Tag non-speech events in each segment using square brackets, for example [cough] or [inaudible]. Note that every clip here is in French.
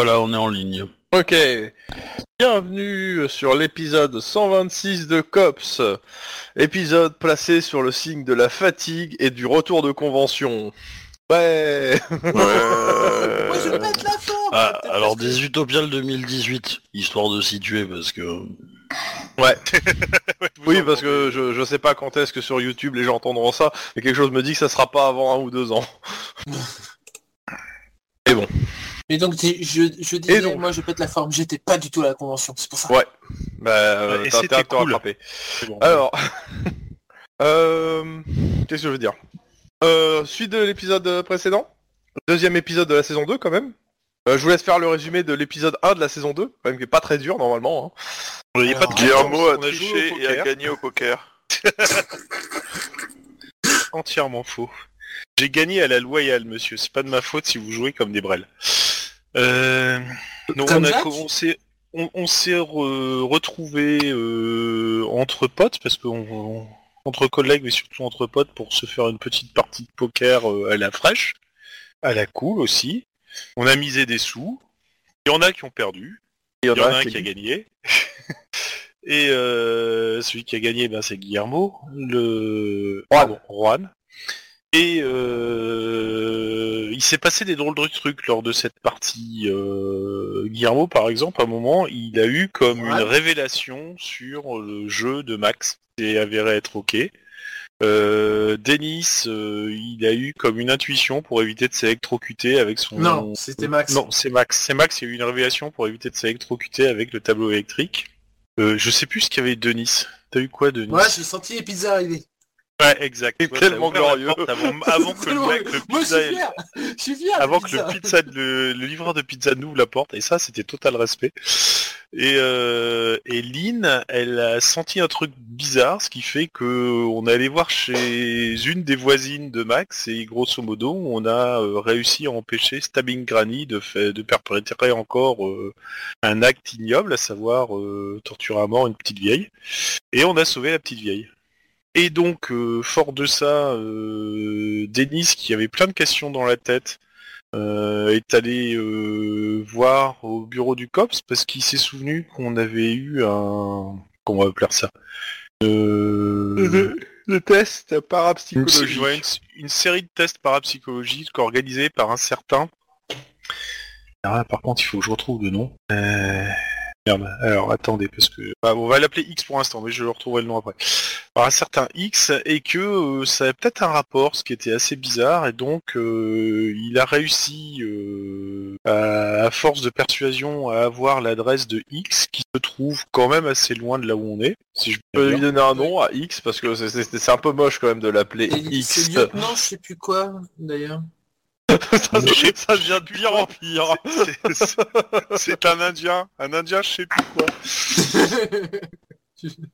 Voilà, on est en ligne. Ok. Bienvenue sur l'épisode 126 de Cops. Épisode placé sur le signe de la fatigue et du retour de convention. Ouais. Moi je pète la forme Ah, alors 18 Opial 2018, histoire de situer parce que... Ouais. [laughs] Oui, parce que je, je sais pas quand est-ce que sur YouTube les gens entendront ça, mais quelque chose me dit que ça sera pas avant un ou deux ans. [laughs] Et donc je, je disais, donc moi je pète la forme, j'étais pas du tout à la convention, c'est pour ça. Ouais. Bah, euh, Et t'as cool. bon. Alors, [laughs] euh, qu'est-ce que je veux dire? Euh, Suite de l'épisode précédent, deuxième épisode de la saison 2 quand même. Euh, je vous laisse faire le résumé de l'épisode 1 de la saison 2, quand même qui est pas très dur normalement. hein. Il n'y a pas de Guillermo a triché et a gagné au poker. [laughs] Entièrement faux. J'ai gagné à la loyale, monsieur. C'est pas de ma faute si vous jouez comme des brels. Euh... Donc Comme on a Jacques commencé, on, on s'est re- retrouvés euh, entre potes parce qu'on on- entre collègues mais surtout entre potes pour se faire une petite partie de poker euh, à la fraîche, à la cool aussi. On a misé des sous. Il y en a qui ont perdu. Il y en a un qui- a gagné. [laughs] Et euh, celui qui a gagné, ben, c'est Guillermo, le Pardon, Juan. Et euh, il s'est passé des drôles de trucs lors de cette partie. Euh, Guillermo, par exemple, à un moment, il a eu comme Ouais. une révélation sur le jeu de Max. Et avéré être ok. Euh, Denis, euh, il a eu comme une intuition pour éviter de s'électrocuter avec son. Non, c'était Max. Non, c'est Max. C'est Max, il y a eu une révélation pour éviter de s'électrocuter avec le tableau électrique. Euh, je sais plus ce qu'il y avait Denis. T'as eu quoi, Denis Moi j'ai senti les pizzas arriver. Ouais, exact. Ouais, tellement glorieux. Avant, avant que le mec, le Moi je pizza, suis fier Je suis fier avant des que le pizzas. pizza, le, le livreur de pizza nous ouvre la porte, et ça, c'était total respect. Et, euh, et Lynn, elle a senti un truc bizarre, ce qui fait que on est allé voir chez une des voisines de Max, et grosso modo, on a euh, réussi à empêcher Stabbing Granny de, fait, de perpétrer encore euh, un acte ignoble, à savoir euh, torturer à mort une petite vieille. Et on a sauvé la petite vieille. Et donc, euh, fort de ça, euh, Denis, qui avait plein de questions dans la tête, euh, est allé euh, voir au bureau du COPS parce qu'il s'est souvenu qu'on avait eu un... Comment on va appeler ça Le, le test une, parapsychologique. ouais, une- une série de tests parapsychologiques organisés par un certain... Là, par contre, il faut que je retrouve le nom. Euh, Merde, alors attendez, parce que... Ah, on va l'appeler X pour l'instant, mais je le retrouverai le nom après. Par un certain X, et que euh, ça avait peut-être un rapport, ce qui était assez bizarre, et donc euh, il a réussi, euh, à, à force de persuasion, à avoir l'adresse de X, qui se trouve quand même assez loin de là où on est, si je peux lui donner un nom à X parce que c'est- un peu moche quand même de l'appeler X. C'est lieutenant, je sais plus quoi d'ailleurs. Ça, ça devient de pire en pire. C'est- un Indien, un Indien je sais plus quoi.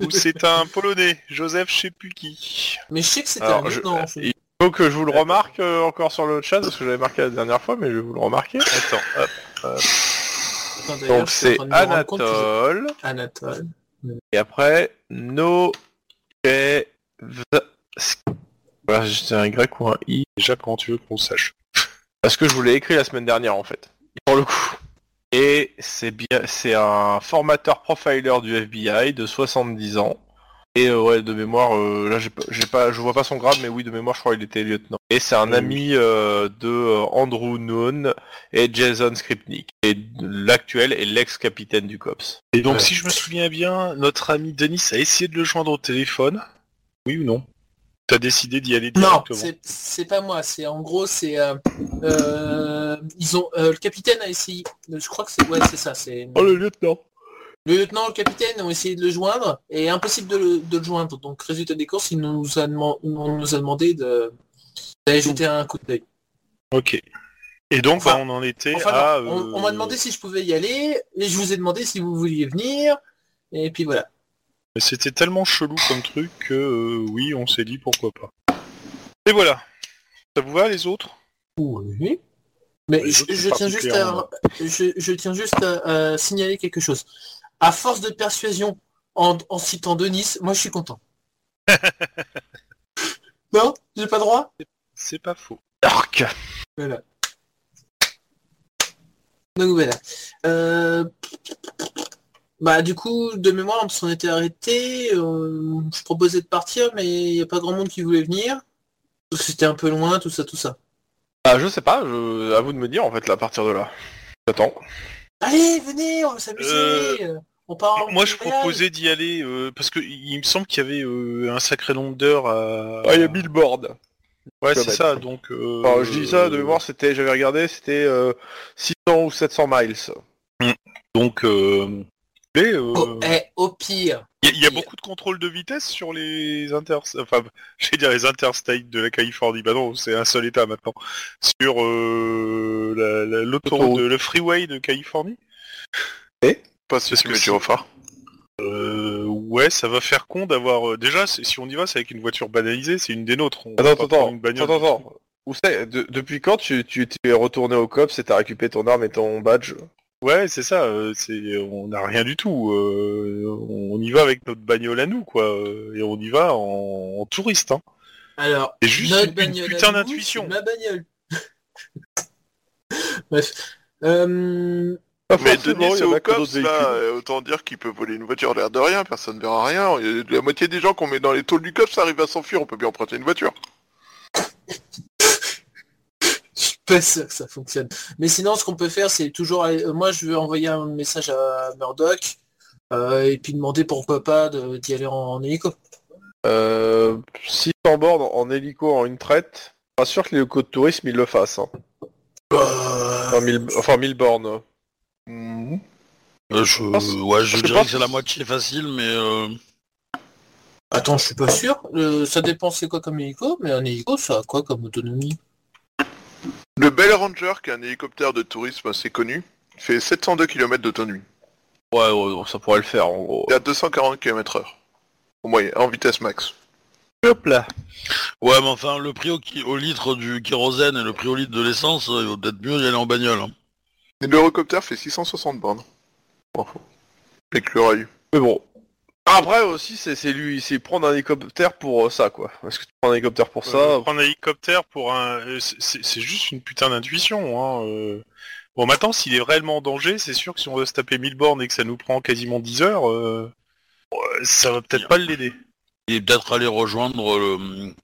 Ou c'est un Polonais, Joseph je sais plus qui. Mais je sais que c'était un je- lieutenant. Il faut que je vous le remarque euh, encore sur le chat parce que j'avais marqué la dernière fois, mais je vais vous le remarquer. Attends, hop. Attends, d'ailleurs, Donc c'est compte Anatole Anatole. et après No Voilà, c'est un Y ou un I. Déjà comment tu veux qu'on le sache Parce que je vous l'ai écrit la semaine dernière en fait. Pour le coup. Et c'est bien, c'est un formateur profiler du FBI de 70 ans. Et euh, ouais, de mémoire, euh, là j'ai pas, je vois pas son grade, mais oui, de mémoire, je crois qu'il était lieutenant. Et c'est un ami euh, de euh, Andrew Noon et Jason Skripnik. Et l'actuel est l'ex-capitaine du COPS. Et donc si je me souviens bien, notre ami Denis a essayé de le joindre au téléphone. Oui ou non? T'as décidé d'y aller Non, directement c'est- c'est pas moi. C'est en gros, c'est euh, euh, ils ont euh, le capitaine a essayé. Je crois que c'est ouais, c'est ça. C'est Oh le lieutenant le lieutenant, le capitaine ont essayé de le joindre et impossible de le, de le joindre. Donc résultat des courses, il nous a, on nous a demandé de d'aller jeter un coup d'œil. Ok. Et donc Enfin- bah, on en était Enfin, à... non, on, on m'a demandé si je pouvais y aller et je vous ai demandé si vous vouliez venir. Et puis voilà. Mais C'était tellement chelou comme truc que euh, oui, on s'est dit pourquoi pas. Et voilà. Ça vous va les autres? Oui. Mais Les je, tiens juste à, je, je tiens juste à, à signaler quelque chose. À force de persuasion en, en citant Denis, moi je suis content. [laughs] non? J'ai pas droit? C'est pas faux. Dark Voilà. Donc voilà. Euh, Bah du coup, de mémoire, on s'en était arrêté. euh, Je proposais de partir, mais il n'y a pas grand monde qui voulait venir. Parce que C'était un peu loin, tout ça, tout ça. Ah, je sais pas, je... à vous de me dire en fait là, à partir de là. J'attends. Allez, venez, on va s'amuser. On part en Moi, je proposais d'y aller euh, parce que il me semble qu'il y avait euh, un sacré nombre d'heures à. Ah, il y a Billboard. Ouais, c'est ça. Donc. euh, Enfin, je dis ça de mémoire, c'était, j'avais regardé, c'était euh, 600 ou 700 miles. Donc. Euh... euh, Oh, eh, au pire. Il y, a- il y a Et- beaucoup de contrôles de vitesse sur les inter, enfin, [laughs] je vais dire les interstates de la Californie. Bah non, c'est un seul état maintenant. Sur euh, la- la- l'autoroute, le freeway de Californie. Pas mets si- du refard. Euh, ouais, ça va faire con d'avoir. euh, déjà, si on y va, c'est avec une voiture banalisée, c'est une des nôtres. On Attends, pas attends, prendre une bagnole. attends, attends. Où c'est? De- Depuis quand tu, tu, tu es retourné au COPS et t'as récupéré ton arme et ton badge? Ouais, c'est ça. euh, c'est, on n'a rien du tout. euh, on y va avec notre bagnole à nous, quoi. euh, Et on y va en, en touriste. Hein. Alors, C'est juste notre une, bagnole putain d'intuition. Ma bagnole. [laughs] Bref. Euh, Mais Denis, au COPS, là, autant dire qu'il peut voler une voiture l'air de rien, personne ne verra rien. La moitié des gens qu'on met dans les tôles du COPS ça arrive à s'enfuir, on peut bien emprunter une voiture. Pas sûr que ça fonctionne. Mais sinon, ce qu'on peut faire, c'est toujours... aller- euh, Moi, je vais envoyer un message à Murdoch euh, et puis demander pourquoi pas d'y aller en, en hélico. Euh, 600 bornes en hélico en une traite. Pas sûr que les locaux de tourisme ils le fassent. Hein. Enfin, 1000, enfin 1000 bornes. Euh, je, ouais, je je dirais pense- que c'est la moitié facile, mais euh, Attends, je suis pas sûr. Euh, ça dépend c'est quoi comme hélico, mais un hélico, ça a quoi comme autonomie? Le Bell Ranger, qui est un hélicoptère de tourisme assez connu, fait 702 km d'autonomie. Ouais, ouais, ça pourrait le faire en gros. Et à 240 km heure. Au moyen, en vitesse max. Hop là. ouais, mais enfin, le prix au, litre du kérosène et le prix au litre de l'essence, euh, il vaut peut-être mieux d'y aller en bagnole. hein. Et l'Eurocopter fait 660 bornes. Bon. Avec l'oreille. Mais bon. Après aussi, c'est c'est lui, c'est prendre un hélicoptère pour euh, ça quoi. Est-ce que tu prends un hélicoptère pour ça Euh, prendre un hélicoptère pour un, euh, c'est- juste une putain d'intuition. Hein. euh. Bon, maintenant, s'il est réellement en danger, c'est sûr que si on veut se taper 1000 bornes et que ça nous prend quasiment 10 heures, euh, ça va peut-être pas l'aider. Et peut-être aller rejoindre le,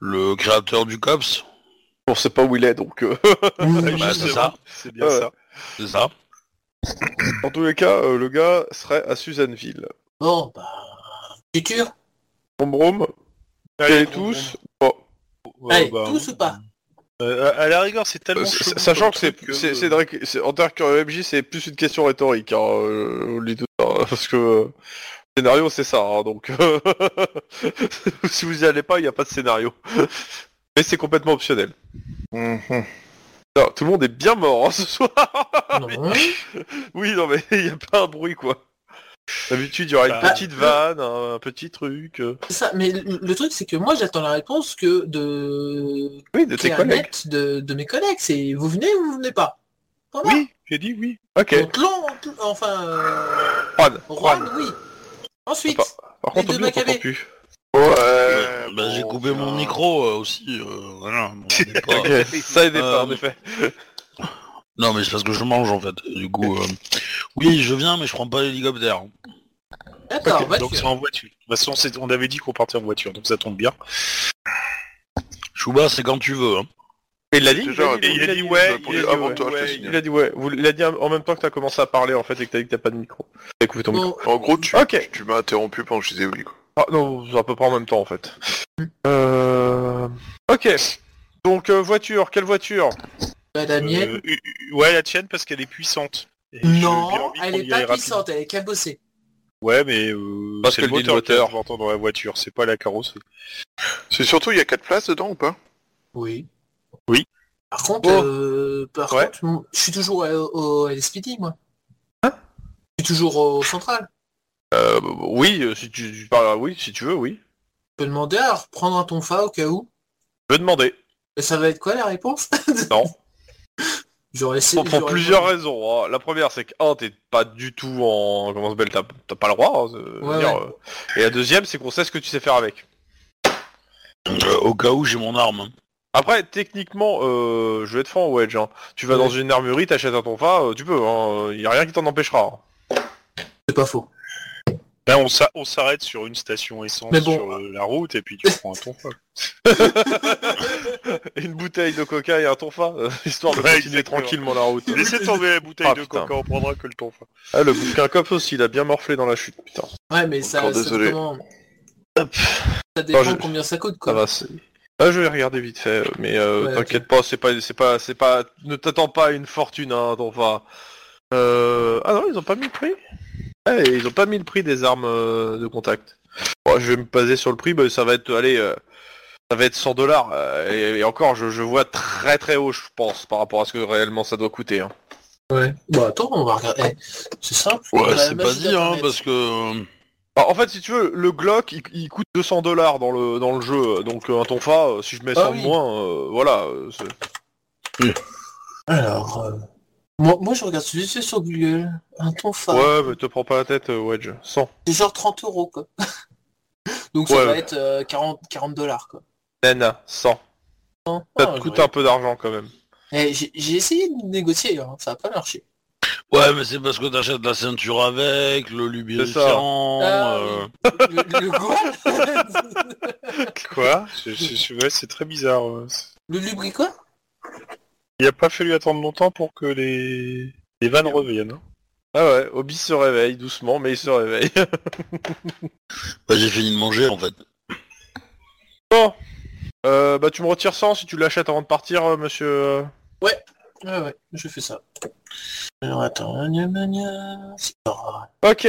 le créateur du COPS. On sait pas où il est donc. euh, [laughs] Bah, c'est ça, C'est bien Ouais. ça. c'est ça. en tous les cas, euh, le gars serait à Suzanneville. Bon, bah... Futur Brom brom. Allez, tous. Bon. Ouais, Allez, bah, tous ou pas euh, à à la rigueur, c'est tellement Euh, chelou Sachant que c'est, truc c'est, Cédric- c'est- en tant que MJ, c'est plus une question rhétorique, hein, euh, on le dit tout ça, hein, parce que euh, le scénario c'est ça, hein, donc euh, [laughs] si vous y allez pas, il n'y a pas de scénario. Mais c'est complètement optionnel. Mhm. Non, tout le monde est bien mort hein, ce soir. Non. [laughs] oui, non mais il n'y a pas un bruit quoi. D'habitude, il y aura une Bah, petite vanne, un, un petit truc. euh. C'est ça, mais le, truc c'est que moi j'attends la réponse que de Oui, de tes collègues. de, de mes collègues. C'est vous venez ou vous venez pas? Voilà. Oui, j'ai dit oui. Ok. Donc Long, enfin euh, Juan. Juan, Juan. oui. Ensuite, Par, par Les contre, deux on plus. Ouais. Bah, j'ai coupé mon micro euh, aussi. euh, voilà, [laughs] pas- ça aidait pas en effet. Non, mais c'est parce que je mange en fait. Du coup, euh, oui, je viens, mais je prends pas l'hélicoptère. D'accord. Donc c'est en voiture. De toute façon, c'est- on avait dit qu'on partait en voiture, donc ça tombe bien. Chouba, c'est quand tu veux. Hein. Et il l'a dit, il a dit, ouais, il a dit avant ouais, toi, il a dit ouais, Vous- il a dit en même temps que t'as commencé à parler en fait et que t'as dit que t'as pas de micro. T'as coupé ton micro. En gros, tu, m'as interrompu pendant que je disais oui. Quoi. Ah non, c'est à peu près en même temps en fait. Euh... Ok. Donc euh, voiture, quelle voiture? Bah, la mienne. Euh, ouais, la tienne parce qu'elle est puissante. Et non, elle est pas puissante, elle est cabossée. Ouais, mais euh, Parce c'est que le moteur, dans la voiture, c'est pas la carrosserie. C'est surtout, il y a 4 places dedans ou pas? Oui. Oui. Par contre, Oh. euh, par Ouais. contre, m- je suis toujours au, au LSPD, moi. Hein? Je suis toujours au central. euh, Oui, euh, si tu, tu parles, oui, si tu veux, oui. Je peux demander à reprendre un tonfa au cas où. Je vais demander. Et ça va être quoi la réponse? Non. [laughs] J'aurais essayé. Pour, plusieurs raisons. hein. La première, c'est que un, t'es pas du tout en comment ça s'appelle, t'as t'as pas le droit. hein, de Ouais, dire, ouais. euh. Et la deuxième, c'est qu'on sait ce que tu sais faire avec. Euh, au cas où j'ai mon arme. hein. Après, techniquement, euh, je vais être franc, Wedge. hein. Tu vas Ouais. dans une armurerie, t'achètes un tonfa, euh, tu peux. Il y a rien qui t'en empêchera. hein. C'est pas faux. Ben, on s'a- on s'arrête sur une station essence bon. sur euh, la route et puis tu prends un ton [laughs] Une bouteille de coca et un tonfa, euh, histoire de Ouais, continuer exactement. tranquillement la route. Laissez tomber la bouteille Ah, de putain. coca, on prendra que le ton Ah, le bouquin cop aussi, il a bien morflé dans la chute, putain. Ouais, mais ça, Encore ça, désolé. comment- ça dépend Non, je- combien ça coûte, Ça quoi. va, c'est... Ah, je vais regarder vite fait, euh, mais euh, Ouais, t'inquiète pas, c'est pas, c'est pas, c'est pas, ne t'attends pas à une fortune, hein, tonfa. Euh... Ah non, ils ont pas mis le prix? Ils ont pas mis le prix des armes euh, de contact. Bon, je vais me baser sur le prix, bah, ça va être, allez, euh, ça va être 100 dollars. et, et encore, je, je vois très très haut, je pense, par rapport à ce que réellement ça doit coûter. Hein. Ouais. Bon, attends, on va regarder. Eh, c'est simple. Ouais, c'est pas dit, hein, parce que... euh, Bah, en fait, si tu veux, le Glock, il, il coûte 200 dollars dans le, dans le jeu, donc euh, un tonfa, euh, si je mets 100 Ah oui. moins, euh, voilà. euh, Alors, euh, moi, moi, je regarde juste sur Google. Un tonfa. Ouais, mais te prends pas la tête, euh, Wedge. 100. C'est genre 30 euros, quoi. [laughs] Donc ça Ouais, va ouais. être euh, 40, 40 dollars, quoi. Nana, 100. Ça Ah, te coûte un peu d'argent quand même. Eh, J'ai j'ai essayé de négocier, hein, ça a pas marché. Ouais, mais c'est parce que t'achètes la ceinture avec, le lubrifiant... Ah, euh, Le, le quoi [laughs] Quoi? Je- je- je- ouais, C'est très bizarre. Le lubri quoi? Il a pas fallu attendre longtemps pour que les, les vannes reviennent. hein. Ah ouais, Obi se réveille doucement, mais il se réveille. [laughs] Bah, j'ai fini de manger, en fait. bon. Euh, bah tu me retires 100 si tu l'achètes avant de partir, euh, monsieur... euh. Ouais, ouais, je fais ça. Alors attends, gna, gna, gna. C'est pas- Ok.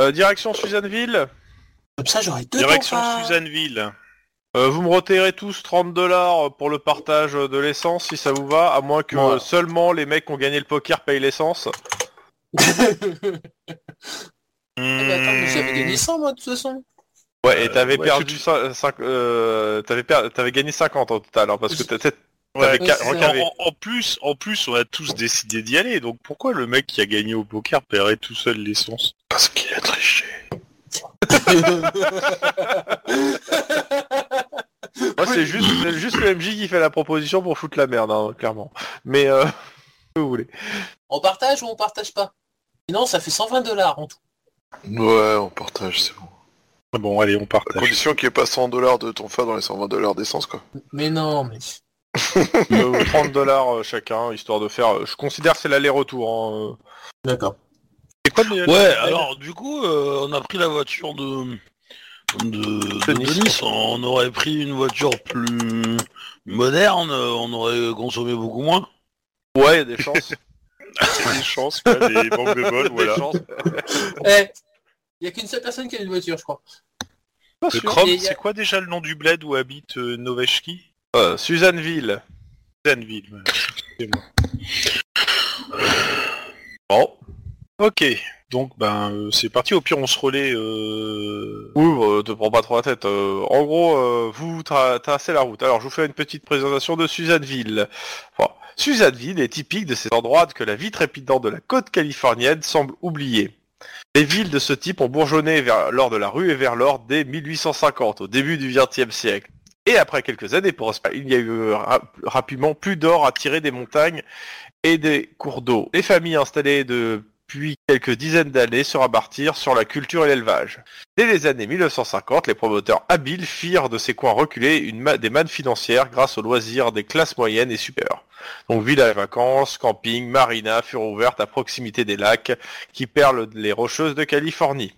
Euh, direction Suzanneville. Comme ça j'aurai deux Direction. Suzanneville. Euh, vous me retirez tous 30 dollars pour le partage de l'essence si ça vous va, à moins que Voilà. seulement les mecs qui ont gagné le poker payent l'essence. [laughs] Eh ben, attends, mais j'avais gagné 100 moi de toute façon. Ouais, et t'avais ouais, perdu tu- cin- cinq- euh, t'avais per- t'avais gagné 50 au total, hein, parce que t'as peut-être Ouais, T'avais ca- c'est- recavé. En, en- en plus, en plus, on a tous décidé d'y aller. Donc pourquoi le mec qui a gagné au poker paierait tout seul l'essence? Parce qu'il a triché. [laughs] [laughs] C'est juste, juste le MJ qui fait la proposition pour foutre la merde, hein, clairement. Mais, euh, [laughs] vous voulez. on partage ou on partage pas? Sinon ça fait 120 dollars en tout. Ouais, on partage, c'est bon. Ah Bon, allez, on À partage. condition qu'il n'y ait pas 100 dollars de ton fa dans les 120 dollars d'essence, quoi. Mais non, mais... [laughs] Euh, 30 dollars chacun, histoire de faire... euh, Je considère que c'est l'aller-retour. hein, D'accord. Ouais, alors, du coup, euh, on a pris la voiture de... De, de Denis. On aurait pris une voiture plus moderne, on aurait consommé beaucoup moins. Ouais, y a des chances. [laughs] des chances, quoi, des banques de bol, Des voilà. chances. Eh, y a qu'une seule personne qui a une voiture, je crois. Le. Chrome, a- c'est quoi déjà le nom du bled où habite euh, Euh, Suzanneville. Voilà. Excusez-moi. Bon. Ok, donc ben euh, c'est parti. Au pire, on se relaie. Euh... Ouvre, te prends pas trop la tête. euh, en gros, euh, vous tra- tracez la route. Alors, je vous fais une petite présentation de Suzanneville. Suzanneville est typique de cet endroit que la vie trépidante de la côte californienne semble oublier. Les villes de ce type ont bourgeonné vers, lors de la rue et vers l'or dès 1850, au début du XXe siècle. Et après quelques années prospères, il y a eu rap- rapidement plus d'or à tirer des montagnes et des cours d'eau. Les familles installées depuis quelques dizaines d'années se rabattirent sur la culture et l'élevage. Dès les années 1950, les promoteurs habiles firent de ces coins reculés des mannes financières grâce aux loisirs des classes moyennes et supérieures. Donc villas et vacances, camping, marina furent ouvertes à proximité des lacs qui perlent les rocheuses de Californie.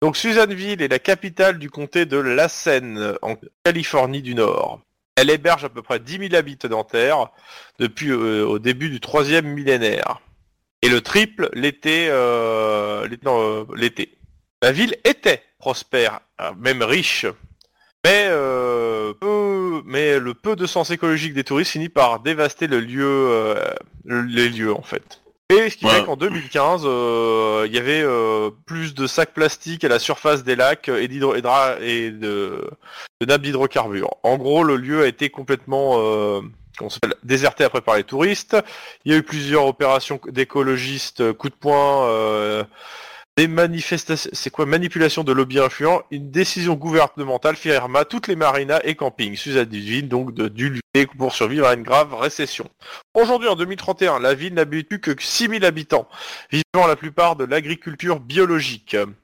Donc Suzanneville est la capitale du comté de La Seine, en Californie du Nord. Elle héberge à peu près 10 000 habitants terre depuis euh, au début du troisième millénaire. Et le triple l'été, euh, l'été- euh, l'été. La ville était prospère, euh, même riche, mais, euh, peu- mais le peu de sens écologique des touristes finit par dévaster le lieu, euh, le- les lieux en fait. Et ce qui Ouais. fait qu'en 2015, euh, il y avait plus de sacs plastiques à la surface des lacs et, et dra- et de, de nappes d'hydrocarbures. En gros, le lieu a été complètement ça s'appelle, déserté après par les touristes. Il y a eu plusieurs opérations d'écologistes euh, coup de poing euh, des manifestations, c'est quoi manipulation de lobby influents, une décision gouvernementale firma toutes les marinas et campings. Suzanne Ville donc de dû lutter pour survivre à une grave récession. Aujourd'hui, en 2031, la ville n'habite plus que 6000 habitants, vivant la plupart de l'agriculture biologique. Une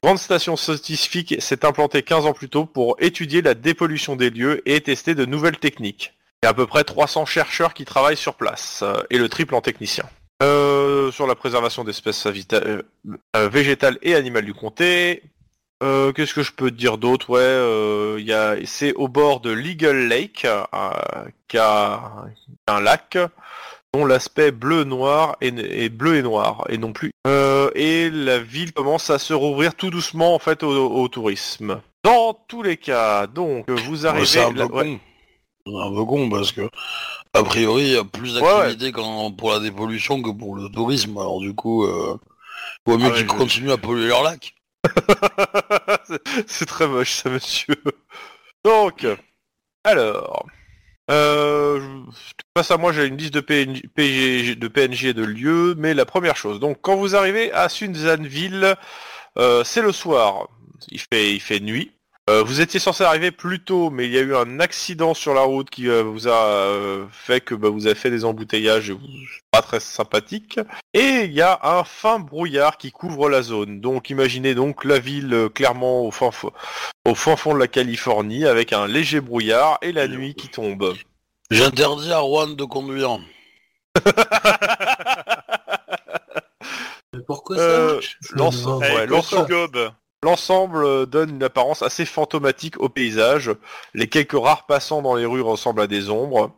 grande station scientifique s'est implantée 15 ans plus tôt pour étudier la dépollution des lieux et tester de nouvelles techniques. Y a à peu près 300 chercheurs qui travaillent sur place, euh, et le triple en techniciens. Euh, sur la préservation d'espèces euh, végétales et animales du comté. Euh, Qu'est-ce que je peux te dire d'autre? Ouais, euh, il y a, c'est au bord de Legal Lake, euh, qui a un lac dont l'aspect bleu-noir est, est bleu et noir, et non plus. Et la ville commence à se rouvrir tout doucement en fait au, au tourisme. Dans tous les cas, donc vous Ouais, arrivez. c'est un là- peu ouais. con. C'est un peu con parce que, a priori, il y a plus Ouais, quand- pour la dépollution que pour le tourisme. Alors du coup, euh, vaut mieux Ah qu'ils je- continuent à polluer leur lac. [laughs] C'est- très moche ça, monsieur. Donc, alors, euh, face à moi, j'ai une liste de PNJ, PG de et de lieux, mais la première chose, donc quand vous arrivez à Sunzanville, euh, c'est le soir, il fait, il fait nuit. Euh, vous étiez censé arriver plus tôt, mais il y a eu un accident sur la route qui euh, vous a euh, fait que bah, vous avez fait des embouteillages et vous pas très sympathique. Et il y a un fin brouillard qui couvre la zone. Donc imaginez donc la ville euh, clairement au fin, fo- au fin fond de la Californie avec un léger brouillard et la nuit qui tombe. J'interdis à Juan de conduire. [laughs] Mais Pourquoi ça me ouais, demande. Hey, l'ensemble- euh, donne une apparence assez fantomatique au paysage. Les quelques rares passants dans les rues ressemblent à des ombres.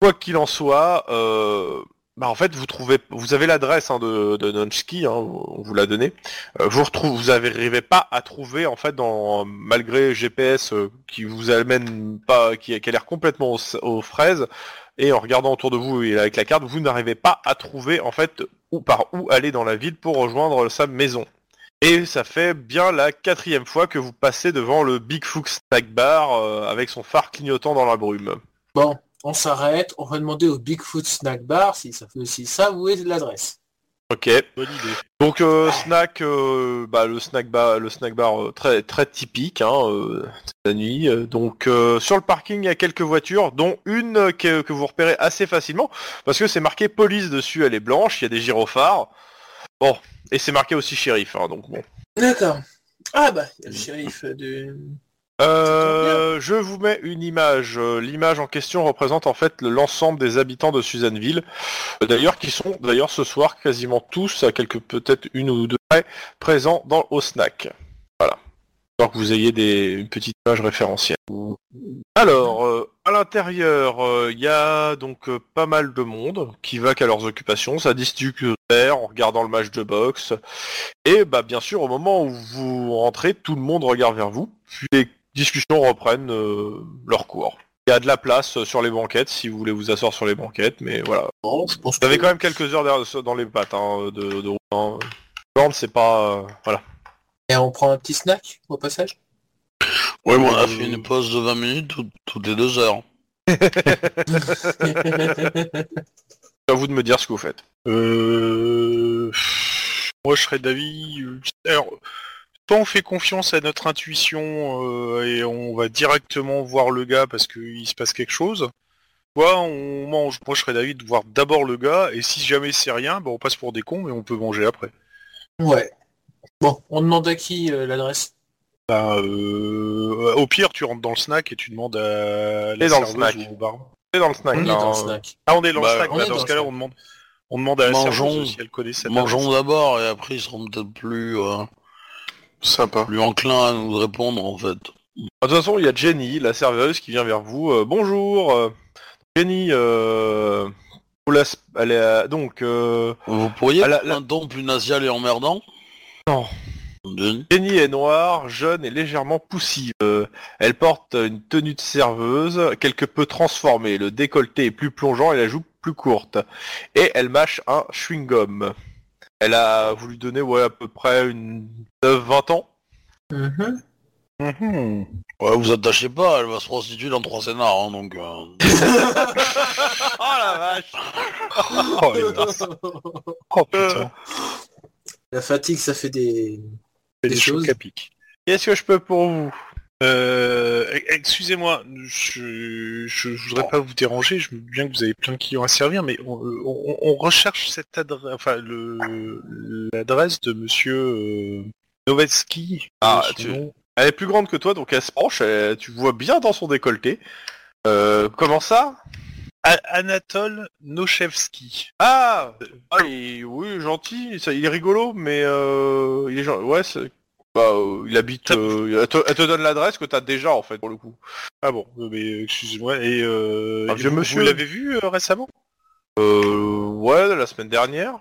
Quoi qu'il en soit, euh, bah fait vous trouvez, vous avez l'adresse hein, de, de hein, on vous l'a donné. Euh, vous n'arrivez pas à trouver en fait dans malgré GPS qui vous amène pas, qui, a l'air complètement aux, aux fraises. Et en regardant autour de vous et avec la carte, vous n'arrivez pas à trouver en fait où par où aller dans la ville pour rejoindre sa maison. Et ça fait bien la quatrième fois que vous passez devant le Big Fook Snack Bar euh, avec son phare clignotant dans la brume. Bon, on s'arrête, on va demander au Bigfoot Snack Bar si ça fait aussi ça, où est l'adresse Ok. Bonne idée. Donc euh, snack, euh, bah, le snack bar, le snack bar euh, très très typique, hein, euh, la nuit. Donc euh, sur le parking, il y a quelques voitures, dont une que, que vous repérez assez facilement parce que c'est marqué police dessus. Elle est blanche, il y a des gyrophares. Bon, et c'est marqué aussi shérif. Hein, donc bon. D'accord. Ah bah, il y a le shérif de... Euh, je vous mets une image. Euh, L'image en question représente en fait le- l'ensemble des habitants de Suzanneville. Euh, D'ailleurs, qui sont d'ailleurs ce soir quasiment tous, à quelques peut-être une ou deux près, présents dans au snack. Voilà. Alors que vous ayez des, une petite image référentielle. Alors, euh, à l'intérieur, euh, il y a donc euh, pas mal de monde qui va qu'à leurs occupations. Ça discute en regardant le match de boxe. Et bah bien sûr, au moment où vous rentrez, tout le monde regarde vers vous. Puis les discussions reprennent leur cours. Il y a de la place sur les banquettes si vous voulez vous asseoir sur les banquettes, mais voilà. Bon, je pense Vous avez quand même quelques heures derrière- dans les pattes hein, de, de c'est pas... voilà. Et on prend un petit snack au passage? Ouais, mais on a fait une pause de 20 minutes tout- toutes les deux heures. C'est [laughs] à vous de me dire ce que vous faites. Euh... Moi, je serais d'avis. euh, Alors, soit on fait confiance à notre intuition euh, et on va directement voir le gars parce qu'il se passe quelque chose. Soit on mange. Moi, je serais d'avis de voir d'abord le gars et si jamais c'est rien, bah, on passe pour des cons mais on peut manger après. Ouais. Bon, on demande à qui euh, l'adresse? Bah, euh, au pire, tu rentres dans le snack et tu demandes à la dans le snack. ou au bar. Dans le snack. On est dans le hein. snack. Ah, on est dans Bah, le snack. on bah, est dans dans ce le cas-là, snack. on demande. On demande à la Mangeons. serveuse si elle connaît cette Mangeons adresse. d'abord et après ils seront peut-être plus, euh, Sympa. plus enclins à nous répondre en fait. De toute façon, il y a Jenny, la serveuse, qui vient vers vous. Euh, bonjour. euh, Jenny, euh, elle est, euh, donc, euh, Vous pourriez Ah, la- un ton plus national et emmerdant? Non. Jenny est noire, jeune et légèrement poussive. Euh, elle porte une tenue de serveuse, quelque peu transformée. Le décolleté est plus plongeant et la joue plus courte. Et elle mâche un chewing-gum. Elle a voulu donner ouais, à peu près une 9-20 ans. Mhm. Mhm. Ouais, vous attachez pas, elle va se prostituer dans trois scénars, hein, donc... euh, [laughs] oh la vache Oh, les. Oh, putain. La fatigue, ça fait des... Fait Des des choses. Qu'est-ce que je peux pour vous? Euh, excusez-moi, je, je, je voudrais pas vous déranger, je me dis bien que vous avez plein de clients à servir, mais on, on- on recherche cette adresse, enfin le l'adresse de Monsieur euh, Novetsky. Ah, tu-. Elle est plus grande que toi, donc elle se penche, elle- tu vois bien dans son décolleté. Euh, comment ça? Anatole Nochevski. Ah, ah, il- oui, gentil, ça, il est rigolo, mais euh, il est ouais, c'est- bah, euh, il habite, euh, elle, te, elle te donne l'adresse que t'as déjà en fait pour le coup. Ah bon, euh, mais euh, excusez-moi. Et, euh, vieux vous, monsieur. vous l'avez vu euh, récemment? Euh, ouais, la semaine dernière.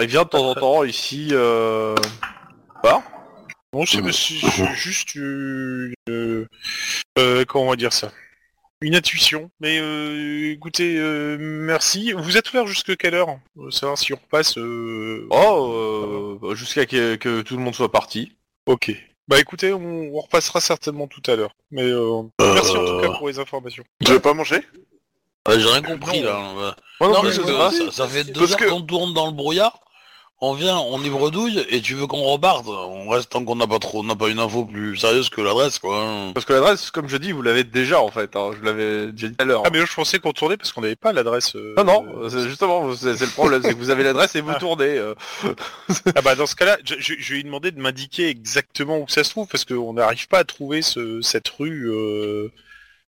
Il vient de temps en temps ici. Euh... Bah, Bon, c'est juste une, euh, euh, comment on va dire ça? Une intuition. Mais euh, écoutez, euh, merci. Vous êtes ouvert jusque quelle heure? Euh, Savoir si on repasse. euh, oh, euh, jusqu'à que, que tout le monde soit parti. Ok. Bah écoutez, on, on repassera certainement tout à l'heure. Mais euh, merci en tout cas pour les informations. Tu veux pas manger? J'ai rien compris Non. là. Ouais. Non, Non, mais. Ça, ça fait deux Parce heures que- qu'on tourne dans le brouillard. On vient, on y bredouille et tu veux qu'on reparte. On reste tant qu'on n'a pas trop, on n'a pas une info plus sérieuse que l'adresse quoi. Parce que l'adresse, comme je dis, vous l'avez déjà en fait. hein, Je l'avais déjà dit tout à l'heure. Ah mais je pensais qu'on tournait parce qu'on n'avait pas l'adresse. euh, Non, non, c'est justement, c'est le problème, c'est que vous avez l'adresse et vous Ah. tournez. euh. Ah bah dans ce cas-là, je, je- je lui ai demandé de m'indiquer exactement où ça se trouve parce qu'on n'arrive pas à trouver ce, cette rue. euh,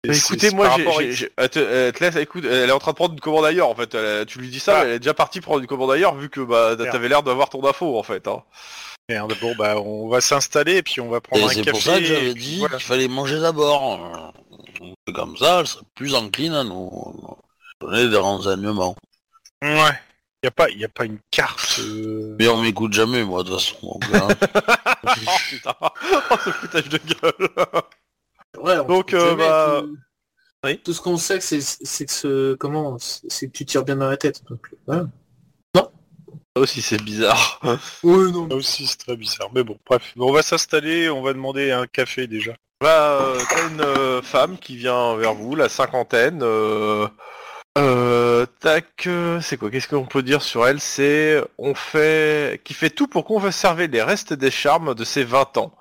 Mais c'est- écoutez, c'est moi, j'ai, rapport à- j'ai- j'ai- elle, te, elle te laisse, écoute, elle est en train de prendre une commande ailleurs en fait. Elle- tu lui dis ça, Ah. mais elle est déjà partie prendre une commande ailleurs vu que bah t'avais l'air d'avoir ton info en fait. Hein. Merde, bon bah on va s'installer et puis on va prendre Et un c'est café. pour ça que j'avais dit voilà. qu'il fallait manger d'abord. Euh, Comme ça, elle serait plus encline à nous donner des renseignements. Ouais. Y a pas, y a pas une carte. euh, Mais on m'écoute jamais, moi, de toute façon. donc, hein. [laughs] oh putain, oh, ce foutage de gueule. Ouais, on Donc, euh, bah, tout- oui. Tout ce qu'on sait, c'est c'est que ce... Comment C'est que tu tires bien dans la tête. Donc, voilà. Ça aussi c'est bizarre. [laughs] Oui, non. Ça aussi c'est très bizarre. Mais bon, bref. On va s'installer, on va demander un café déjà. Bah, euh, t'as une euh, femme qui vient vers vous, la cinquantaine. Tac, c'est quoi? Qu'est-ce qu'on peut dire sur elle? C'est on fait, qui fait tout pour conserver les restes des charmes de ses 20 ans.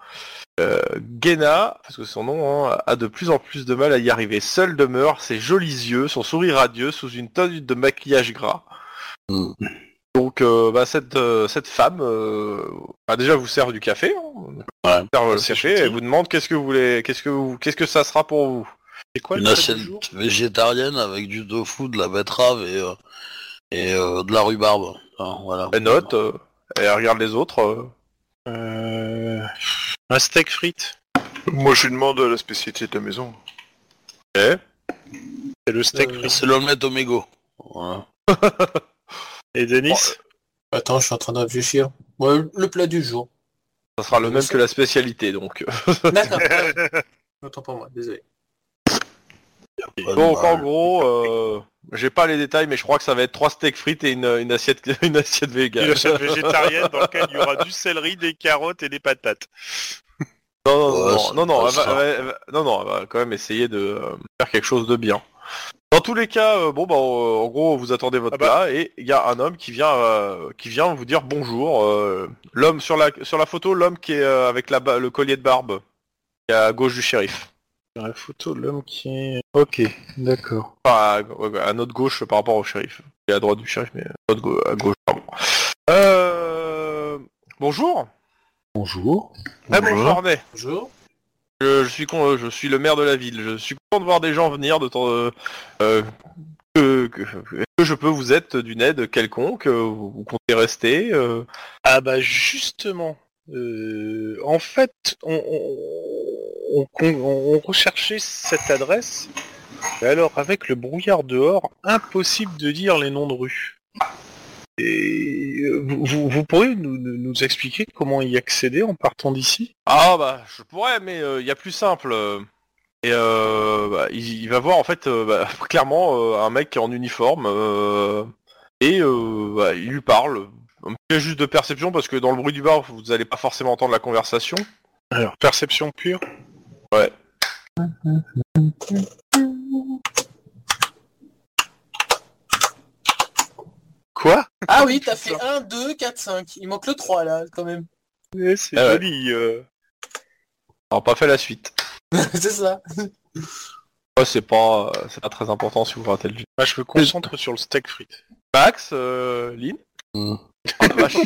Euh, Gena, parce que son nom hein, a de plus en plus de mal à y arriver. Seul demeure ses jolis yeux, son sourire radieux sous une tonne de maquillage gras. Mm. Donc, euh, bah, cette, euh, cette femme, euh, bah, déjà vous sert du café. hein. Ouais. Serve le café, elle vous demande qu'est-ce que vous voulez, qu'est-ce que vous, qu'est-ce que ça sera pour vous. C'est quoi Une assiette végétarienne avec du tofu, de la betterave et, euh, et euh, de la rhubarbe. Voilà. Elle note, euh, elle regarde les autres. euh. Euh, Un steak frites. Moi, je lui demande la spécialité de la maison. Ok. C'est le steak Euh, frites. C'est l'omelette. Voilà. [laughs] Et Denis Attends, je suis en train de réfléchir. Ouais, le plat du jour. Ça sera le même que la spécialité, donc. D'accord. ouais. [laughs] Autant pour moi, désolé. Donc en gros, euh, j'ai pas les détails, mais je crois que ça va être trois steaks frites et une, une assiette, [laughs] une assiette végane. Une assiette végétarienne dans laquelle il y aura du céleri, des carottes et des patates. Non, non, Ouais, non, non, non, elle va, passera. elle va- elle va- non, non, elle va quand même essayer de euh, faire quelque chose de bien. Dans tous les cas, euh, bon, bah, euh, en gros, vous attendez votre Ah bah. plat et il y a un homme qui vient, euh, qui vient vous dire bonjour. euh, l'homme sur la, sur la photo, l'homme qui est euh, avec la, le collier de barbe, qui est à gauche du shérif. La photo, l'homme qui est... Ok, d'accord. Enfin, à, notre gauche par rapport au shérif. Et à droite du shérif, mais à, notre gau- à gauche, pardon. Euh... Bonjour. Bonjour. Ah, bonjour. Bonjour. Je, je suis con, je suis le maire de la ville. Je suis content de voir des gens venir de temps. euh, euh, que, que, que je peux vous être d'une aide quelconque. euh, Vous, vous comptez rester euh, Ah bah justement, euh, en fait, on, on, on- on- on recherchait cette adresse, et alors avec le brouillard dehors, impossible de dire les noms de rue. Et euh, vous, vous- vous pourriez nous, expliquer comment y accéder en partant d'ici? Ah bah je pourrais, mais il y a plus simple. euh, Et euh, bah, il, il va voir en fait euh, bah, [laughs] clairement euh, un mec en uniforme euh, et euh, bah, il lui parle. Un petit juste de perception parce que dans le bruit du bar vous allez pas forcément entendre la conversation. Alors, perception pure? Ouais. Quoi? Ah oui, t'as fait 1, 2, 4, 5. Il manque le 3 là, quand même. Eh, C'est Ah ouais. joli. euh. Alors pas fait la suite. [laughs] c'est ça. Ouais, c'est pas, euh, c'est pas très important si vous ratez le jeu. Moi, je me concentre sur le steak frites. Max, euh, Lynn? Hmm. Ah, la vache,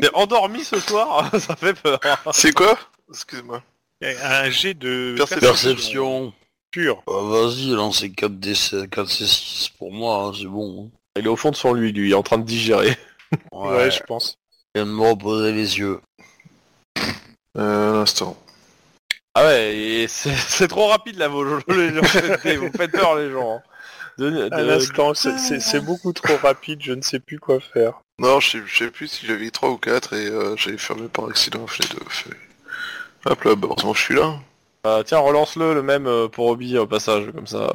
T'es endormi ce soir, [laughs] ça fait peur. C'est quoi? Excuse-moi. Un jet de Perception. Perception. pure. Bah, Vas-y, lancez 4D, 4C6 pour moi, hein, c'est bon. Il est au fond de son lui, lui, il est en train de digérer. Ouais, Ouais, je pense. je viens de me reposer les yeux. Euh, un instant. Ah ouais, et c'est [laughs] c'est trop rapide là, vos jeux, les gens. Vous faites peur les gens. hein. De- À l'instant, c'est- c'est c'est beaucoup trop rapide, je ne sais plus quoi faire. Non, je sais, je sais plus si j'avais 3 ou 4 et euh, j'avais fermé par accident les deux. Fait- Hop là, bah, heureusement que je suis là. Ah, tiens, relance-le, le même euh, pour Obi au passage, comme ça.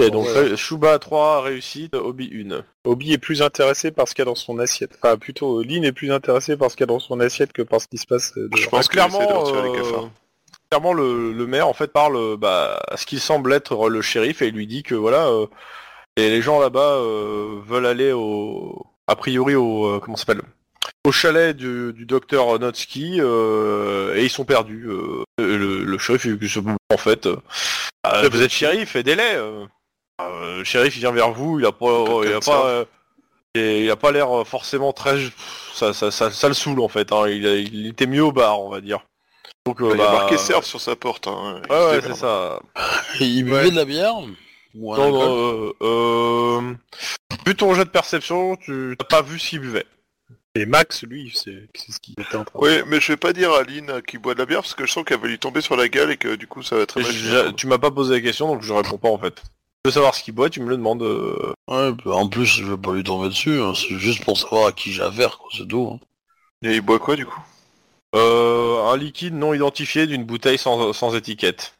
Et donc, Ouais. ré- Shuba 3, réussite, Obi 1. Obi est plus intéressé par ce qu'il y a dans son assiette. Enfin, plutôt, Lynn est plus intéressé par ce qu'il y a dans son assiette que par ce qui se passe euh, Je pense Bah, qu'il essaie de clairement, retirer les euh, cafards. clairement le, le maire en fait parle euh, bah, à ce qu'il semble être le shérif et il lui dit que voilà euh, et les gens là-bas euh, veulent aller au a priori au euh, comment ça s'appelle? Au chalet du, du docteur Notsky euh, et ils sont perdus. euh, le, le shérif il en fait euh, ah, vous êtes shérif aidez-les. euh. Euh, le shérif il vient vers vous il a pas il a pas euh, et il a pas l'air forcément très ça ça, ça, ça le saoule en fait hein. il, a- il était mieux au bar on va dire. Donc, euh, Il a bah, marqué serve sur sa porte. Hein. Il Ouais, ouais, c'est ça. [laughs] Il buvait Ouais. de la bière Ou un Non, alcool non, euh, euh, vu ton jet de perception, tu n'as pas vu s'il buvait. Et Max, lui, c'est ce qu'il était en train de Oui, mais je vais pas dire à Lynn qui boit de la bière parce que je sens qu'elle va lui tomber sur la gueule et que du coup ça va très mal. Tu m'as pas posé la question, donc je réponds pas en fait. Tu veux savoir ce qu'il boit, tu me le demandes. euh, Ouais, bah, en plus, je vais pas lui tomber dessus, hein, c'est juste pour savoir à qui j'ai affaire, quoi, c'est tout. hein. Et il boit quoi du coup? Euh, un liquide non identifié d'une bouteille sans, sans étiquette.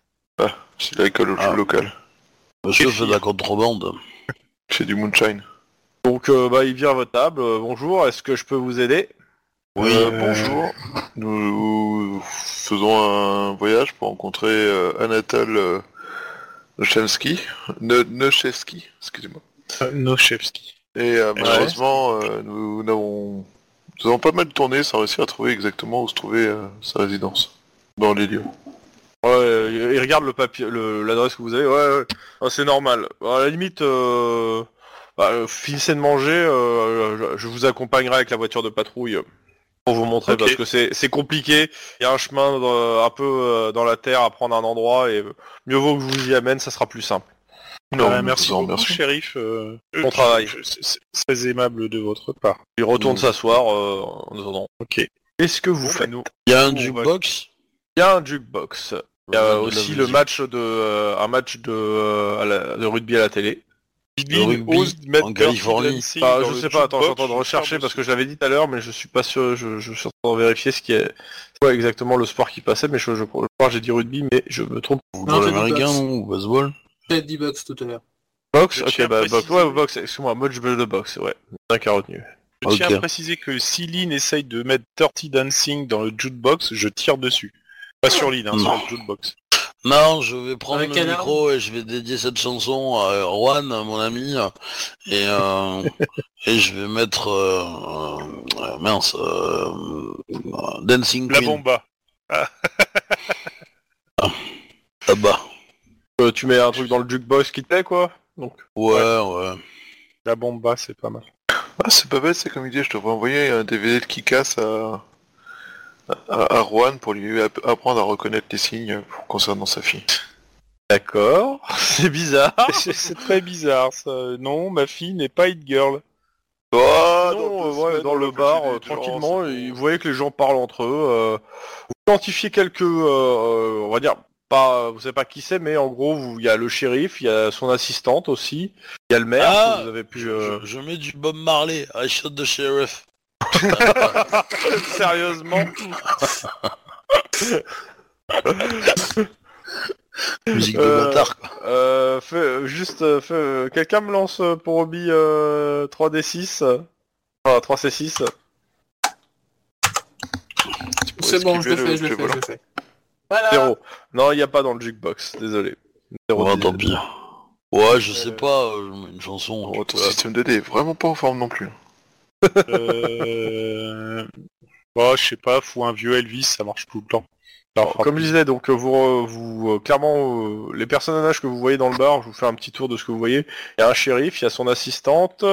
C'est de l'alcool Ah. local. Monsieur fait de la contrebande. C'est du moonshine. Donc euh, bah il vient à votre table. euh, bonjour, est-ce que je peux vous aider? Oui, Euh, bonjour. Nous faisons un voyage pour rencontrer euh, Anatole euh, Nochevski. Excusez-moi. Euh, Nochevski. Et euh, malheureusement, euh, nous, n'avons- nous avons pas mal tourné sans réussir à trouver exactement où se trouvait euh, sa résidence. Dans les lieux. Ouais, il regarde le papier, le- l'adresse que vous avez. Ouais, ouais. Ah, c'est normal. À la limite, euh, bah, euh, finissez de manger. euh, je, je vous accompagnerai avec la voiture de patrouille euh, pour vous montrer parce que c'est c'est compliqué. Il y a un chemin euh, un peu euh, dans la terre à prendre un endroit et euh, mieux vaut que je vous y amène, ça sera plus simple. Non, Euh, merci beaucoup, shérif. euh, Bon euh, travail. je- C'est c'est très aimable de votre part. Il retourne Mm. s'asseoir euh, en attendant. Ok. Qu'est-ce que vous bah, faites nous- Il y a un jukebox? Il y a un jukebox. Il y a aussi le match de euh, un match de, euh, à la- de rugby à la télé. Rugby ose mettre en Californie. Je sais pas, attends, je suis en train de je rechercher parce que je l'avais dit tout à l'heure, mais je suis pas sûr, je, je suis en train de vérifier ce qui est quoi exactement le sport qui passait, mais je, je, je crois que j'ai dit rugby, mais je me trompe. Football j'ai dit américain, Ou baseball? J'ai dit box tout à l'heure. Box, Je ok, bah, box, ouais, box, excuse-moi, match de boxe, ouais, bien qu'a retenu. Je tiens à préciser que si Lynn essaye de mettre Dirty Dancing dans le jukebox, je tire dessus. Pas sur Lynn, hein, sur le jukebox. Non, je vais prendre Avec le micro et je vais dédier cette chanson à Juan, mon ami, et, euh, [laughs] et je vais mettre... euh, euh, mince, euh, euh, Dancing La Queen. bomba. Ah bah, Euh, tu mets un truc dans le jukebox qui te plaît, quoi Donc, ouais, ouais. La bomba, c'est pas mal. Ah, c'est pas bête, c'est comme idée. Je devrais envoyer un DVD de Kikas à, à, à Juan pour lui app- apprendre à reconnaître les signes concernant sa fille. d'accord, [laughs] c'est bizarre. C'est très bizarre ça. Non, ma fille n'est pas Hit Girl. Oh, Non, deux euh, ouais, semaines, dans le bar, euh, tranquillement, et vous voyez que les gens parlent entre eux. euh, vous identifiez quelques, euh, on va dire, pas, vous savez pas qui c'est, mais en gros, vous- il y a le shérif, il y a son assistante aussi, il y a le maire. Ah, que vous avez pu. Je, je mets du Bob Marley, I shot the sheriff. [laughs] Sérieusement [laughs] Musique de Euh, bâtard, quoi. euh, fais- Juste, euh, fais- euh, quelqu'un me lance pour Obi euh, 3D6, euh, enfin 3C6. C'est bon, je le fais, je le fais, je le fais. Voilà. Zéro. Non, il n'y a pas dans le jukebox, désolé. Zéro Ouais, tant pis. Ouais, je Euh, sais pas, euh, une chanson. Oh, tu ton système de dés est vraiment pas en forme non plus. Euh... Bah, je sais pas, faut un vieux Elvis, ça marche tout le temps. Alors, comme je disais, donc euh, vous, euh, vous euh, clairement, les personnages que vous voyez dans le bar, je vous fais un petit tour de ce que vous voyez. Il y a un shérif, il y a son assistante,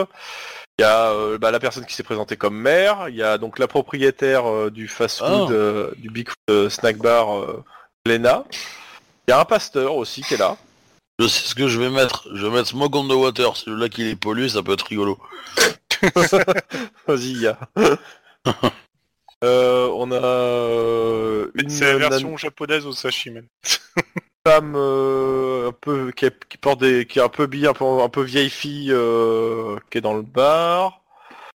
il y a euh, bah, la personne qui s'est présentée comme maire, il y a donc la propriétaire euh, du fast-food, Ah. euh, du Big euh, Snack Bar, euh, Lena. Il y a un pasteur aussi qui est là. Je sais ce que je vais mettre. Je vais mettre Smoke on the Water. Celui-là qui est pollué, ça peut être rigolo. [laughs] Vas-y, il y a. Euh, on a euh, une C'est la version japonaise au sashimi. [laughs] femme euh, un peu qui, est- qui porte des qui est un peu habillée un peu un peu vieille fille euh, qui est dans le bar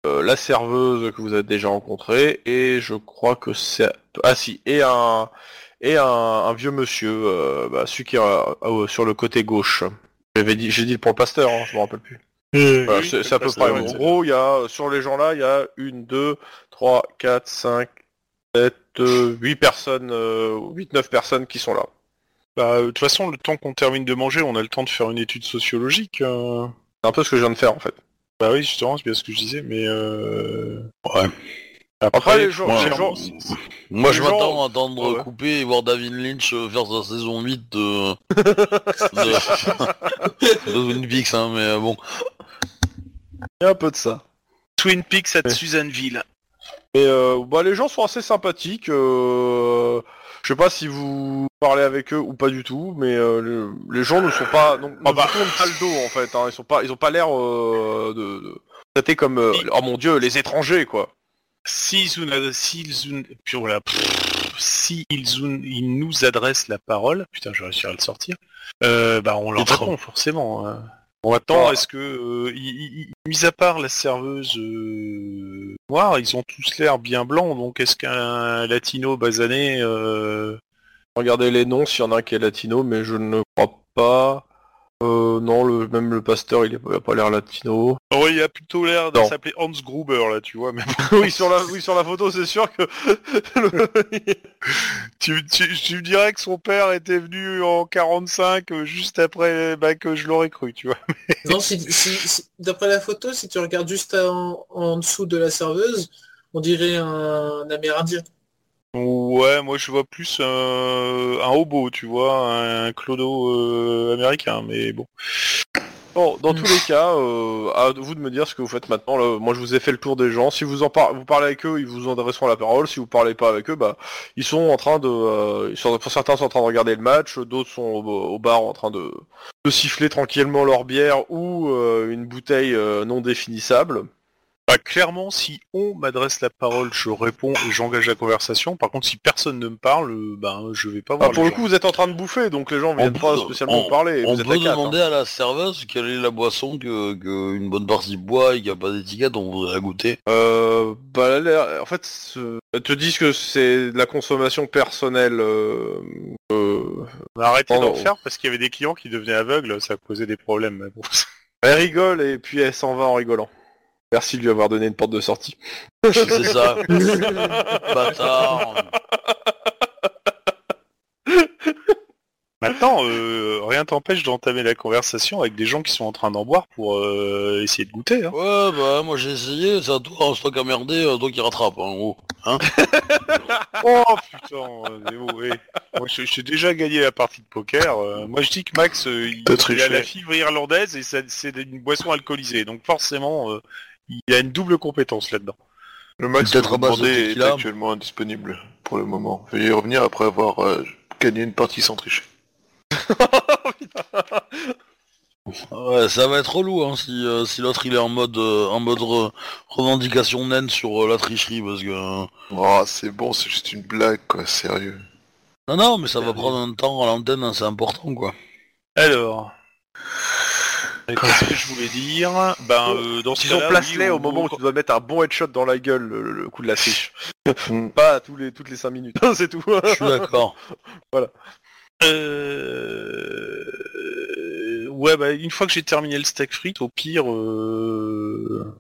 Euh, la serveuse que vous avez déjà rencontrée et je crois que c'est ah si et un et un, un vieux monsieur euh, bah, celui qui est euh, euh, sur le côté gauche j'avais dit j'ai dit pour le pasteur hein, je me rappelle plus Voilà, Oui, c'est à peu près en gros il y a sur les gens là il y a une deux trois quatre cinq sept euh, huit personnes euh, huit neuf personnes qui sont là Bah, de toute façon, le temps qu'on termine de manger, on a le temps de faire une étude sociologique. euh. c'est un peu ce que je viens de faire en fait Bah oui, justement, c'est bien ce que je disais, mais euh... Ouais. Après, les gens- les Moi, Les je gens- m'attends à attendre Ouais, couper et voir David Lynch euh, faire sa saison 8 [laughs] de... [laughs] de... de Twin Peaks, hein, mais euh, bon. Il y a un peu de ça. Twin Peaks à Ouais. Susanville. Mais euh, bah, les gens sont assez sympathiques. euh, Je sais pas si vous parlez avec eux ou pas du tout, mais euh, le- les gens ne sont pas, donc, Ah bah. tournent pas le dos en fait. hein. Ils sont pas, ils ont pas l'air euh, de, de comme, euh, oh mon dieu, les étrangers quoi. Nous- puis voilà, pff, s'ils nous- ils nous adressent la parole, putain, je vais réussir à le sortir, euh, bah on leur répond forcément. Bon, maintenant, Ouais. est-ce que, euh, mis à part la serveuse euh, noire, ils ont tous l'air bien blancs, donc est-ce qu'un latino basané, euh, Regardez les noms s'il y en a un qui est latino, mais je ne crois pas. Euh, non, le, même le pasteur, il a pas l'air latino. oh, il a plutôt l'air de s'appeler Hans Gruber là, tu vois. Mais [laughs] oui, sur la, oui, sur la photo, c'est sûr que. [laughs] tu, tu, tu me dirais que son père était venu en 45, euh, juste après, bah, que je l'aurais cru, tu vois. [laughs] Non, si, si- si- d'après la photo, si tu regardes juste en, en dessous de la serveuse, on dirait un, Amérindien. Ouais, moi je vois plus un hobo, tu vois, un clodo euh, américain, mais bon. Bon, dans Mm. tous les cas, euh, à vous de me dire ce que vous faites maintenant. là. moi, je vous ai fait le tour des gens. Si vous en par- vous parlez avec eux, ils vous adresseront la parole. Si vous parlez pas avec eux, bah, ils sont en train de, euh, ils sont, pour certains sont en train de regarder le match, d'autres sont au, au bar en train de, de siffler tranquillement leur bière ou euh, une bouteille non définissable. Bah, clairement, si on m'adresse la parole, je réponds et j'engage la conversation. Par contre, si personne ne me parle, euh, ben je vais pas Ah, voir. pour les le gens. coup, vous êtes en train de bouffer, donc les gens On viennent peut- pas spécialement on- vous parler. On vous êtes peut à quatre, demander à la serveuse quelle est la boisson que, que une bonne partie boit et qu'il n'y a pas d'étiquette, on voudrait la goûter. hein. Euh, bah, l'air- en fait, ce- elles te disent que c'est de la consommation personnelle. euh, euh, On a arrêté d'en faire parce qu'il y avait des clients qui devenaient aveugles, ça causait des problèmes. mais bon. Elle rigole et puis elle s'en va en rigolant. Merci de lui avoir donné une porte de sortie. [laughs] C'est ça. Bâtard. Maintenant, euh, rien t'empêche d'entamer la conversation avec des gens qui sont en train d'en boire pour euh, essayer de goûter. Hein. Ouais, bah moi j'ai essayé, c'est à toi, hein, c'est toi qui as merdé, euh, toi qui rattrape, hein, en gros. [laughs] Oh putain, euh, ouais. Moi, je- j'ai déjà gagné la partie de poker. euh, moi, je dis que Max, euh, il, il a la fibre irlandaise et c'est une boisson alcoolisée. Donc forcément, euh, il a une double compétence là-dedans. Le max que vous demandez est actuellement indisponible pour le moment. Veuillez y revenir après avoir euh, gagné une partie sans tricher. [laughs] Ouais, ça va être relou hein, si, euh, si l'autre il est en mode euh, en mode re- revendication naine sur euh, la tricherie parce que. Oh, c'est bon, c'est juste une blague, quoi, sérieux. Non non mais ça va prendre un temps à l'antenne, hein, c'est important quoi. Alors, qu'est-ce que je voulais dire Ben, euh, dans ce Disons cas-là, place-les oui, au moment où tu dois mettre un bon headshot dans la gueule, le, le coup de la triche. Mm. [laughs] Pas à tous les, toutes les 5 minutes, c'est tout. Je suis d'accord. [laughs] Euh... Ouais, bah une fois que j'ai terminé le steak frites, au pire, euh...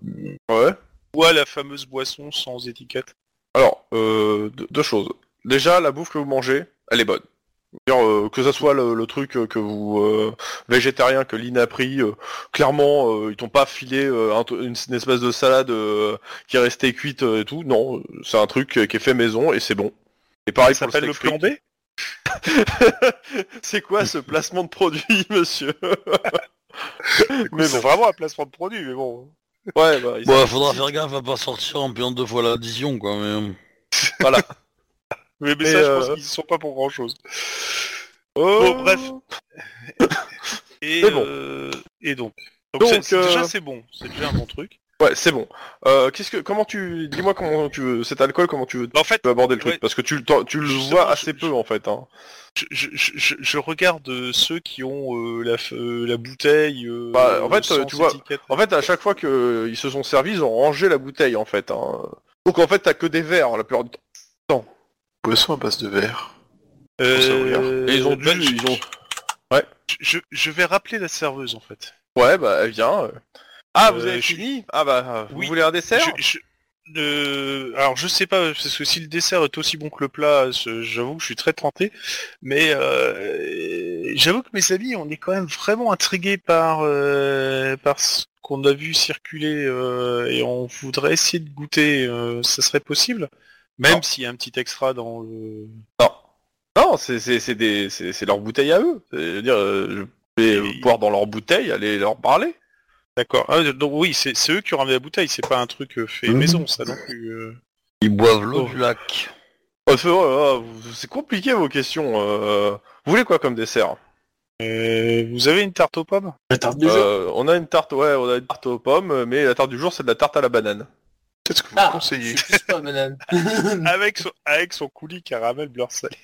ouais. ouais, la fameuse boisson sans étiquette. Alors, euh, deux, deux choses. Déjà, la bouffe que vous mangez, elle est bonne. Euh, que ça soit le, le truc euh, que vous euh, végétarien que Lynn a pris, euh, clairement euh, ils t'ont pas filé euh, un une, une espèce de salade euh, qui est restée cuite euh, et tout. Non, c'est un truc euh, qui est fait maison et c'est bon. Et pareil Ça pour s'appelle le le plan B? [laughs] C'est quoi ce [laughs] placement de produit, [laughs] monsieur? Mais c'est vraiment un placement de produit, mais bon. Ouais, bah, il Bon, faudra faire gaffe à pas sortir en payant deux fois l'addition, quoi, mais... Voilà. Mais, mais ça, je euh, pense qu'ils y sont pas pour grand chose. Oh. Bon, bref. Et, bon. euh, et donc. Donc, Donc, c'est- c'est- euh, déjà c'est bon, c'est déjà un bon truc. Ouais, c'est bon. Euh, qu'est-ce que, comment tu, dis-moi comment tu veux, cet alcool, comment tu veux, En fait, tu veux aborder le truc, ouais. parce que tu, tu le vois assez je- peu en fait. Hein. je, je, regarde euh, ceux qui ont euh, la, la bouteille. Bah, en fait, tu vois. En fait, à chaque fois qu'ils se sont servis, ils ont rangé la bouteille en fait. Hein. Donc en fait, t'as que des verres la plupart du temps. Boisson à base de verre. Euh. Et ils ont dû, bah, ils ont. je, je, je vais rappeler la serveuse en fait. Ouais, bah elle vient. euh. Ah, vous Euh, avez je- fini Ah bah, vous Oui. voulez un dessert Je- je- euh, alors je sais pas parce que si le dessert est aussi bon que le plat, j'avoue que je suis très tenté. Mais euh, j'avoue que mes amis, on est quand même vraiment intrigués par euh, par ce qu'on a vu circuler euh, et on voudrait essayer de goûter. euh, ça serait possible, même s'il y a un petit extra dans le. Non. Non, c'est c'est c'est des c'est c'est leur bouteille à eux. C'est-à-dire, euh, je vais Et- boire dans leur bouteille, aller leur parler. D'accord. Ah, donc oui, c'est c'est eux qui ont ramené la bouteille. C'est pas un truc euh, fait Mhm. maison, ça non plus. euh. Ils boivent l'eau Oh. du lac. Oh, c'est- oh là là, vous- c'est compliqué vos questions. euh. Vous voulez quoi comme dessert? Euh, vous avez une tarte aux pommes? La tarte du jour? Euh, On a une tarte, ouais, on a une tarte aux pommes, mais la tarte du jour c'est de la tarte à la banane. Qu'est-ce que vous Ah, conseillez pas [laughs] avec son, avec son coulis caramel beurre salé.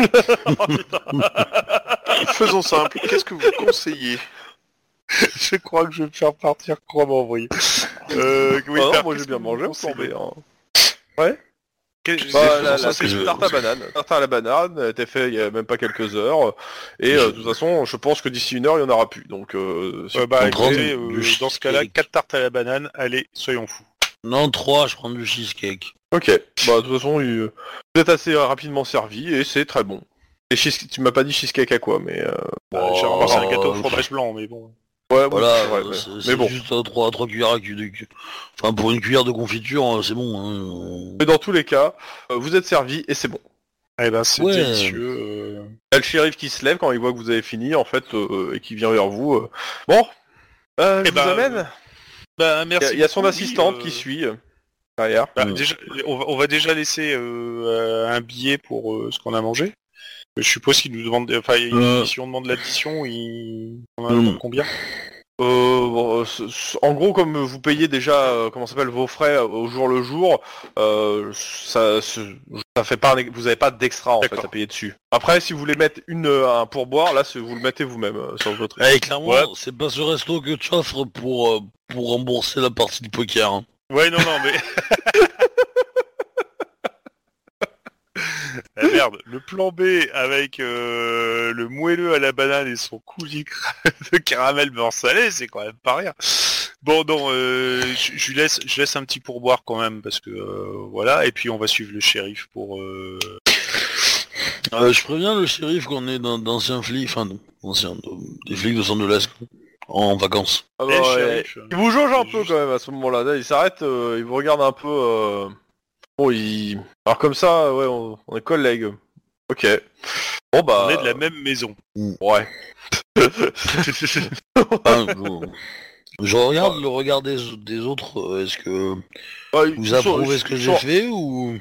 [laughs] Faisons simple. Qu'est-ce que vous conseillez? [laughs] Je crois que je vais me faire partir comment envoyer. Euh, oui, Ah moi j'ai bien mangé, on s'en hein. Quel- Bah, la, c'est une tarte à banane. Tarte à la banane, elle était faite il y a même pas quelques heures. Et euh, de toute façon, je pense que d'ici une heure, il y en aura plus. Donc, euh, si- Euh, bah écoutez, euh, dans ce cas-là, cheesecake. 4 tartes à la banane, allez, soyons fous. Non, trois, je prends du cheesecake. ok. Bah, de toute façon, il- vous êtes assez euh, rapidement servi et c'est très bon. Et cheese- tu m'as pas dit cheesecake à quoi, mais euh, Euh, oh, généralement, c'est un euh, gâteau au fromage blanc, mais bon. ouais, Voilà, c'est vrai, euh, mais- c'est mais c'est bon. juste euh, trois, trois cuillères à cu- de cu- Enfin, pour une cuillère de confiture, euh, c'est bon. Hein. Mais dans tous les cas, euh, vous êtes servi et c'est bon. Eh ben, c'est Ouais. délicieux. euh. Il y a le shérif qui se lève quand il voit que vous avez fini, en fait, euh, et qui vient vers vous. euh. Bon, euh, Eh je ben, vous amène. Bah, Il y merci. a, il y a son assistante oui, qui euh, suit euh, derrière. bah, déjà, on, va, on va déjà laisser euh, euh, un billet pour euh, ce qu'on a mangé. Je suppose qu'il nous demande, enfin, Euh. si on demande l'addition, il... on a combien? Euh, euh, en gros, comme vous payez déjà, euh, comment s'appelle, vos frais euh, au jour le jour, euh, ça, ça fait pas, vous avez pas d'extra en fait à payer dessus. Après, si vous voulez mettre une euh, un pourboire, là, vous le mettez vous-même euh, sur votre. Eh, clairement, Ouais. c'est pas ce resto que tu offres pour, euh, pour rembourser la partie de poker. hein. Ouais, non, non, mais... [laughs] Ah, merde, le plan B avec euh, le moelleux à la banane et son coulis [laughs] de caramel beurre salé, c'est quand même pas rien. Bon, non, euh, je laisse, je laisse un petit pourboire quand même parce que euh, voilà, et puis on va suivre le shérif pour. euh, Euh, je préviens le shérif qu'on est d'un- d'anciens flics, enfin, d'anciens, des flics de San en vacances. Ah Eh, bah, ouais, shérif, Il vous jauge un peu Juste- quand même à ce moment-là. Là, il s'arrête, euh, il vous regarde un peu. Bon, il. Alors comme ça, ouais, on, on est collègues. Ok. Bon bah. On est de la même maison. Ouais. [laughs] Je, je regarde le regard des, des autres, euh, est-ce que Ouais, vous sont- approuvez ce que ils j'ai sont- fait ou...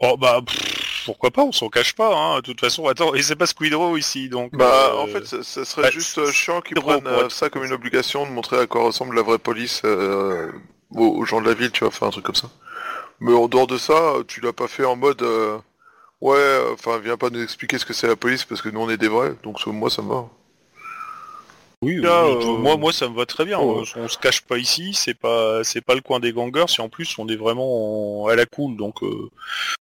Oh bah pff, pourquoi pas, on s'en cache pas. Hein. De toute façon, attends, et c'est pas Squidrow ici, donc. Bah, euh, en fait, ça, ça serait bah, juste euh, chiant qu'ils drôle prennent pour euh, être ça comme une obligation de montrer à quoi ressemble la vraie police euh, aux, aux gens de la ville, tu vois, faire un truc comme ça. Mais en dehors de ça, euh, tu l'as pas fait en mode euh, ouais, euh, enfin, viens pas nous expliquer ce que c'est la police parce que nous on est des vrais, donc sur moi ça me va. Oui, Là, euh, euh, moi, moi, ça me va très bien. On, on se cache pas ici, c'est pas, c'est pas le coin des gangers. Si en plus on est vraiment en- à la cool, donc euh,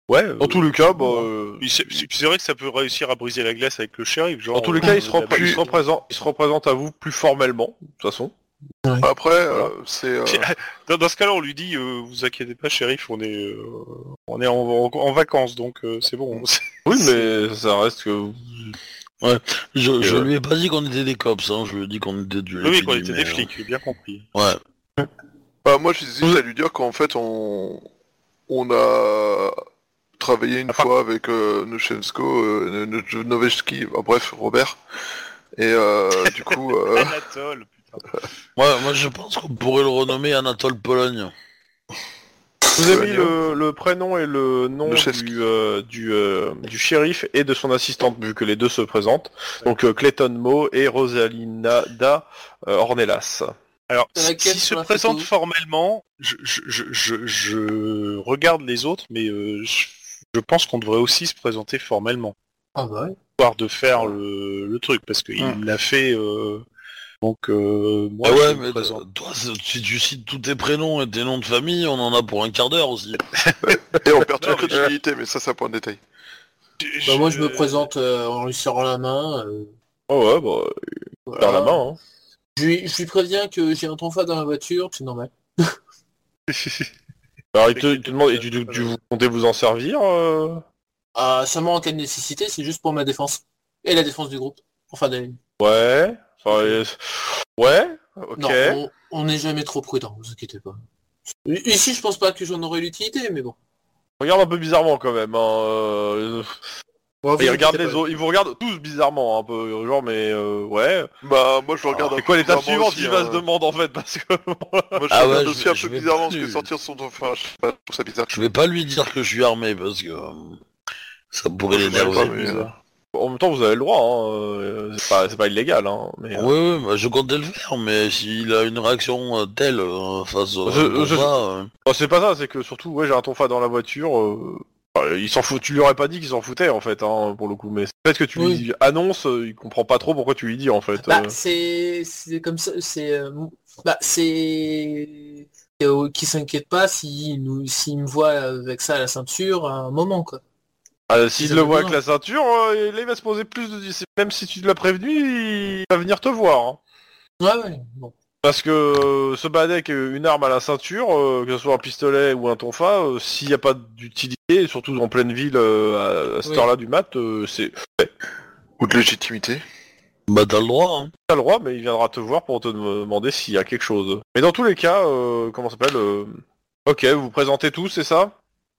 ouais. Dans euh, tous les cas, bah. euh, c'est vrai que ça peut réussir à briser la glace avec le shérif. Genre, Dans tous les euh, cas, il se, il se représente à vous plus formellement, de toute façon. Après, euh, c'est... euh, [laughs] Dans, dans ce cas-là, on lui dit, euh, vous inquiétez pas, shérif, on est, euh, on est en, en- en vacances, donc euh, c'est bon. [laughs] Oui, mais ça reste que. Je, je Euh. lui ai pas dit qu'on était des cops, hein. je lui ai dit qu'on était du oui, oui, qu'on était mais, des flics, j'ai bien compris. Ouais. Bah, moi, j'hésite à lui dire qu'en fait, on, on a travaillé une Ah, fois avec euh, Nochensko, euh, No- Novechki, bah, bref, Robert. Et euh, du coup, euh, [laughs] Anatole, Ouais, moi je pense qu'on pourrait le renommer Anatole Pologne. Je vous ai mis le, le prénom et le nom Le du, euh, du, euh, du shérif et de son assistante, vu que les deux se présentent. Donc euh, Clayton Moe et Rosalina da euh, Ornelas. Alors, C'est si- laquelle s'il se sur la présente photo formellement, je, je, je, je, regarde les autres, mais euh, je, je pense qu'on devrait aussi se présenter formellement. Ah bah ouais. Histoire de faire le, le truc, parce qu'il l'a fait... donc, euh, moi, Ah je ouais, mais toi, si tu cites tous tes prénoms et tes noms de famille, on en a pour un quart d'heure aussi. [laughs] et on perd toute mais- crédibilité, mais ça, c'est un point de détail. Bah moi je me présente euh, en lui serrant la main. euh, Oh ouais, bah, voilà. par la main. Hein. Je lui, je lui préviens que j'ai un tonfa dans la voiture, c'est normal. [laughs] Alors il te, il te demande, et tu, tu, tu- vous comptez vous en servir euh? Ah, seulement en cas de nécessité, c'est juste pour ma défense. Et la défense du groupe. Enfin, de... Ouais. Enfin, euh, ouais. Ok. Non, on- n'est jamais trop prudent, vous inquiétez pas. Ici, je pense pas que j'en aurais l'utilité, mais bon. Regarde un peu bizarrement quand même. Hein. euh, Bon, vous Il regarde inquiétez les autres, ils vous regardent tous bizarrement, un peu, genre, mais euh, ouais. Bah, moi, je regarde un C'est peu quoi l'étape suivante Il va hein. se demander en fait, parce que... Moi, je [laughs] Ah regarde ouais, aussi je- un je peu vais bizarrement parce que sortir son enfin, je sais pas, je trouve ça bizarre. Je vais pas lui dire que je suis armé parce que euh, ça pourrait l'énerver. En même temps, vous avez le droit, hein. euh, c'est pas, c'est pas illégal, hein. Mais, euh, Oui, oui, bah, je comptais le faire, mais s'il a une réaction euh, telle euh, face au Je- au je- combat, euh, oh, c'est pas ça, c'est que surtout, ouais, j'ai un tonfa dans la voiture. euh, euh, il s'en fout. Tu lui aurais pas dit qu'il s'en foutait en fait, hein, pour le coup. Mais peut-être que tu lui Oui. dis annonce, euh, il comprend pas trop pourquoi tu lui dis en fait. Bah, euh. c'est c'est comme ça, c'est... euh, Bah, c'est... c'est, euh, Qui s'inquiète pas s'il nous... s'il me voit avec ça à la ceinture à un moment, quoi. Ah, S'il le voit avec la ceinture, euh, là, il va se poser plus de. Même si tu l'as prévenu, il va venir te voir. hein. Ouais, ouais, bon. Parce que euh, se balader avec euh, une arme à la ceinture, euh, que ce soit un pistolet ou un tonfa, euh, s'il n'y a pas d'utilité, et surtout en pleine ville euh, à, à cette Oui. heure-là du mat, euh, c'est Ou de légitimité. bah t'as le droit. Hein. t'as le droit, mais il viendra te voir pour te demander s'il y a quelque chose. Mais dans tous les cas, euh, comment ça s'appelle euh, Ok, vous vous présentez tous, c'est ça?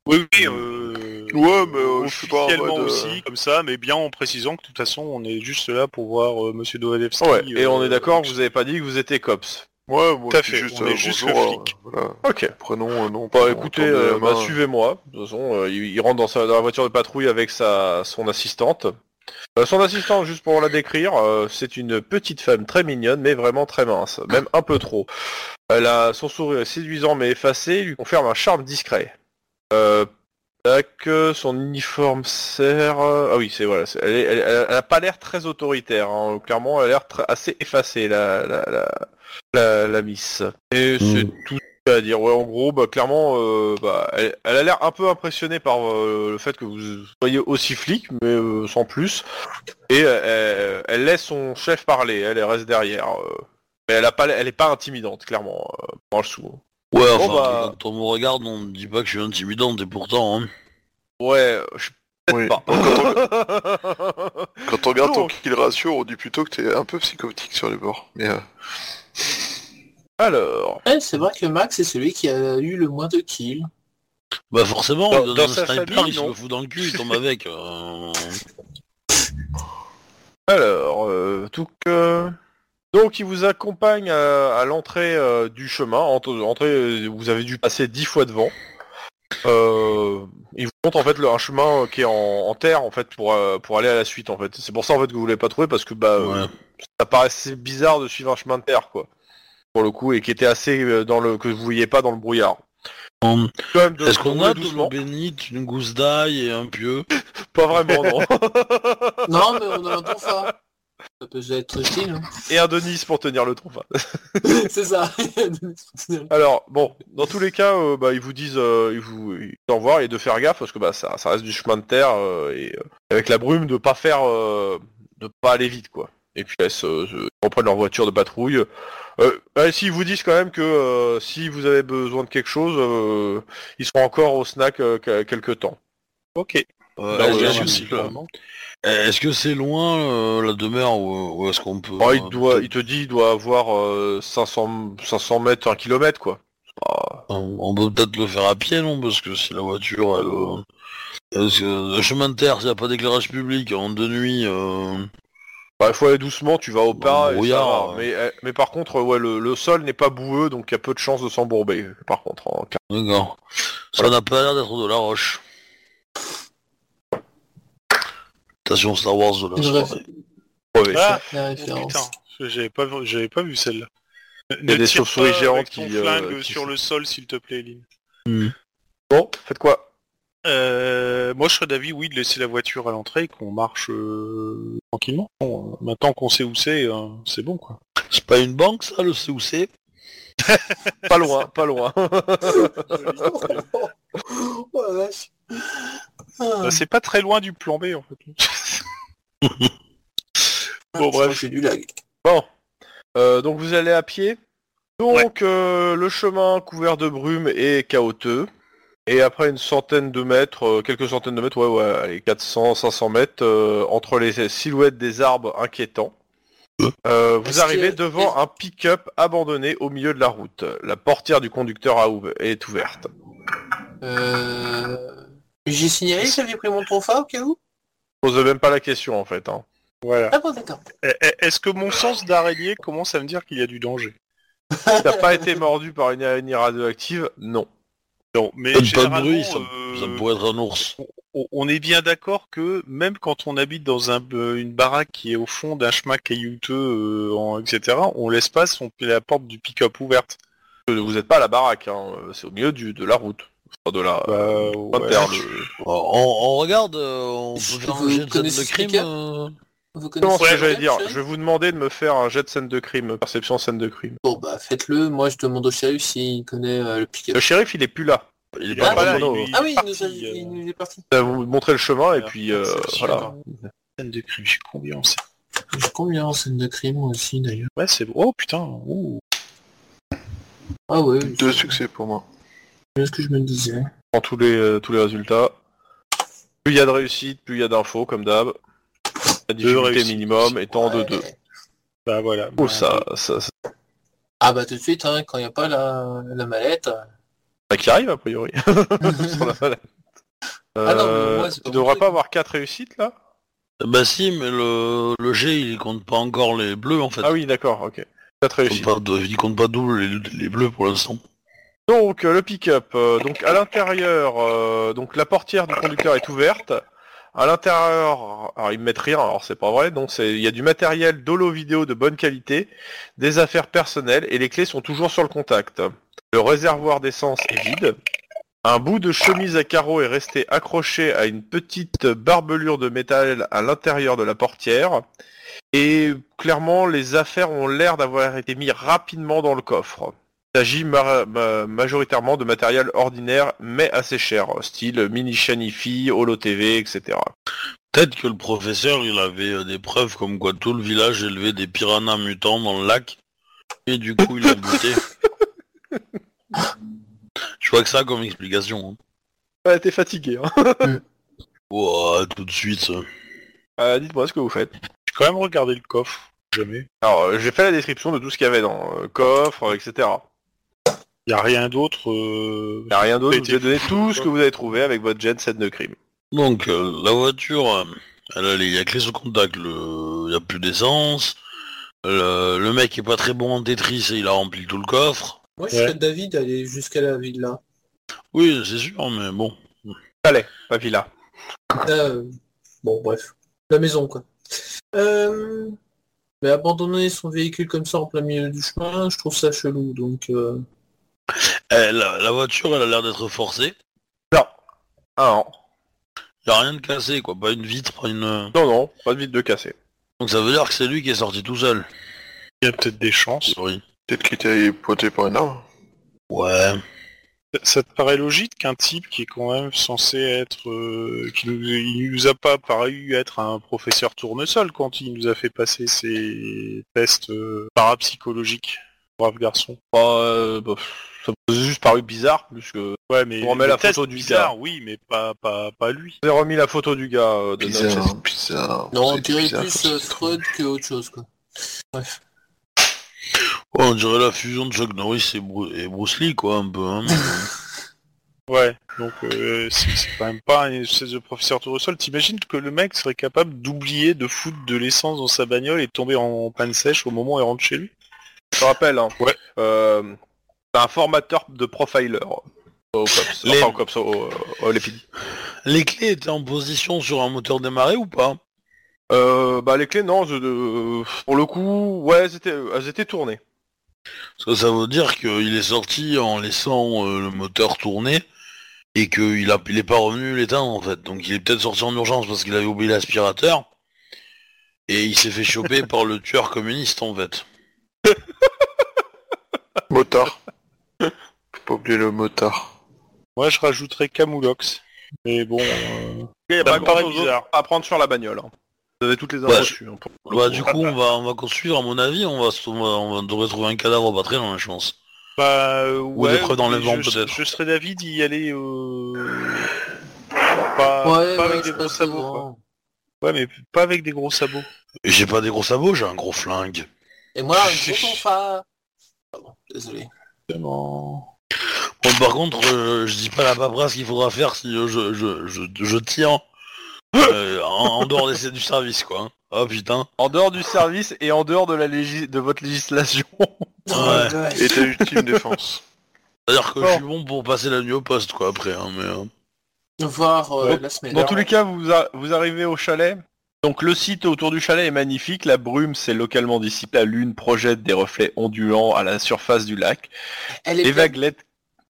Oui, oui, euh... Ouais, mais, euh, je suis pas en officiellement mode, euh, aussi, comme ça, mais bien en précisant que de toute façon, on est juste là pour voir euh, Monsieur Dovalevski. Ouais, et on euh, est d'accord, vous avez pas dit que vous étiez cops. Ouais, moi, Tout à fait, juste, on est juste bonjour, le euh, flic. voilà. Ok. Prénom, euh, nom, Bah écoutez, euh, bah, suivez-moi. De toute façon, euh, il, il rentre dans, sa, dans la voiture de patrouille avec sa, son assistante. Euh, son assistante, juste pour la décrire, euh, c'est une petite femme très mignonne, mais vraiment très mince, même un peu trop. Elle a son sourire est séduisant mais effacé, lui confirme un charme discret. Euh, tac, son uniforme sert. euh, Ah oui, c'est voilà, c'est- elle, est- elle, elle- elle a pas l'air très autoritaire. hein. Clairement, elle a l'air très- assez effacée la la, la, la, la miss. Et c'est Mm. tout à dire. Ouais, en gros, bah clairement, euh, bah, elle, elle a l'air un peu impressionnée par euh, le fait que vous soyez aussi flic, mais euh, sans plus. Et elle, elle laisse son chef parler. Elle, elle reste derrière. Mais elle a pas, elle est pas intimidante, clairement. Pour le sou. Ouais, Bon, enfin, bah- quand on me regarde, on me dit pas que je suis intimidante, et pourtant, hein. Ouais, je Oui. pas. Quand on [laughs] regarde ton kill ratio, on dit plutôt que t'es un peu psychotique sur les bords. Mais euh, Alors, Ouais, c'est vrai que Max est celui qui a eu le moins de kills. Bah forcément, Dans- donne dans un sa sniper, famille, il se non. fout dans le cul, il tombe avec. euh. [laughs] alors, euh, tout que... Donc, il vous accompagne à, à l'entrée euh, du chemin. Entre, entrée, euh, vous avez dû passer dix fois devant. Euh, il vous montre en fait le, un chemin qui est en, en terre en fait pour, euh, pour aller à la suite en fait. C'est pour ça en fait que vous l'avez pas trouvé parce que bah euh, Ouais. ça paraissait bizarre de suivre un chemin de terre quoi. Pour le coup et qui était assez euh, dans le que vous voyez pas dans le brouillard. Est-ce qu'on a de doucement l'eau bénite, une gousse d'ail et un pieu? Pas vraiment non. [laughs] Non, mais on a un tonfa. Ça peut être utile. hein. et un Denis pour tenir le tronc. [laughs] c'est ça. [laughs] Alors bon, dans tous les cas, euh, bah, ils vous disent, euh, ils vous ils envoient et de faire gaffe parce que bah ça, ça reste du chemin de terre euh, et euh, avec la brume de pas faire, euh, de pas aller vite quoi. et puis euh, ils reprennent leur voiture de patrouille. Euh, euh, S'ils vous disent quand même que si vous avez besoin de quelque chose, euh, ils seront encore au snack que- quelques temps. Ok. Euh, Bah, est-ce ouais, que- est-ce c'est loin euh, la demeure ou, ou est-ce qu'on peut... Oh, il, euh, doit, il te dit il doit avoir euh, 500, 500 mètres, 1 kilomètre quoi. Ah, On peut peut-être le faire à pied, non? Parce que si la voiture, elle... euh, Parce que le chemin de terre, s'il n'y a pas d'éclairage public en de nuit... euh, bah, il faut aller doucement, tu vas au pas. et ça brouillard, va. euh. Mais, eh, mais par contre, ouais, le, le sol n'est pas boueux, donc il y a peu de chances de s'embourber. Par contre, en cas. D'accord. Ça n'a pas l'air d'être de la roche. Station Star Wars de la soirée. Ah, La oh, putain, j'avais pas, vu- j'avais pas vu celle-là. Ne y a des chauves-souris géantes qui, euh, flingue qui sur le sol, s'il te plaît, Lynn. Bon, faites quoi? Euh, moi, je serais d'avis, oui, de laisser la voiture à l'entrée et qu'on marche euh, tranquillement. Bon, euh, maintenant qu'on sait où c'est, euh, c'est bon, quoi. C'est pas une banque, ça, le COC [laughs] Pas loin, pas loin. [laughs] oh. Ah. Bah, c'est pas très loin du plan B, en fait. Bon, Ah, bref. J'ai du lag. Bon, Euh, donc vous allez à pied. Donc euh, le chemin couvert de brume est chaotique. Et après une centaine de mètres, euh, quelques centaines de mètres, ouais, ouais, allez, 400, 500 mètres, euh, entre les silhouettes des arbres inquiétants, euh, vous Est-ce arrivez que- devant un pick-up abandonné au milieu de la route. La portière du conducteur a ouv- est ouverte. Euh... J'ai signalé que j'avais pris mon tonfa au cas où? Pose même pas la question en fait. Hein. Voilà. Ah bon d'accord. Eh, eh, Est-ce que mon sens d'araignée commence à me dire qu'il y a du danger? T'as pas été mordu par une araignée radioactive Non. Non, mais Pas de généralement, bruit, ça, euh, ça pourrait être un ours. on- on est bien d'accord que même quand on habite dans un, euh, une baraque qui est au fond d'un chemin caillouteux, euh, en- etc., on laisse pas son, la porte du pick-up ouverte. Euh, Vous êtes pas à la baraque, hein. c'est au milieu du, de la route. Enfin, de la... Bah, ouais. le- On, on regarde, euh, on peut Vous faire un jet de scène connaissez de ce crime. euh, Vous Comment connaissez j'allais dire Je vais vous demander de me faire un jet de scène de crime, perception scène de crime. Bon bah faites-le, moi je demande au shérif s'il connaît euh, le pick-up. Le shérif il est plus là. Il est Il pas là, là, il- il Ah est oui, il, parti, nous a... euh, il nous est parti. Ça va vous montrer le chemin et puis euh, voilà. Scène de crime, j'ai combien en scène J'ai combien en scène de crime moi aussi d'ailleurs Ouais, c'est bon. Oh putain, ouh. Ah ouais, Deux succès pour moi. Bien ce que je me disais. Prends tous les euh, tous les résultats. Plus il y a de réussite, plus il y a d'infos comme d'hab. La difficulté réussites. minimum étant de Ouais. 2. Bah voilà. Oh Bah, ça, ça, ça, Ah bah tout de suite, hein, quand il n'y a pas la, la mallette. ça qui arrive a priori. [laughs] Sur la mallette. Ah non, mais Euh, moi, c'est pas tu mon devrais truc. pas avoir 4 réussites là? Bah si, mais le, le G, il compte pas encore les bleus, en fait. Ah oui d'accord, ok. 4 il, réussites. compte pas, il compte pas double les, les bleus pour l'instant. Donc euh, le pick-up, euh, donc à l'intérieur, euh, donc la portière du conducteur est ouverte. À l'intérieur, alors ils mettent rien, alors c'est pas vrai, donc il y a du matériel d'holo vidéo de bonne qualité, des affaires personnelles et les clés sont toujours sur le contact. Le réservoir d'essence est vide. Un bout de chemise à carreaux est resté accroché à une petite barbelure de métal à l'intérieur de la portière. Et clairement, les affaires ont l'air d'avoir été mis rapidement dans le coffre. Il s'agit ma- ma- majoritairement de matériel ordinaire mais assez cher, style mini chaîne IFI, Holo TV, etc. Peut-être que le professeur, il avait euh, des preuves comme quoi tout le village élevait des piranhas mutants dans le lac. Et du coup, il a buté. [laughs] Je vois que ça comme explication. hein. Ouais, t'es fatigué. Hein Ouah, tout de suite. euh. Dites-moi ce que vous faites. J'ai quand même regardé le coffre. Jamais. Alors, euh, j'ai fait la description de tout ce qu'il y avait dans le coffre, euh, etc. Y a rien d'autre. Euh... Il n'y a rien d'autre, vous ai donné tout ce que vous avez trouvé avec votre jet scène de crime. Donc, euh, la voiture, euh, elle a les- il y a clé sous contact, le... il y a plus d'essence. Le... le mec est pas très bon en Tetris et il a rempli tout le coffre. Moi je Ouais. serais d'avis d'aller jusqu'à la villa. Oui, c'est sûr, mais bon. Allez, pas villa. Euh, bon bref. La maison quoi. Euh... Mais abandonner son véhicule comme ça en plein milieu du chemin, je trouve ça chelou donc... Euh... Eh, la, la voiture, elle a l'air d'être forcée. Non. Ah non. Il y a rien de cassé, quoi. Pas une vitre, pas une... Non, non, pas de vide de cassé. Donc ça veut dire que c'est lui qui est sorti tout seul. Il y a peut-être des chances. Oui. Peut-être qu'il était pointé par une arme. Ouais. Ça te paraît logique qu'un type qui est quand même censé être, euh, qui nous, il nous a pas paru être un professeur tournesol quand il nous a fait passer ses tests euh, parapsychologiques, brave garçon. Bah, euh, bah, ça m'a juste paru bizarre, plus que... Ouais, mais On remet la photo du bizarre, gars. oui, mais pas pas pas lui. J'ai remis la photo du gars euh, de Bizarre, bizarre. Non, on dirait plus euh, que autre chose, quoi. Bref. Ouais, on dirait la fusion de Chuck Norris et, Bru- et Bruce Lee, quoi, un peu. Hein, mais- [laughs] Ouais, donc euh, c'est quand même pas une espèce de professeur tournesol. T'imagines que le mec serait capable d'oublier de foutre de l'essence dans sa bagnole et de tomber en panne sèche au moment où il rentre chez lui? Je te rappelle, hein, Ouais. euh, c'est un formateur de profiler. Au COPS, Les- enfin au COPS, au, au LFID. Les clés étaient en position sur un moteur démarré ou pas? Euh, bah les clés, non, je- euh, pour le coup, ouais, elles étaient, elles étaient tournées. Que ça veut dire qu'il est sorti en laissant euh, le moteur tourner et qu'il a, il est pas revenu l'éteindre en fait. Donc il est peut-être sorti en urgence parce qu'il avait oublié l'aspirateur et il s'est fait choper [laughs] par le tueur communiste en fait. [laughs] Motard. [laughs] Faut pas oublier le motard. Moi, je rajouterais Camoulox. Mais bon, euh, Il y a Ça pas bizarre. à prendre sur la bagnole. hein. Vous avez toutes les infos dessus. hein, pour le Bah du coup on va on va construire à mon avis, on va, se- on va, on va- devrait trouver un cadavre pas très loin je pense. bah euh, Ou ouais, des preuves dans vents, je- peut-être. Je serais d'avis d'y aller euh, pas, Ouais, pas ouais, avec des gros sabots. Quoi. Ouais, mais pas avec des gros sabots. J'ai pas des gros sabots, j'ai un gros flingue. Et moi, un gros tonfa. Pardon, désolé. Bon, par contre, euh, je dis pas la paperasse qu'il faudra faire si euh, je, je, je, je tire euh, en, en dehors des, du service, quoi. hein. Oh putain. En dehors du service et en dehors de la légis- de votre législation. Ouais. Et ta ultime défense. C'est-à-dire que Bon. je suis bon pour passer la nuit au poste, quoi, après. Hein, mais, euh, Voir euh, Ouais. la semaine. Dans tous les cas, vous, a- vous arrivez au chalet. Donc le site autour du chalet est magnifique, la brume s'est localement dissipée, la lune projette des reflets ondulants à la surface du lac. Elle est Les vaguelettes,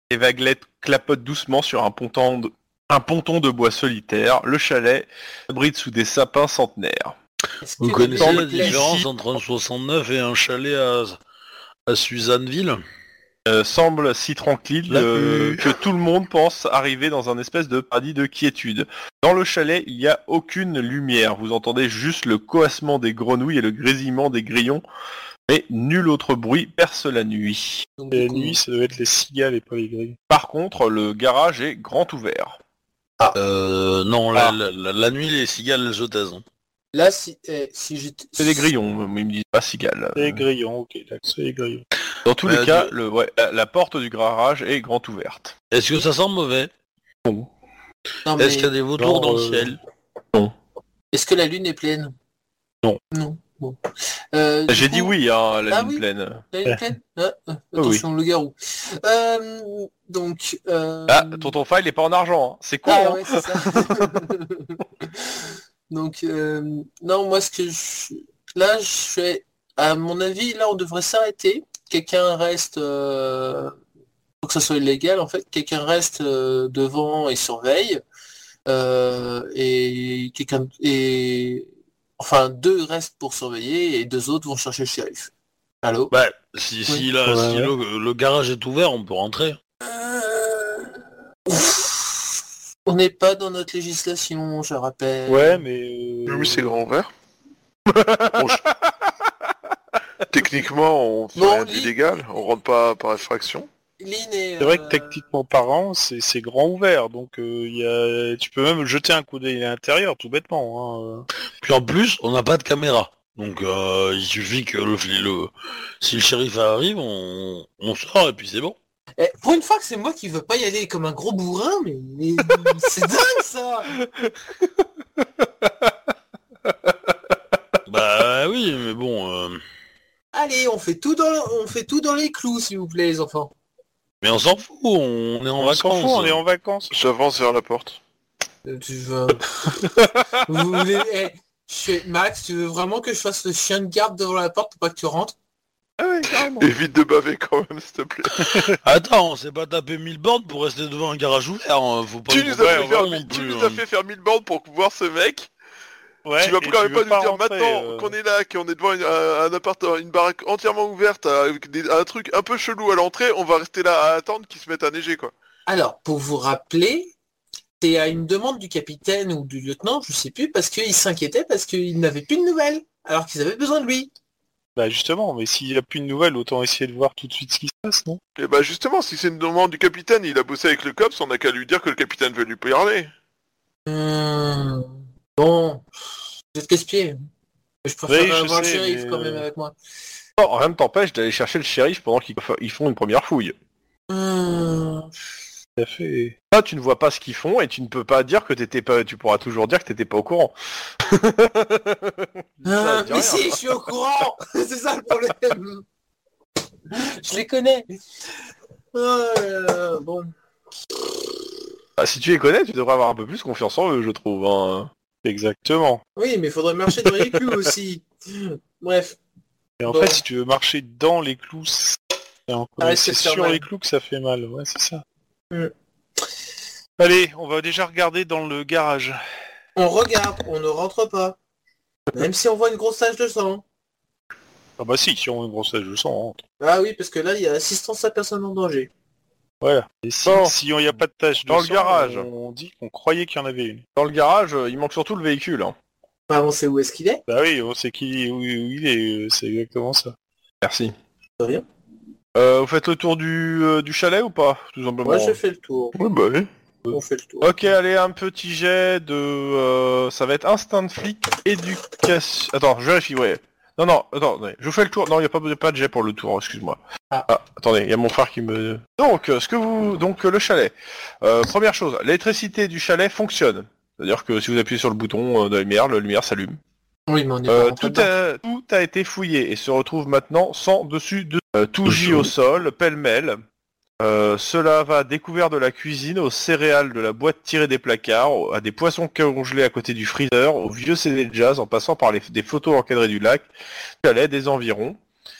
les vaguelettes clapotent doucement sur un ponton, de, un ponton de bois solitaire. Le chalet abrite sous des sapins centenaires. Est-ce Vous connaissez la différence entre un 69 et un chalet à, à Suzanneville Euh, semble si tranquille euh, que tout le monde pense arriver dans un espèce de paradis de quiétude. Dans le chalet, il n'y a aucune lumière. Vous entendez juste le coassement des grenouilles et le grésillement des grillons, mais nul autre bruit perce la nuit. Donc, la coup, nuit, ça doit être les cigales et pas les grilles. Par contre, le garage est grand ouvert. euh, Non, la, Ah. la, la- la nuit, les cigales, elles se taisent. hein. Là, si, eh, si j'étais... C'est des grillons, mais ils me disent pas cigales. Les grillons, ok, d'accord, c'est les grillons. Dans tous Euh, les cas, du- le, ouais, la, la porte du garage est grand ouverte. Est-ce que ça sent mauvais Non, mais Est-ce qu'il y a des vautours Non, dans le euh, ciel est-ce que la lune est pleine? Non. Non. Bon. Euh, J'ai coup, dit oui, hein, la Ah lune oui. pleine. La lune pleine? [laughs] Ah, ah, oui. Attention, le garou. Euh, donc... Euh... Ah, tonton File n'est pas en argent, hein. c'est con. Ah hein. ouais, c'est ça. [laughs] Donc, euh, non, moi, ce que je... Là, je fais... À mon avis, là, on devrait s'arrêter. Quelqu'un reste... Euh... Faut que ça soit illégal, en fait. Quelqu'un reste euh, devant et surveille. Euh, et quelqu'un... Et... Enfin, deux restent pour surveiller et deux autres vont chercher le shérif. Allô? Bah, si, si, la- Ouais, si ouais. Le, le garage est ouvert, on peut rentrer. Euh. On n'est pas dans notre législation, je rappelle. Ouais, mais... euh, Oui, c'est grand ouvert. Bon, je- [laughs] Techniquement, on fait lit- d'illégal. On rentre pas par est, C'est vrai que euh, techniquement parlant, c'est c'est grand ouvert, donc euh, il y a... tu peux même jeter un coup d'œil à l'intérieur, tout bêtement. Hein. Puis en plus, on n'a pas de caméra. Donc euh, il suffit que le, le si le shérif arrive, on, on sort et puis c'est bon. eh, pour une fois que c'est moi qui veux pas y aller comme un gros bourrin, mais, mais c'est dingue ça [laughs] Bah oui, mais bon. euh, Allez, on fait tout dans on fait tout dans les clous, s'il vous plaît, les enfants. Mais on s'en fout, on est en On s'en vacances. fout, on est en vacances. J'avance vers la porte. Euh, Tu veux... [laughs] Vous voulez... eh, je Max, tu veux vraiment que je fasse le chien de garde devant la porte pour pas que tu rentres? Ah ouais, carrément. Évite de baver quand même, s'il te plaît. [laughs] Attends, on s'est pas tapé 1000 bornes pour rester devant un garage ouvert. hein, Faut pas Tu nous as fait faire, non tu plus, nous hein. as fait faire 1000 bornes pour voir ce mec. Ouais, tu vas quand même pas nous dire rentrer, maintenant euh, qu'on est là, qu'on est devant une, un, un appartement, une baraque entièrement ouverte avec des- un truc un peu chelou à l'entrée, on va rester là à attendre qu'il se mette à neiger quoi. Alors, pour vous rappeler, c'est à une demande du capitaine ou du lieutenant, je sais plus, parce qu'il s'inquiétait parce qu'il n'avait plus de nouvelles, alors qu'ils avaient besoin de lui. Bah justement, mais s'il n'y a plus de nouvelles, autant essayer de voir tout de suite ce qui se passe, non? Et bah justement, si c'est une demande du capitaine, il a bossé avec le COPS, on a qu'à lui dire que le capitaine veut lui parler. Hmm. Bon, vous êtes casse-pied. Je préfère Oui, je avoir le shérif mais- quand même avec moi. Non, rien ne t'empêche d'aller chercher le shérif pendant qu'ils ils font une première fouille. Hmm. Ça fait... Là, tu ne vois pas ce qu'ils font et tu ne peux pas dire que t'étais pas. Tu pourras toujours dire que t'étais pas au courant. [laughs] Ah, mais rien. si, je suis au courant [laughs] C'est ça le problème Je les connais Oh Bon, Bah, si tu les connais, tu devrais avoir un peu plus confiance en eux, je trouve. hein. Exactement. oui, mais il faudrait marcher dans les clous aussi. Bref, Et en Bon. fait, si tu veux marcher dans les clous, c'est encore- Ah, sur mal. les clous que ça fait mal, ouais, c'est ça. Mm. Allez, on va déjà regarder dans le garage. on regarde, on ne rentre pas. Même si on voit une grosse tache de sang. Ah bah si, si on a une grosse je sens. Ah oui, parce que là, il y a assistance à personne en danger. Voilà. Et si Bon. si il n'y a pas de tache de Dans le sang, garage. on dit qu'on croyait qu'il y en avait une. Dans le garage, euh, il manque surtout le véhicule. hein. Bah, on sait où est-ce qu'il est. Bah oui, on sait qui, où, où il est, euh, c'est exactement ça. Merci. De rien. Euh, vous faites le tour du, euh, du chalet ou pas Tout simplement? Moi, je fais le tour. Ouais, bah oui. On fait le tour. Ok, allez, un petit jet de... euh, ça va être instinct de flic, éducation... Attends, je vérifie, ouais. Non, non, attends, attendez, je vous fais le tour. Non, il n'y a pas, y a pas de jet pour le tour, excuse-moi. Ah. attendez, il y a mon frère qui me... Donc, euh, ce que vous... Donc, euh, le chalet. Euh, première chose, l'électricité du chalet fonctionne. C'est-à-dire que si vous appuyez sur le bouton de la lumière, la lumière s'allume. Oui, mais on est Euh, tout, a, tout a été fouillé et se retrouve maintenant sans dessus de euh, tout gît au sol, pêle-mêle. Euh, cela va découvert de la cuisine, aux céréales de la boîte tirée des placards, à des poissons congelés à côté du freezer, au vieux CD de jazz, en passant par les, des photos encadrées du lac, du chalet, des environs,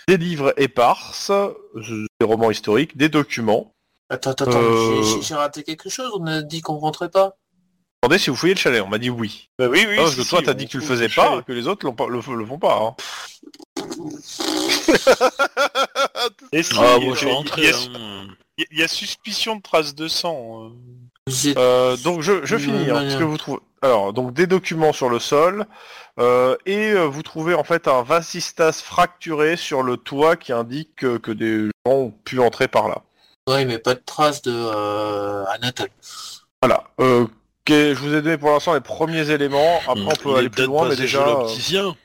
des livres éparses, des romans historiques, des documents. Attends, attends, attends, Euh, j'ai- raté quelque chose. On a dit qu'on rentrait pas. Attendez si vous fouillez le chalet, on m'a dit oui. Bah oui, oui. Si, que toi si, t'as dit que tu le faisais le pas, chalet. que les autres l'ont pas- le, le font pas. Hein. [laughs] Et si, Ah, moi je rentré. hein. Il y, a suspicion de traces de sang. euh. Euh, donc je, je finis. Hein, ce que vous trouvez. Alors donc des documents sur le sol euh, et euh, vous trouvez en fait un vasistas fracturé sur le toit qui indique que, que des gens ont pu entrer par là. Ouais, mais pas de traces de euh, Anatole. Voilà. Euh, ok, je vous ai donné pour l'instant les premiers éléments. Après on peut aller plus loin, mais déjà. chez l'opticien.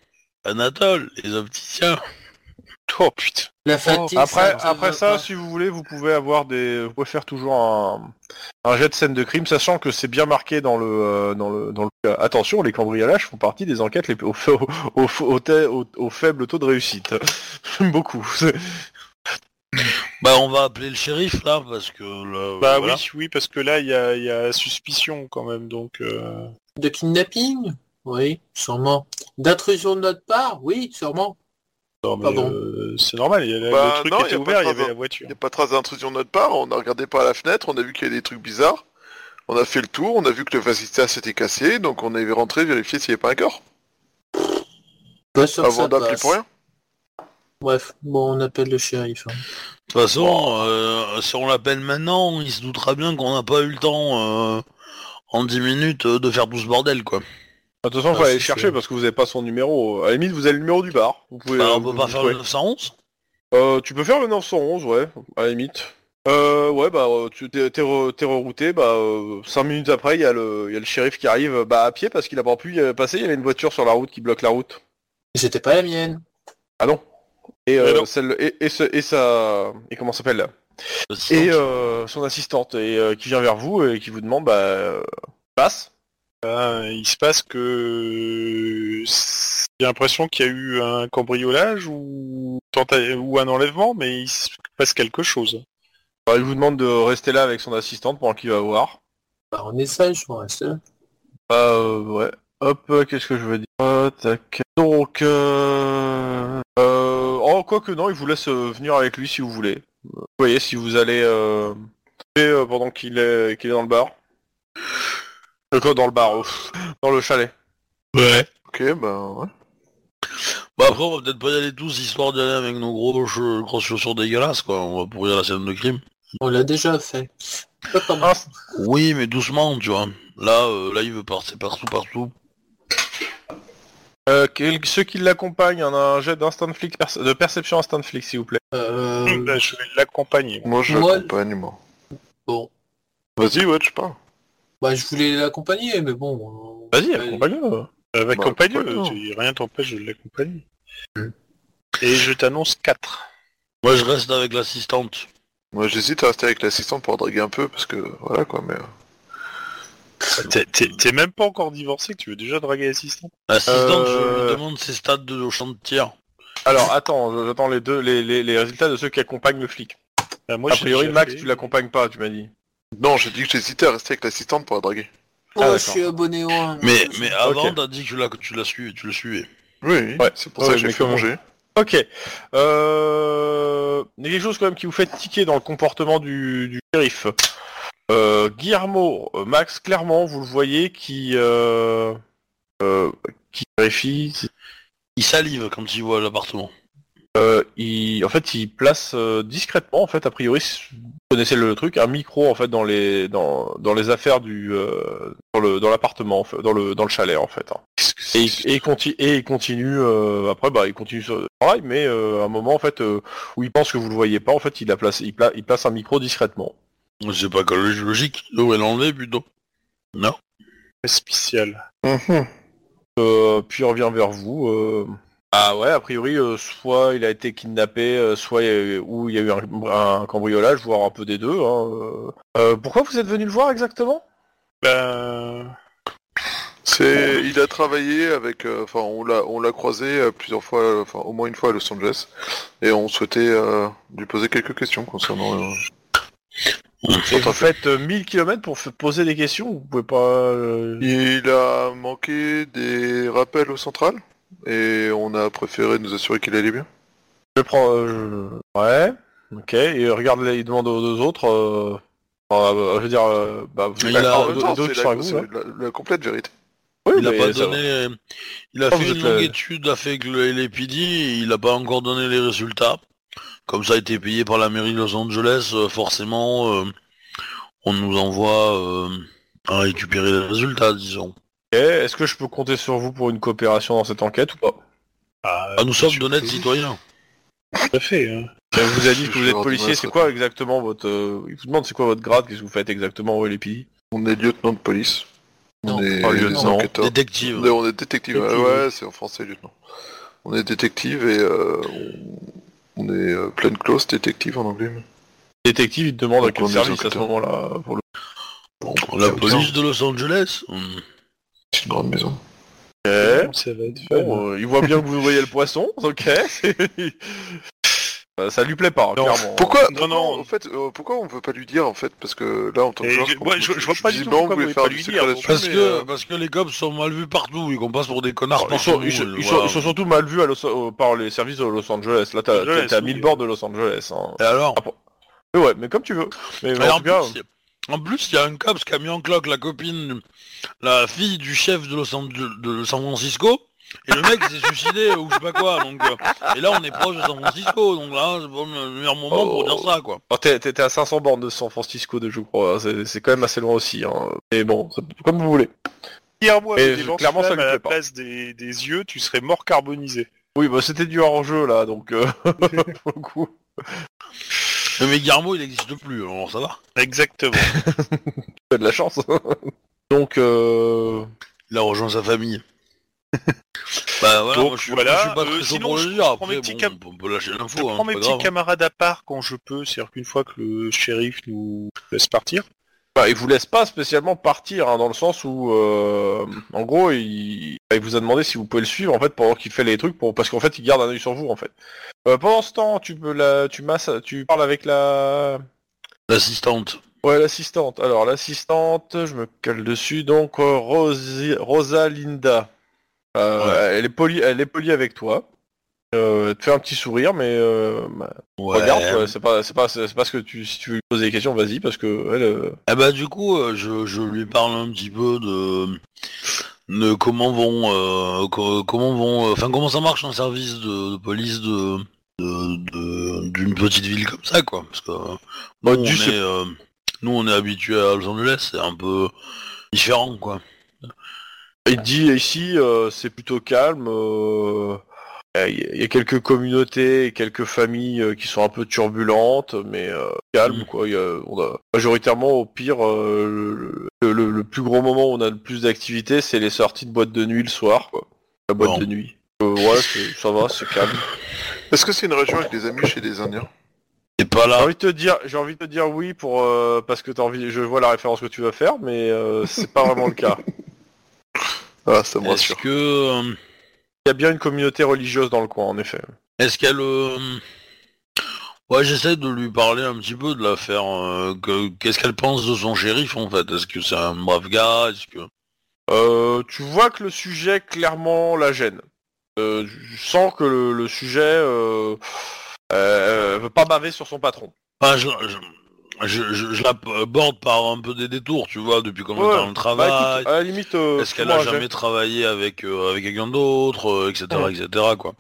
Anatole, les opticiens. [laughs] Oh putain. La fatigue. Après, ça après ça, si vous voulez, vous pouvez avoir des, vous pouvez faire toujours un, un jet de scène de crime, sachant que c'est bien marqué dans le, euh, dans le, dans le. Attention, les cambriolages font partie des enquêtes les, au, au, au, au, te- au- au faible taux de réussite. [laughs] Beaucoup. C'est- Bah on va appeler le shérif là parce que là, Bah voilà. oui, oui, parce que là, il y a, il y a suspicion quand même, donc... euh, De kidnapping? Oui, sûrement. D'intrusion de notre part? Oui, sûrement. Non, mais, Pardon. euh, c'est normal, il y a, Bah, le truc non, était y a pas ouvert, de il y avait la voiture. Il n'y a pas de trace d'intrusion de notre part, on a regardé par la fenêtre, on a vu qu'il y avait des trucs bizarres. On a fait le tour, on a vu que le vasistas s'était cassé, donc on est rentré vérifier s'il n'y avait pas un corps. Pas sûr que Avant ça d'appeler passe. pour rien. Bref, bon, on appelle le shérif. hein. De toute façon, euh, si on l'appelle maintenant, il se doutera bien qu'on n'a pas eu le temps euh, en 10 minutes euh, de faire tout ce bordel quoi. De toute façon, il Ah, faut aller le chercher sûr. parce que vous n'avez pas son numéro. À la limite, vous avez le numéro du bar. Vous pouvez. Bah, euh, on peut vous- pas vous faire le 911 Euh, tu peux faire le 911, ouais, à la limite. Euh, ouais, bah, euh, tu t'es, t'es re- t'es rerouté, bah, 5 minutes après, il y, a le- il y a le shérif qui arrive, euh, bah, à pied, parce qu'il a pas pu y passer, il y avait une voiture sur la route qui bloque la route. C'était pas la mienne. Ah non Et, Mais euh, non. celle, et, et, ce- et sa... Et comment ça s'appelle? Là Et euh, son assistante, et euh, qui vient vers vous, et qui vous demande, bah, euh, passe. Ben, il se passe que j'ai l'impression qu'il y a eu un cambriolage ou, tenta- ou un enlèvement, mais il se passe quelque chose. Bah, il vous demande de rester là avec son assistante pendant qu'il va voir. Bah, on sage, on reste là. Bah euh, ouais. Hop, euh, qu'est-ce que je veux dire? Euh, tac. Donc, euh... euh... Oh, quoi que non, il vous laisse euh, venir avec lui si vous voulez. Vous voyez, si vous allez... Euh... euh, pendant qu'il est... qu'il est dans le bar. Quoi, [laughs] dans le bar, oh, dans le chalet. Ouais. Ok, bah ouais. Bah après on va peut-être pas y aller tous histoire d'y aller avec nos gros che- grosses chaussures dégueulasses quoi. On va pourrir la scène de crime. On l'a déjà fait. Pas Un- Oui, mais doucement, tu vois. Là, euh, là, il veut passer partout, partout. Euh, quel- ceux qui l'accompagnent, on a un jet d'instant flic, perce- de perception instant flic, s'il vous plaît. Euh, Bah, je vais l'accompagner. Moi, je Moi- l'accompagne, moi. bon. Vas-y, ouais, je parle. Bah, je voulais l'accompagner, mais bon. euh, Vas-y, accompagne-le. Euh, Bah, rien t'empêche de l'accompagner. Et je t'annonce 4. Moi, je reste avec l'assistante. Moi, j'hésite à rester avec l'assistant pour draguer un peu, parce que, voilà, quoi, mais... euh, T'es- même pas encore divorcé que tu veux déjà draguer l'assistant L'assistante, je Euh, lui demande ses stades de, au champ de tir. Alors, attends, j'attends les deux, les, les, les résultats de ceux qui accompagnent le flic. Bah, moi, a priori, Max, fait. tu l'accompagnes pas, tu m'as dit. Non, j'ai dit que j'hésitais à rester avec l'assistante pour la draguer. Oh, Ah, je d'accord. suis abonné au 1. Mais, mais avant, Ok. t'as dit que tu l'as, que tu l'as suivi, tu le suivais. Oui, oui, Ouais. c'est pour Ouais, ça que j'ai mais fait comment- manger. Ok. Euh... Il y a quelque chose quand même qui vous fait tiquer dans le comportement du, du shérif. Euh, Guillermo, euh, Max, clairement, vous le voyez qui, euh... euh, qui vérifie. Il salive quand il voit l'appartement. Euh, il, en fait, il place euh, discrètement, en fait, a priori, vous connaissez le truc, un micro en fait dans les dans, dans les affaires du euh, dans le dans l'appartement, en fait, dans le dans le chalet en fait. hein. Et, il- et il continue et il continue euh, après bah il continue son travail, mais euh, à un moment en fait euh, où il pense que vous le voyez pas, en fait, il a placé il, pla- il place un micro discrètement. C'est pas que logique, il devrait l'enlever plutôt. Non? spécial. Mhm. Euh, puis il revient vers vous. Euh, Ah ouais, a priori, euh, soit il a été kidnappé, euh, soit il y a eu- ou il y a eu un, un cambriolage, voire un peu des deux. hein, euh. Euh, pourquoi vous êtes venu le voir exactement? Ben... C'est, il a travaillé avec, euh, enfin, on l'a, on l'a croisé euh, plusieurs fois, euh, enfin, au moins une fois à Los Angeles, et on souhaitait euh, lui poser quelques questions concernant. euh, Et vous faites euh, 1000 km pour poser des questions, vous pouvez pas... euh, Il a manqué des rappels au central, et on a préféré nous assurer qu'il allait bien. Je prends... euh, je- Ouais, ok, et regarde, il demande aux deux autres... euh, euh, je veux dire, euh, bah, vous Il a- sont la, là. la- la complète vérité. Oui, Il a pas donné. Il a fait une longue étude avec le LAPD et il a pas encore donné les résultats. Comme ça a été payé par la mairie de Los Angeles, euh, forcément, euh, on nous envoie euh, à récupérer les résultats, disons. Ok, Est-ce que je peux compter sur vous pour une coopération dans cette enquête ou pas? Ah, Ah, nous sommes d'honnêtes citoyens. Tout à fait. Hein. Elle vous a dit que vous êtes policier, c'est quoi exactement votre... euh, Il vous demande c'est quoi votre grade, qu'est-ce que vous faites exactement au LPI On est lieutenant de police. On Non. est lieutenant. enquêteur. Détective. On est, on est détective. Détective. Ouais, ouais, c'est en français, lieutenant. On est détective et euh, on, on est euh, pleine close détective en anglais. Détective, il te demande à quel on est service à ce moment-là pour le... Bon, La police de Los Angeles. C'est une grande maison. Ok. Ça va être fun. Bon, euh, il voit bien que vous voyez le poisson, [laughs] ok. [laughs] Euh, ça lui plaît pas, Non, clairement. Pourquoi, Non, pourquoi, non. En fait, euh, pourquoi on veut pas lui dire en fait Parce que là, en tant que joueur, je- ouais, je- je vois pas du tout pourquoi du pas lui dire, Parce mais, que, euh, parce que les cops sont mal vus partout et qu'on passe pour des connards ils, sont, partout. ils sont- ils sont- voilà. ils sont surtout mal vus à Los- euh, par les services de Los Angeles. Là, t'as Angeles, t'as oui. mis le bord de Los Angeles. Hein. Et alors Mais ouais, mais comme tu veux. Mais, en tout cas, en plus, il y a un cops qui a mis en cloque la copine, la fille du chef de, Los An- de- de San Francisco, et le mec s'est suicidé ou je sais pas quoi. Donc, euh, et là, on est proche de San Francisco, donc là, c'est pas le meilleur moment pour dire ça, quoi. oh, t'es à 500 bornes de San Francisco, de je crois. C'est c'est quand même assez loin aussi. Hein. Mais bon, c'est comme vous voulez. Pierre-moi Mais avec des je- lance clairement, ça lui à la plaît pas. place des, des yeux, tu serais mort carbonisé. Oui, bah c'était du hors-jeu là, donc euh, [laughs] pour le coup. Mais Guillermo, il n'existe plus, alors ça va. Exactement. [laughs] Tu as de la chance. donc, euh... Il a rejoint sa famille. [laughs] bah voilà, Donc, moi, je suis, voilà, moi, je suis pas euh, très sinon, pour je prends Après, mes petits bon, cam- on peut lâcher je l'info, hein, prends c'est mes pas petits grave. camarades à part quand je peux, c'est-à-dire qu'une fois que le shérif nous laisse partir. Bah, il vous laisse pas spécialement partir, hein, dans le sens où, euh, en gros, il... il vous a demandé si vous pouvez le suivre, en fait, pendant qu'il fait les trucs, pour... parce qu'en fait, il garde un œil sur vous, en fait. Euh, pendant ce temps, tu peux la... tu masses... tu parles avec la... L'assistante. Ouais, l'assistante. Alors, l'assistante, je me cale dessus, donc, euh, Rosi... Rosalinda. Euh, Elle est polie, elle est polie avec toi. Euh, te fait un petit sourire, mais euh, bah, Ouais. regarde, c'est pas, c'est pas, c'est pas ce que tu, si tu veux lui poser des questions, vas-y, parce que elle, euh, Eh bah du coup, euh, je, je lui parle un petit peu de, de comment vont, euh, co- comment vont, euh, enfin comment ça marche un service de, de police de d'une petite ville comme ça quoi, parce que Bah, nous, on est, euh, nous on est habitué à Los Angeles, c'est un peu différent quoi. Il dit ici c'est plutôt calme. Euh, Il y a quelques communautés, et quelques familles euh, qui sont un peu turbulentes, mais euh, calme Mm. quoi. Il y a- on a- majoritairement au pire, euh, le, le- le plus gros moment où on a le plus d'activité, c'est les sorties de boîte de nuit le soir. Quoi. La boîte Bon. de nuit. Euh, ouais, c'est- ça va, c'est calme. Est-ce que c'est une région avec des amis chez des Indiens? C'est pas J'ai là. envie de te dire, j'ai envie de te dire oui pour euh, parce que t'as envie, je vois la référence que tu vas faire, mais euh, c'est pas vraiment le cas. Ah, ça me Est-ce rassure. que euh, Il y a bien une communauté religieuse dans le coin, en effet. est-ce qu'elle euh, Ouais, j'essaie de lui parler un petit peu de l'affaire. euh, que- Qu'est-ce qu'elle pense de son shérif en fait? Est-ce que c'est un brave gars? Est-ce que Euh, tu vois que le sujet clairement la gêne. Euh, je sens que le, le sujet euh, euh, veut pas baver sur son patron. Enfin, je, je, je, je- je la borde par un peu des détours, tu vois, depuis combien de temps elle Bah, travaille. écoute, à la limite, euh, Est-ce qu'elle a jamais travaillé avec euh, avec quelqu'un d'autre, euh, etc., Ouais. etc. quoi.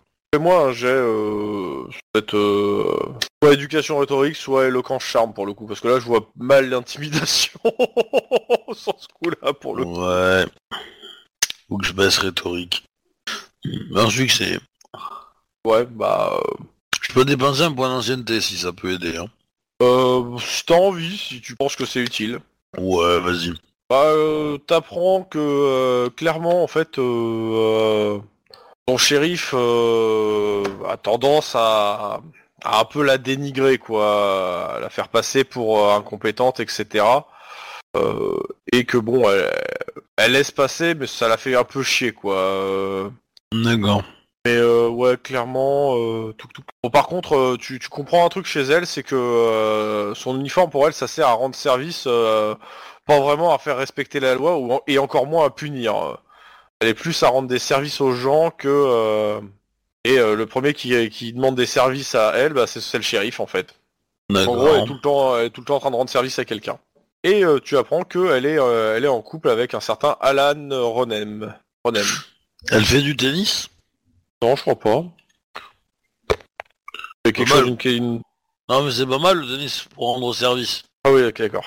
Jet, euh, peut-être euh, soit éducation rhétorique, soit éloquence charme pour le coup, parce que là je vois mal l'intimidation sans ce coup-là pour le coup. Ouais. Faut que je baisse rhétorique. Un succès. Ouais, bah, Je peux dépenser un point d'ancienneté si ça peut aider. Hein. Euh, si t'as envie, si tu penses que c'est utile. Ouais, vas-y. Bah, euh, t'apprends que euh, clairement, en fait, euh, euh, ton shérif a tendance à, à un peu la dénigrer, quoi, à la faire passer pour incompétente, etc. Et que bon, elle, elle laisse passer, mais ça la fait un peu chier, quoi. Euh, D'accord. Mais euh, ouais, clairement, euh, tout, tout. Bon, par contre, euh, tu, tu comprends un truc chez elle, c'est que son uniforme pour elle, ça sert à rendre service, pas vraiment à faire respecter la loi ou, et encore moins à punir. Elle est plus à rendre des services aux gens que et le premier qui, qui demande des services à elle, bah, c'est le shérif en fait. En gros, elle est tout le temps, elle est tout le temps en train de rendre service à quelqu'un. Et tu apprends qu'elle est, elle est en couple avec un certain Alan Ronem. Ronem. Elle fait du tennis? Non, je crois pas. C'est quelque Pas mal. chose, une- une, Non, mais c'est pas mal le tennis pour rendre service. Ah oui, ok, d'accord.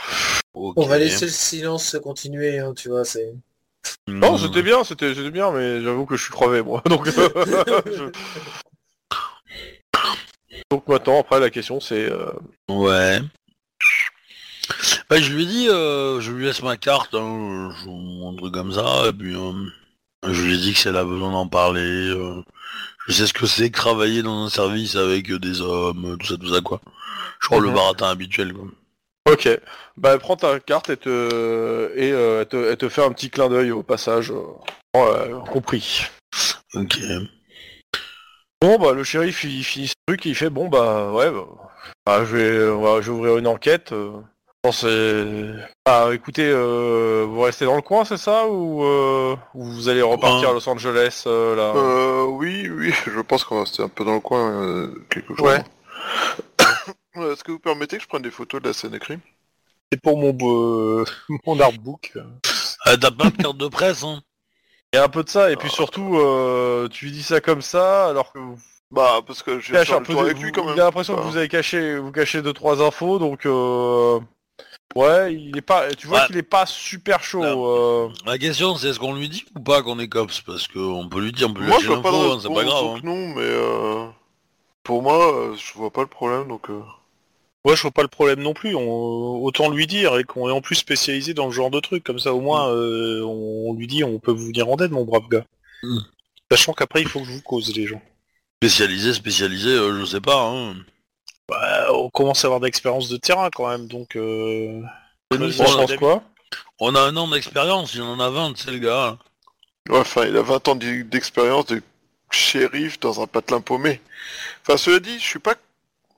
On va laisser le silence continuer, hein, tu vois, c'est... Non, c'était bien, c'était c'était bien, mais j'avoue que je suis crevé, moi. [laughs] Donc, je- [laughs] Donc maintenant, après, la question, c'est... euh, Ouais. Bah, je lui ai dit, euh, je lui laisse ma carte, hein, je, un truc comme ça, et puis euh, je lui ai dit que si elle a besoin d'en parler, euh, je sais ce que c'est que travailler dans un service avec des hommes, tout ça, tout ça, quoi. Je crois le Mhm. baratin habituel, quoi. Ok. Bah, elle prend ta carte et te, et, euh, elle te, elle te fait un petit clin d'œil au passage. euh, compris. Ok. Bon, bah, le shérif, il finit ce truc et il fait, bon, bah, ouais, bah, bah, vais, je vais ouvrir une enquête. Bon, c'est... Ah, écoutez, euh, vous restez dans le coin, c'est ça ou, euh, ou vous allez repartir Ouais. à Los Angeles, euh, là? Euh, oui, oui, [laughs] je pense qu'on va rester un peu dans le coin euh, quelques jours. Ouais. [coughs] Euh, Est-ce que vous permettez que je prenne des photos de la scène écrite? C'est pour mon, euh, [laughs] mon artbook. Euh, T'as pas de carte de presse, hein? Il y a un peu de ça, et puis surtout, euh, tu lui dis ça comme ça, alors que vous Bah, parce que j'ai cachez fait un le peu tour de... avec lui quand vous- même. Il a l'impression que vous avez caché, vous cachez deux trois infos, donc euh... ouais, il est pas, tu vois Ouais. qu'il est pas super chaud. Euh. La question, c'est est-ce qu'on lui dit ou pas qu'on est cops? Parce qu'on peut lui dire, on peut lui Moi, je vois pas de hein, c'est pas grave. hein. non, mais euh, pour moi, euh, je vois pas le problème, donc... euh, Ouais, je vois pas le problème non plus. On... Autant lui dire et qu'on est en plus spécialisé dans le genre de truc. Comme ça, au moins, euh, on lui dit on peut vous venir en aide, mon brave gars. Mm. Sachant qu'après, il faut que je vous cause, les gens. Spécialisé, spécialisé, euh, je sais pas. Hein. Bah, on commence à avoir d'expérience de terrain quand même, donc... Euh... Quoi? On a un an d'expérience, il en a 20, c'est le gars. Ouais, enfin, il a 20 ans d'e- d'expérience de shérif dans un patelin paumé. Enfin, cela dit, je suis pas...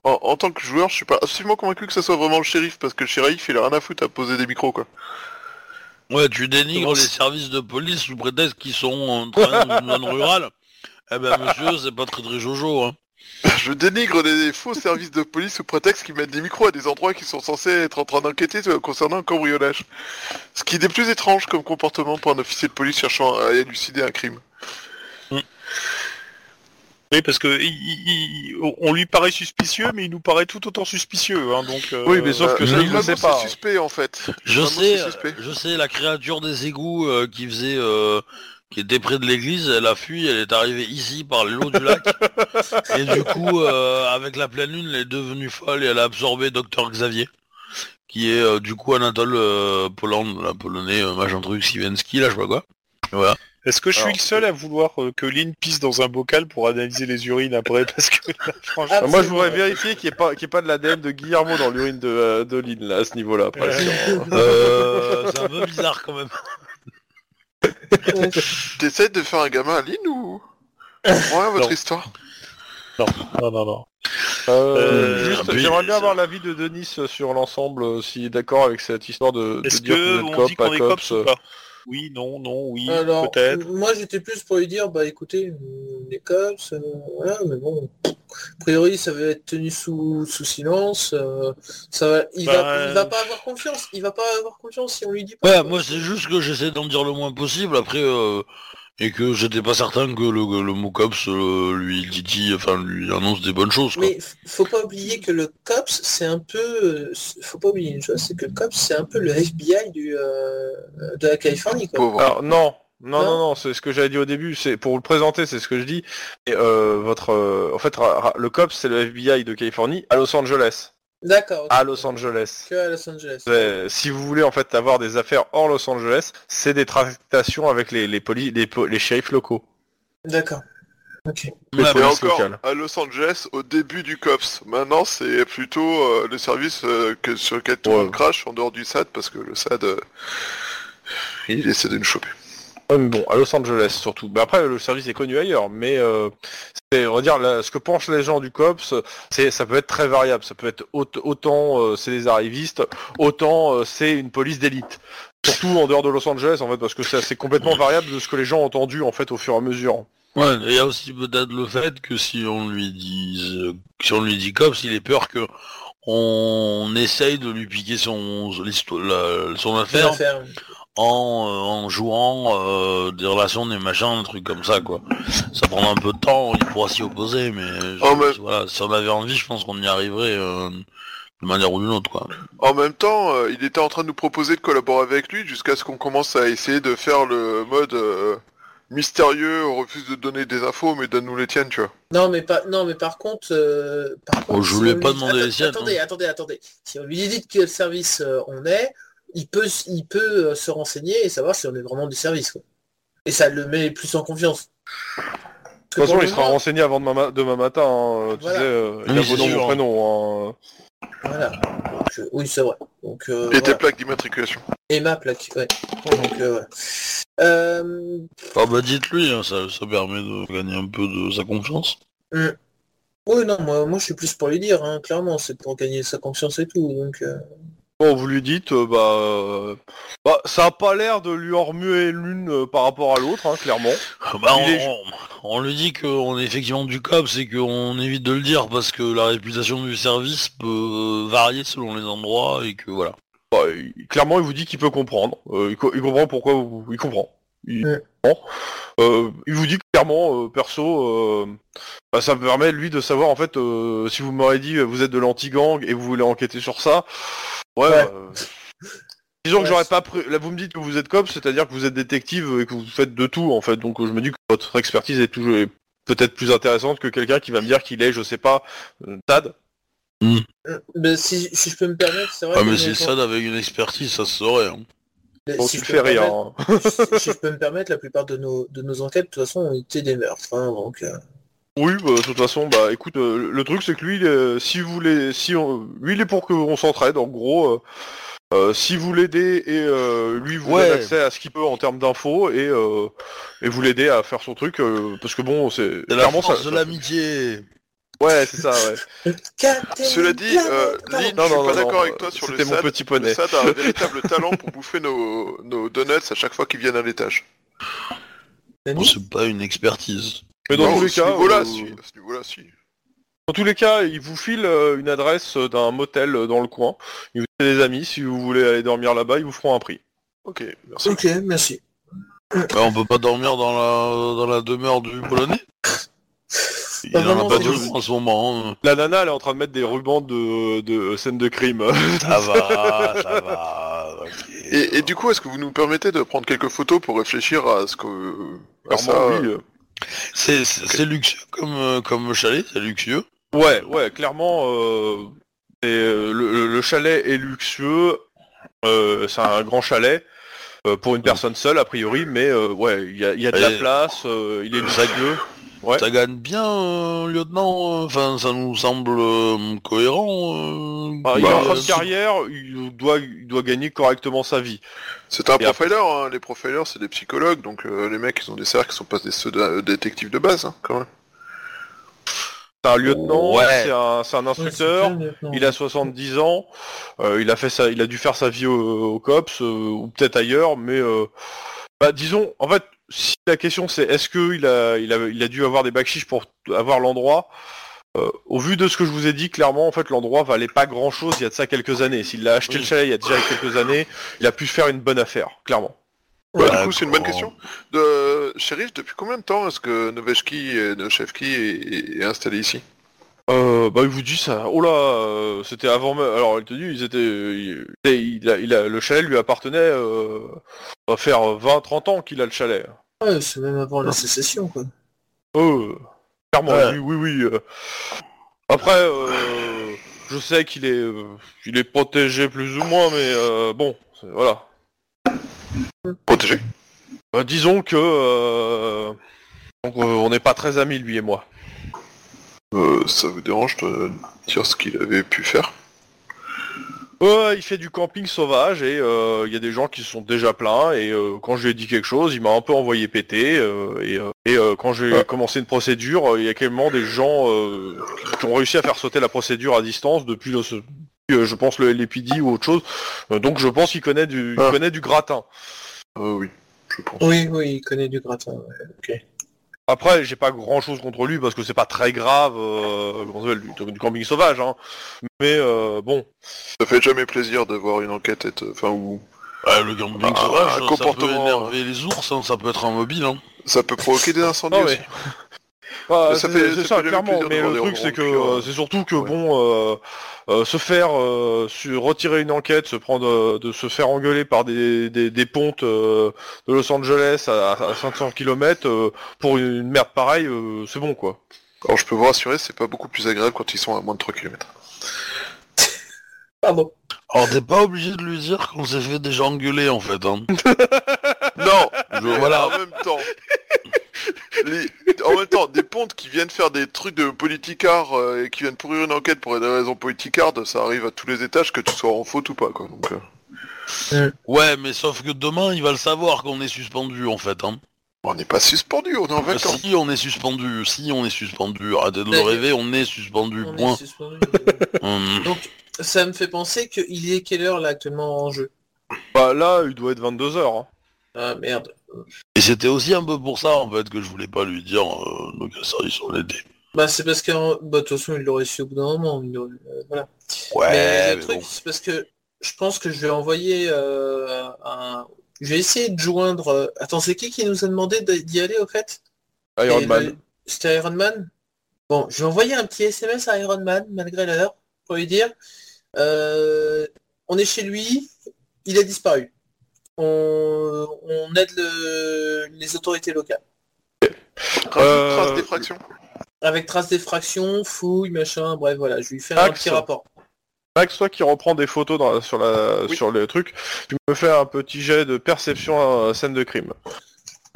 En, en tant que joueur, je suis pas absolument convaincu que ça soit vraiment le shérif, parce que le shérif, il a rien à foutre à poser des micros, quoi. Ouais, tu dénigres les services de police sous prétexte qu'ils sont en train une zone rurale. Eh ben monsieur, c'est pas très très jojo. Hein. [laughs] Je dénigre des faux services de police sous prétexte qu'ils mettent des micros à des endroits qui sont censés être en train d'enquêter euh, concernant un cambriolage. Ce qui est des plus étrange comme comportement pour un officier de police cherchant à élucider un crime. Mm. Oui, parce que il- il- il- on lui paraît suspicieux, mais il nous paraît tout autant suspicieux. Hein, donc, euh, Oui, mais sauf que Euh, ça, il vraiment, sait c'est pas. suspect en fait. Je sais, je sais, la créature des égouts euh, qui faisait, euh, qui était près de l'église, elle a fui, elle est arrivée ici par l'eau du lac, et du coup, euh, avec la pleine lune, elle est devenue folle et elle a absorbé Docteur Xavier, qui est euh, du coup Anatole euh, Poland, la polonais, euh, machin truc, Sivenski, là, je sais pas quoi. Voilà. Est-ce que je suis Alors, le seul à vouloir euh, que Lynn pisse dans un bocal pour analyser les urines après [laughs] Parce que là, franchement, Ah, Moi, je voudrais vérifier qu'il n'y ait pas, ait de l'ADN de Guillermo dans l'urine de, euh, de Lynn, là, à ce niveau-là. Euh, c'est un peu bizarre quand même. [laughs] T'essayes de faire un gamin à Lynn ou Ouais, votre Non. histoire. non, non, non. Euh, Euh, juste, j'aimerais bien avoir l'avis de Denis sur l'ensemble, euh, s'il est d'accord avec cette histoire de, de Est-ce dire que que vous êtes on cop, dit pas qu'on est cops, cops euh. ou pas? Oui, non, non, oui, Alors, peut-être. moi j'étais plus pour lui dire, bah écoutez, est cops, euh, voilà, mais bon, a priori ça va être tenu sous, sous silence, euh, ça va, il, Bah, va, il va pas avoir confiance, il va pas avoir confiance si on lui dit pas. Ouais, quoi. moi c'est juste que j'essaie d'en dire le moins possible après euh, et que j'étais pas certain que le, le mot cops euh, lui titille, enfin lui annonce des bonnes choses. Quoi. Mais faut pas oublier que le COPS, c'est un peu... euh, Faut pas oublier une chose, c'est que le COPS, c'est un peu le FBI du, euh, de la Californie. Quoi. Pauvre. Alors, non. Non, Non. non, non, c'est ce que j'avais dit au début. C'est pour le présenter, c'est ce que je dis. Et, euh, votre, euh, en fait, ra- ra- le COPS, c'est le FBI de Californie à Los Angeles. D'accord. ok. À Los Angeles. Que à Los Angeles. Euh, si vous voulez en fait avoir des affaires hors Los Angeles, c'est des tractations avec les les, poli- les, po- les shérifs locaux. D'accord. Ok. Les Ouais, Et polices encore, locales. à Los Angeles, au début du COPS. Maintenant, c'est plutôt euh, le service euh, que, sur lequel tout le Ouais. monde crache en dehors du SAD parce que le SAD, euh, il essaie de nous choper. Ouais, mais bon, à Los Angeles surtout. Mais après, le service est connu ailleurs, mais euh, c'est, on va dire, la- ce que pensent les gens du COPS, c'est, ça peut être très variable. Ça peut être aut- autant euh, c'est des arrivistes, autant euh, c'est une police d'élite. Surtout en dehors de Los Angeles, en fait, parce que c'est, c'est complètement variable de ce que les gens ont entendu en fait au fur et à mesure. Ouais, et il y a aussi peut-être le fait que si on lui dit euh, si on lui dit cops, il est peur que on essaye de lui piquer son son affaire Affaire. En, euh, en jouant euh, des relations, des machins, des trucs comme ça quoi. Ça prendra un peu de temps, il pourra s'y opposer, mais je- Oh, mais- voilà, si on avait envie, je pense qu'on y arriverait euh, de manière ou d'une autre quoi. En même temps, euh, il était en train de nous proposer de collaborer avec lui jusqu'à ce qu'on commence à essayer de faire le mode euh, mystérieux, on refuse de donner des infos, mais donne-nous les tiennes, tu vois. Non mais pas non mais par contre, euh, par contre Oh, je voulais pas lui- demander les siennes, Attendez, hein. attendez, attendez. Si on lui dit de quel service euh, on est, il peut il peut euh, se renseigner et savoir si on est vraiment du service quoi. Et ça le met plus en confiance. De toute façon, il sera renseigné avant demain, ma- demain matin. hein, Tu Voilà. sais, euh, il Oui, a c'est vos noms, hein. Voilà. Donc, euh, oui c'est vrai. Donc euh, Et tes plaques d'immatriculation. Et ma plaque. Ouais. Donc euh, voilà. Euh, Ah bah dites-lui, hein, ça, ça permet de gagner un peu de sa confiance. Oui, non, moi, moi je suis plus pour lui dire, hein, clairement, c'est pour gagner sa confiance et tout. Donc, euh, Bon, vous lui dites, euh, bah, euh, bah, ça a pas l'air de lui remuer l'une euh, par rapport à l'autre, hein, clairement. Bah, Il on, est- on- on lui dit qu'on est effectivement du COPS et qu'on évite de le dire parce que la réputation du service peut euh, varier selon les endroits et que voilà. Bah, il- clairement, il vous dit qu'il peut comprendre. Euh, il, co- il comprend pourquoi vous... Il comprend. Il, Ouais. comprend. Euh, il vous dit clairement, euh, perso, euh, bah, ça me permet, lui, de savoir, en fait, euh, si vous m'aurez dit, vous êtes de l'anti-gang et vous voulez enquêter sur ça, ouais... Ouais. euh, Disons que j'aurais pas pré- Là, vous me dites que vous êtes cop, c'est-à-dire que vous êtes détective et que vous faites de tout, en fait. Donc, je me dis que votre expertise est toujours peut-être plus intéressante que quelqu'un qui va me dire qu'il est, je sais pas, euh, TAD. ben, si, si je peux me permettre, c'est vrai Ah que mais on- ça avec une expertise, ça se saurait. Hein. Ben, Bon, si tu je le peux fais permettre- hein. [laughs] si, si je peux me permettre, la plupart de nos, de nos enquêtes, de toute façon, ont été des meurtres. hein, donc, euh, Oui, bah, de toute façon, bah écoute, euh, le truc c'est que lui, il est- si vous voulez, si on, lui il est pour qu'on s'entraide, en gros. euh, euh, si vous l'aidez et euh, lui vous Ouais. avez accès à ce qu'il peut en termes d'infos et, euh, et vous l'aidez à faire son truc, euh, parce que bon, c'est C'est la clairement force ça. de l'amitié. Ouais, c'est ça. Ouais. Cela dit, euh. Lynn, Non, je suis non, pas d'accord avec toi sur le c'était mon SAD. petit Le poney. SAD a un [laughs] véritable talent pour bouffer nos, nos donuts à chaque fois qu'ils viennent à l'étage. Bon, c'est pas une expertise. Mais dans Non, tous les cas, niveau-là, euh, si. À ce niveau-là, si. dans tous les cas, il vous file euh, une adresse d'un motel euh, dans le coin. Il vous dit des amis, si vous voulez aller dormir là-bas, ils vous feront un prix. Ok, merci. Ok, merci. Bah, on peut pas dormir dans la dans la demeure du polonais? [laughs] Il en a pas en ce moment. hein. La nana, elle est en train de mettre des rubans de, de scène de crime. [laughs] Ça va, ça va. Et, et du coup, est-ce que vous nous permettez de prendre quelques photos pour réfléchir à ce que... à ça, oui. C'est luxueux comme, euh, comme chalet, c'est luxueux. Ouais, ouais, clairement, euh, et, euh, le, le- le chalet est luxueux. euh, c'est un grand chalet pour une personne seule, a priori, mais euh, ouais, il y a, il y a de la place, euh, il est luxueux. Ouais. Ça gagne bien, euh, lieutenant. euh, Enfin, ça nous semble euh, cohérent. euh, Bah, il est bah, en fin de carrière, il doit, il doit gagner correctement sa vie. C'est un Et après- profiler, hein. les profilers c'est des psychologues, donc euh, les mecs ils ont des cercles qui sont pas des ceux de- euh, détectives de base, hein, quand même. C'est un lieutenant, Ouais. c'est un, c'est un instructeur. Il a 70 ans, euh, il a fait ça, il a dû faire sa vie au, au cops euh, ou peut-être ailleurs, mais euh, bah, disons, en fait, si la question c'est est-ce que il a, il a, il a dû avoir des backchiches pour avoir l'endroit. euh, au vu de ce que je vous ai dit, clairement, en fait, l'endroit valait pas grand-chose il y a de ça quelques années. S'il l'a acheté le chalet il y a déjà quelques années, il a pu faire une bonne affaire, clairement. Ouais, du coup, c'est une bonne question. De... Shérif, depuis combien de temps est-ce que Novechki et Nochevki est, est installé ici? Euh, bah il vous dit ça. Oh là, euh, c'était avant. Alors il te dit, ils étaient, il, il a, il a- le chalet lui appartenait. Euh, va faire 20-30 ans qu'il a le chalet. Ouais, c'est même avant la sécession, quoi. Euh, clairement, Ouais. oui, oui, oui. euh. Après, euh, je sais qu'il est, euh, il est protégé plus ou moins, mais euh, bon, voilà. Protégé Euh, disons que euh, donc, euh, on n'est pas très amis lui et moi. Euh, Ça vous dérange de dire ce qu'il avait pu faire? Ouais, il fait du camping sauvage et euh, il y a des gens qui se sont déjà plaints et euh, quand je lui ai dit quelque chose, il m'a un peu envoyé péter euh, et, euh, et, euh, quand j'ai Ouais. commencé une procédure, euh, il y a carrément des gens euh, qui ont réussi à faire sauter la procédure à distance depuis le, euh, je pense le LPD ou autre chose. Euh, donc je pense qu'il connaît du, il Ah. connaît du gratin. Euh, Oui, je pense. Oui, oui, il connaît du gratin. ouais, ok. Après, j'ai pas grand chose contre lui parce que c'est pas très grave, euh, du, du camping sauvage, hein. Mais euh, bon, Ça fait jamais plaisir de voir une enquête être... Enfin, où Ouais, le camping Ah, sauvage, un ça comportement- peut énerver les ours, hein, ça peut être un mobile. Hein. ça peut provoquer des incendies Non, aussi. Bah, ça c'est ça clairement. Mais le truc, c'est que euh, c'est surtout que Ouais. bon, euh, euh, se faire euh, retirer une enquête, se prendre, euh, de se faire engueuler par des, des, des pontes euh, de Los Angeles à, à 500 km pour une, merde pareille, euh, c'est bon quoi. Alors je peux vous rassurer, c'est pas beaucoup plus agréable quand ils sont à moins de 3 km. [laughs] Pardon. Alors t'es pas obligé de lui dire qu'on s'est fait déjà engueuler en fait. Hein. [laughs] Non Je- voilà. En même temps... les- En même temps, des pontes qui viennent faire des trucs de politicard euh, et qui viennent pourrir une enquête pour des raisons politicardes, ça arrive à tous les étages, que tu sois en faute ou pas, quoi. Donc, euh, Ouais, mais sauf que demain il va le savoir qu'on est suspendu en fait. Hein. on n'est pas suspendu, on est en vacances. Si on est suspendu, si on est suspendu, arrêtez de rêver, on est suspendu, On est suspendu. [laughs] Hum. Donc, ça me fait penser qu'il est quelle heure là actuellement en jeu? Bah là, il doit être 22 heures. Hein. Ah merde. Et c'était aussi un peu pour ça en fait que je voulais pas lui dire euh, donc ça ils sont. Bah c'est parce que bah, de toute façon il l'aurait su au bout d'un moment. il aurait- euh, voilà. Ouais, mais mais le truc bon. c'est parce que je pense que je vais envoyer euh, un. Je vais essayer de joindre. euh, Attends, c'est qui qui nous a demandé de- d'y aller au fait? Iron Et Man. le- C'était Iron Man? Bon, je vais envoyer un petit SMS à Iron Man, malgré l'heure, pour lui dire on est chez lui, il a disparu. On, on aide le- les autorités locales. Rajoute Euh, trace d'effraction. Avec trace d'effraction, fouille, machin, bref, voilà, je lui fais un petit rapport. Max, toi qui reprends des photos dans sur, la, Oui. sur les trucs, tu me fais un petit jet de perception à scène de crime.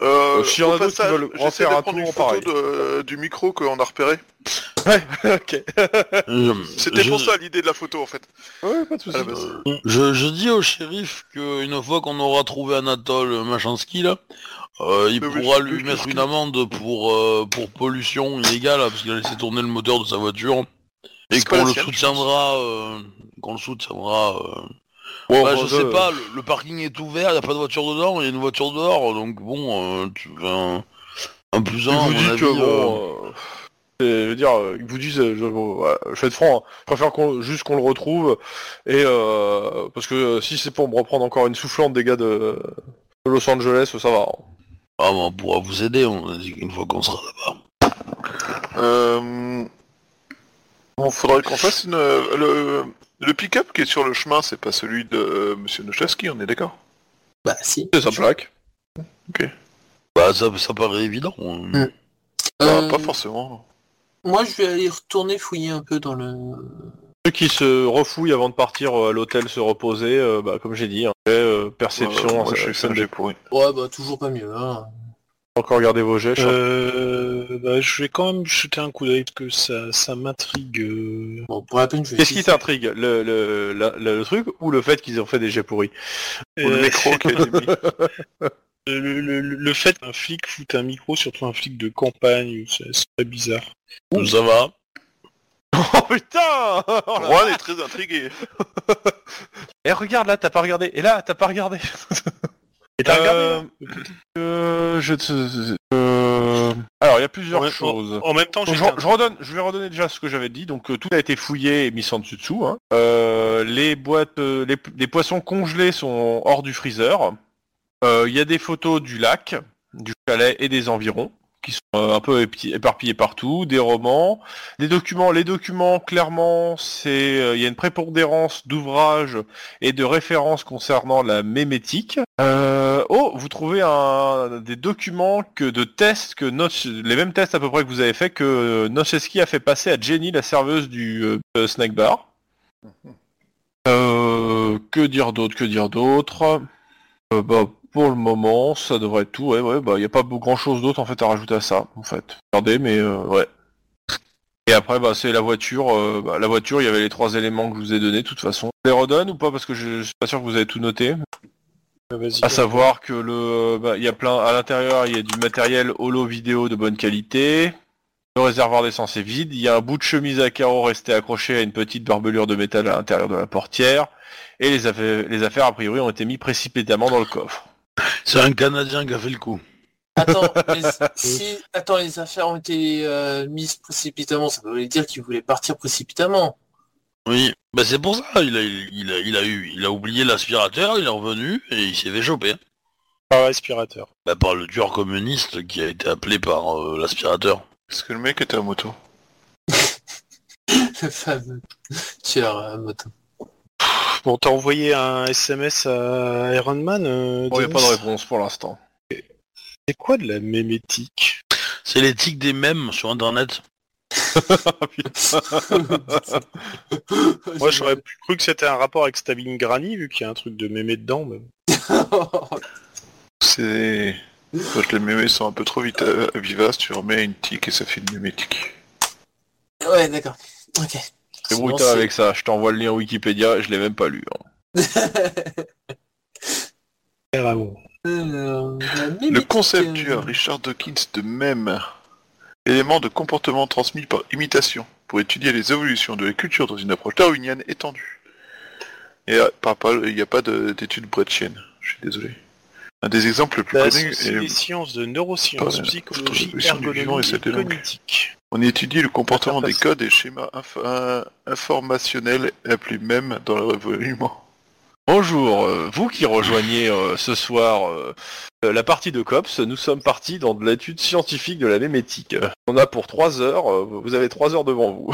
Euh, euh, s'il y en a d'autres qui veulent refaire de un prendre une tour, photo pareil. de- du micro qu'on a repéré. Ouais, [laughs] ok. Je- C'était je- pour ça l'idée de la photo en fait. Ouais, pas de soucis. Base. Je, je dis au shérif qu'une fois qu'on aura trouvé Anatole Machinski là, euh, il Mais oui, pourra lui mettre une amende pour euh, pour pollution illégale là, parce qu'il a laissé tourner le moteur de sa voiture et qu'on le soutiendra euh, qu'on le soutiendra euh, Bon, bah, je sais pas, le, le parking est ouvert, il n'y a pas de voiture dedans, il y a une voiture dehors, donc bon, euh, tu, un, un plus un, à vous mon dis avis, que euh, bon, euh, je veux dire, ils vous disent, je, je vais être franc, hein, je préfère qu'on, juste qu'on le retrouve, et euh, parce que si c'est pour me reprendre encore une soufflante des gars de, de Los Angeles, ça va. hein. ah, bah, on pourra vous aider, on a dit qu'une fois qu'on sera là-bas. Euh... Bon, faudrait qu'on fasse une... euh, Le, le pick-up qui est sur le chemin, c'est pas celui de euh, Monsieur Nochaski, on est d'accord? Bah si. C'est sa plaque. Bah ça, ça paraît évident. Mm. Bah, Euh, Pas forcément. Moi je vais aller retourner fouiller un peu dans le... Ceux qui se refouillent avant de partir euh, à l'hôtel se reposer, euh, bah, comme j'ai dit, hein, euh, perception, Ouais, ça- je suis ça. Ouais bah toujours pas mieux. Hein. Encore regarder vos jets. Euh, bah, je vais quand même jeter un coup d'œil parce que ça, ça m'intrigue. euh. Bon pour la peine je vais... Qu'est-ce qui t'intrigue? Le, le, la- la- le truc ou le fait qu'ils ont fait des jets pourris? Ou le Euh, micro [laughs] qui a été mis? le, le- le- le fait qu'un flic foute un micro, surtout un flic de campagne, c'est c'est très bizarre. Ça va. [laughs] Oh putain Oh la- Juan est très intrigué. [laughs] Eh regarde là, t'as pas regardé. Et là, t'as pas regardé. Et t'as Euh, regardé Euh, je te- euh, Alors, il y a plusieurs en- choses. En même temps, Donc, je, je redonne, je vais redonner déjà ce que j'avais dit. Donc euh, tout a été fouillé et mis en dessus dessous. hein. Euh, les boîtes, euh, les, les poissons congelés sont hors du freezer. Euh, Il y a des photos du lac, du chalet et des environs qui sont euh, un peu éparpillés partout. Des romans, des documents. Les documents, clairement, c'est euh, il y a une prépondérance d'ouvrages et de références concernant la mémétique. Euh, oh, vous trouvez un, des documents que de tests que Nos, les mêmes tests à peu près que vous avez fait que Nocheski a fait passer à Jenny, la serveuse du euh, snack bar. Euh, que dire d'autre Que dire d'autre? Euh, Bah pour le moment, ça devrait être tout. Ouais, ouais. Bah y a pas grand chose d'autre en fait à rajouter à ça, en fait. Regardez, mais euh, ouais. Et après, bah, c'est la voiture. euh, bah, la voiture, il y avait les trois éléments que je vous ai donnés, de toute façon. Je les redonne ou pas? Parce que je, je suis pas sûr que vous avez tout noté. Vas-y. À savoir que le, bah, il y a plein à l'intérieur, il y a du matériel holo vidéo de bonne qualité. Le réservoir d'essence est vide. Il y a un bout de chemise à carreaux resté accroché à une petite barbelure de métal à l'intérieur de la portière. Et les affaires, les affaires a priori ont été mis précipitamment dans le coffre. C'est un Canadien qui a fait le coup. Attends, [laughs] les... si... Attends, les affaires ont été euh, mises précipitamment, ça veut dire qu'ils voulaient partir précipitamment. Oui, bah c'est pour ça. Il a, il a, il a eu, il a oublié l'aspirateur, il est revenu et il s'est fait choper. Par aspirateur. Bah par le tueur communiste qui a été appelé par euh, l'aspirateur. Est-ce que le mec était à moto? [laughs] Le fameux tueur à moto. Bon, t'as envoyé un SMS à Iron Man euh, Bon, il n'y a pas de réponse pour l'instant. C'est quoi de la mémétique C'est l'éthique des mèmes sur internet. Moi, j'aurais plus cru que c'était un rapport avec Stabbing Granny, vu qu'il y a un truc de mémé dedans. mais- C'est... Quand les mémés sont un peu trop vite euh, vivaces, tu remets une tique et ça fait une mémétique. ouais, d'accord. Ok. Brutal avec ça. Je t'envoie le lien Wikipédia, je l'ai même pas lu. hein. [laughs] Alors, la Le conceptueur euh, Richard Dawkins de même élément de comportement transmis par imitation pour étudier les évolutions de la culture dans une approche darwinienne étendue. Et par- il n'y a pas de- d'étude bretchienne, je suis désolé. Un des exemples les plus connus est des sciences de neurosciences, Pardon, psychologie, ergonomie et cognitique. on étudie le comportement des codes et schémas inf- in- informationnels appelés même dans le évolution. Bonjour, euh, vous qui rejoignez euh, ce soir euh, la partie de COPS, nous sommes partis dans de l'étude scientifique de la mémétique. On a pour trois heures, euh, vous avez trois heures devant vous.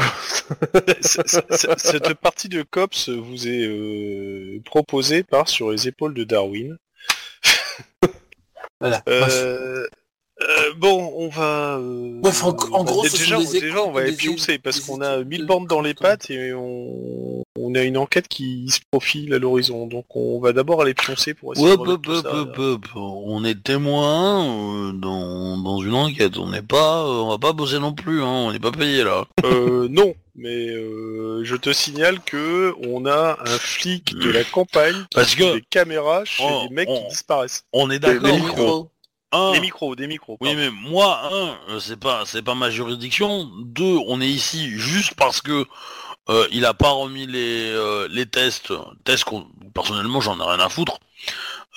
[laughs] Cette partie de COPS vous est euh, proposée par Sur les épaules de Darwin. Voilà. Euh, euh, bon, on va. euh, en- en gros, déjà, des déjà, on va écoutes, être des- pioncer parce qu'on a études mille de bandes dans les pattes et on, on a une enquête qui se profile à l'horizon. Donc, on va d'abord aller pioncer pour essayer de hop, ça. hop, hop. On est témoin euh, dans, dans une enquête. On n'est pas, on va pas bosser non plus. Hein. On n'est pas payé là. [laughs] Euh, non, mais euh, je te signale que on a un flic de la campagne qui Parce que- des caméras chez Oh, des mecs qui disparaissent. On est d'accord. Des micros. micros. Un, Des micros, des micros. Oui, pardon. mais moi, un, euh, c'est pas, c'est pas ma juridiction. Deux, on est ici juste parce que euh, il a pas remis les, euh, les tests, tests qu'on, personnellement, j'en ai rien à foutre.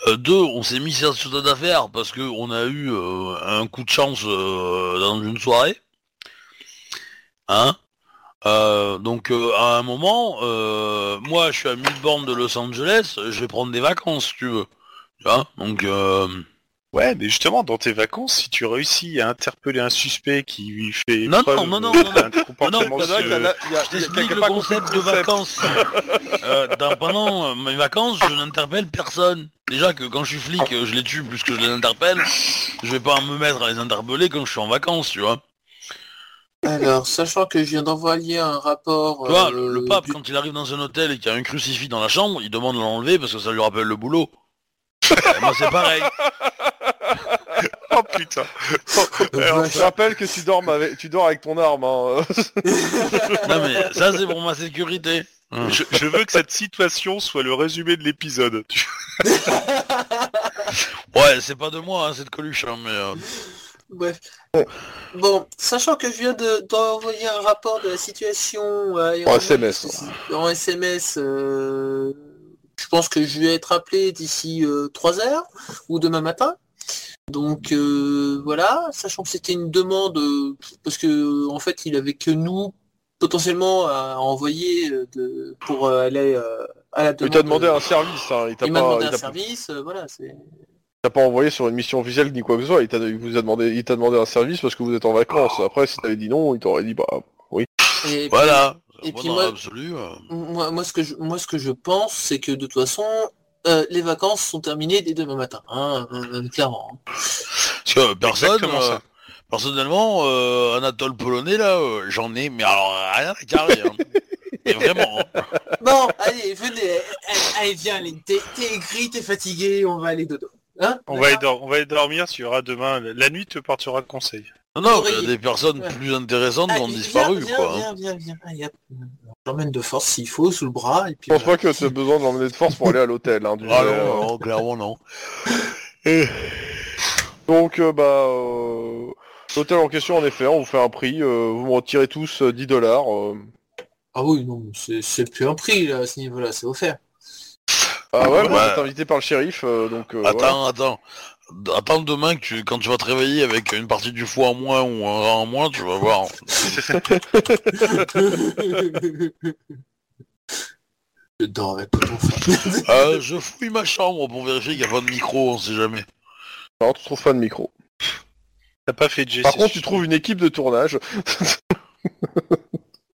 Euh, deux, on s'est mis sur ce tas d'affaires parce que on a eu un coup de chance dans une soirée. Hein? Donc à un moment, moi je suis à 1000 bornes de Los Angeles, je vais prendre des vacances si tu veux. Tu vois? Donc euh, Ouais, mais justement, dans tes vacances, si tu réussis à interpeller un suspect qui lui fait Non, preuve non, non, non, non. comportement Non, non, Je le concept de vacances. [laughs] Euh, dans- pendant euh, mes vacances, je n'interpelle personne. Déjà que quand je suis flic, euh, je les tue plus que je les interpelle. Je vais pas me mettre à les interpeller quand je suis en vacances, tu vois. Alors, sachant que je viens d'envoyer un rapport... Tu vois, euh, le, le pape, du- quand il arrive dans un hôtel et qu'il y a un crucifix dans la chambre, il demande de l'enlever parce que ça lui rappelle le boulot. [laughs] Moi, c'est pareil. [laughs] Oh putain Alors, je rappelle que tu dors avec, tu dors avec ton arme. Hein. [laughs] Non, mais ça, c'est pour ma sécurité. Hein. je, je veux que cette situation soit le résumé de l'épisode. [laughs] Ouais, c'est pas de moi, hein, c'est de Coluche, hein, mais... euh, Bref. Bon, sachant que je viens de- d'envoyer un rapport de la situation euh, En SMS. en SMS, euh, je pense que je vais être appelé d'ici 3 heures ou demain matin. Donc euh, voilà, sachant que c'était une demande euh, parce que en fait il avait que nous potentiellement à envoyer euh, de, pour aller euh, à la Il demande. t'a demandé un service. Hein. Il t'a il m'a pas, demandé il un service, euh, voilà, c'est. il t'a pas envoyé sur une mission officielle ni quoi que ce soit. Il t'a, il vous a demandé, il t'a demandé un service parce que vous êtes en vacances. Après, si t'avais dit non, il t'aurait dit bah. Et puis- Voilà. et Moi, puis dans moi- l'absolu, Moi, moi, ce que je, moi, ce que je pense, c'est que de toute façon, euh, les vacances sont terminées dès demain matin, hein, euh, clairement. Parce que personne, euh, personnellement, euh, Anatole polonais là, euh, j'en ai, mais alors rien à carrer. hein. [laughs] Mais vraiment. hein. Bon, allez, venez, allez, viens, allez, t'es, aigri, t'es fatigué, on va aller dodo. Hein On va, on y dormir, tu auras demain. La nuit te portera conseil. Non, non, Oreiller. il y a des personnes Ouais. plus intéressantes Allez, ont viens, disparu, viens, quoi. hein. Viens, viens, viens, allez, hop. J'emmène de force s'il faut, sous le bras, et puis Je pense voilà. pas que tu as besoin de l'emmener de force pour aller à l'hôtel. Hein, du Ah non, non, clairement non. Donc euh, bah euh, l'hôtel en question en effet, on vous fait un prix, euh, vous me retirez tous euh, 10 dollars. euh. Ah oui, non, c'est, c'est plus un prix, là, à ce niveau-là, c'est offert. Ah ouais, Ouais. vous êtes invité par le shérif, euh, donc euh, voilà. Attends, attends. Demain que tu, quand tu vas te réveiller avec une partie du foie en moins ou un rein en moins, tu vas voir. [laughs] je dors avec. Euh, je fouille ma chambre pour vérifier qu'il n'y a pas de micro, on sait jamais. Non, tu trouves pas de micro. T'as pas fait de jet, Par contre, tu sûr. trouves une équipe de tournage.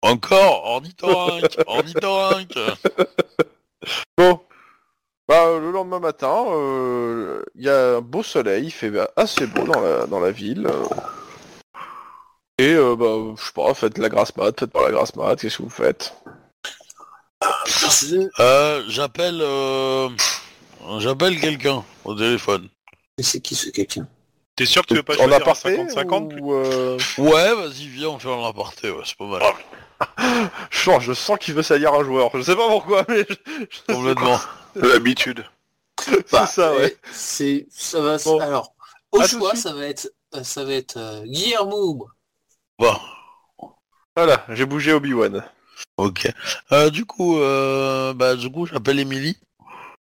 Encore Ornithorynque Ornithorynque Bon. Bah, euh, le lendemain matin, euh, il y a un beau soleil, il fait assez beau dans la, dans la ville. euh. Et euh, bah, je sais pas, faites la grasse mat, faites pas la grasse mat, qu'est-ce que vous faites? Euh, j'appelle... Euh... J'appelle quelqu'un au téléphone. Mais c'est qui ce quelqu'un? T'es sûr que tu veux pas En choisir un aparté 50-50 ou, euh, Ouais, vas-y, viens, on fait un aparté, ouais, c'est pas mal. [laughs] je, je sens qu'il veut salir un joueur, je sais pas pourquoi, mais je- Complètement. L'habitude. c'est ça, ouais. C'est, ça va. Bon. Alors, au À choix, ça va être, euh, ça va être euh, Guillermo. Bon, Voilà, j'ai bougé Obi-Wan. ok. Euh, du coup, euh, bah, du coup, j'appelle Émilie.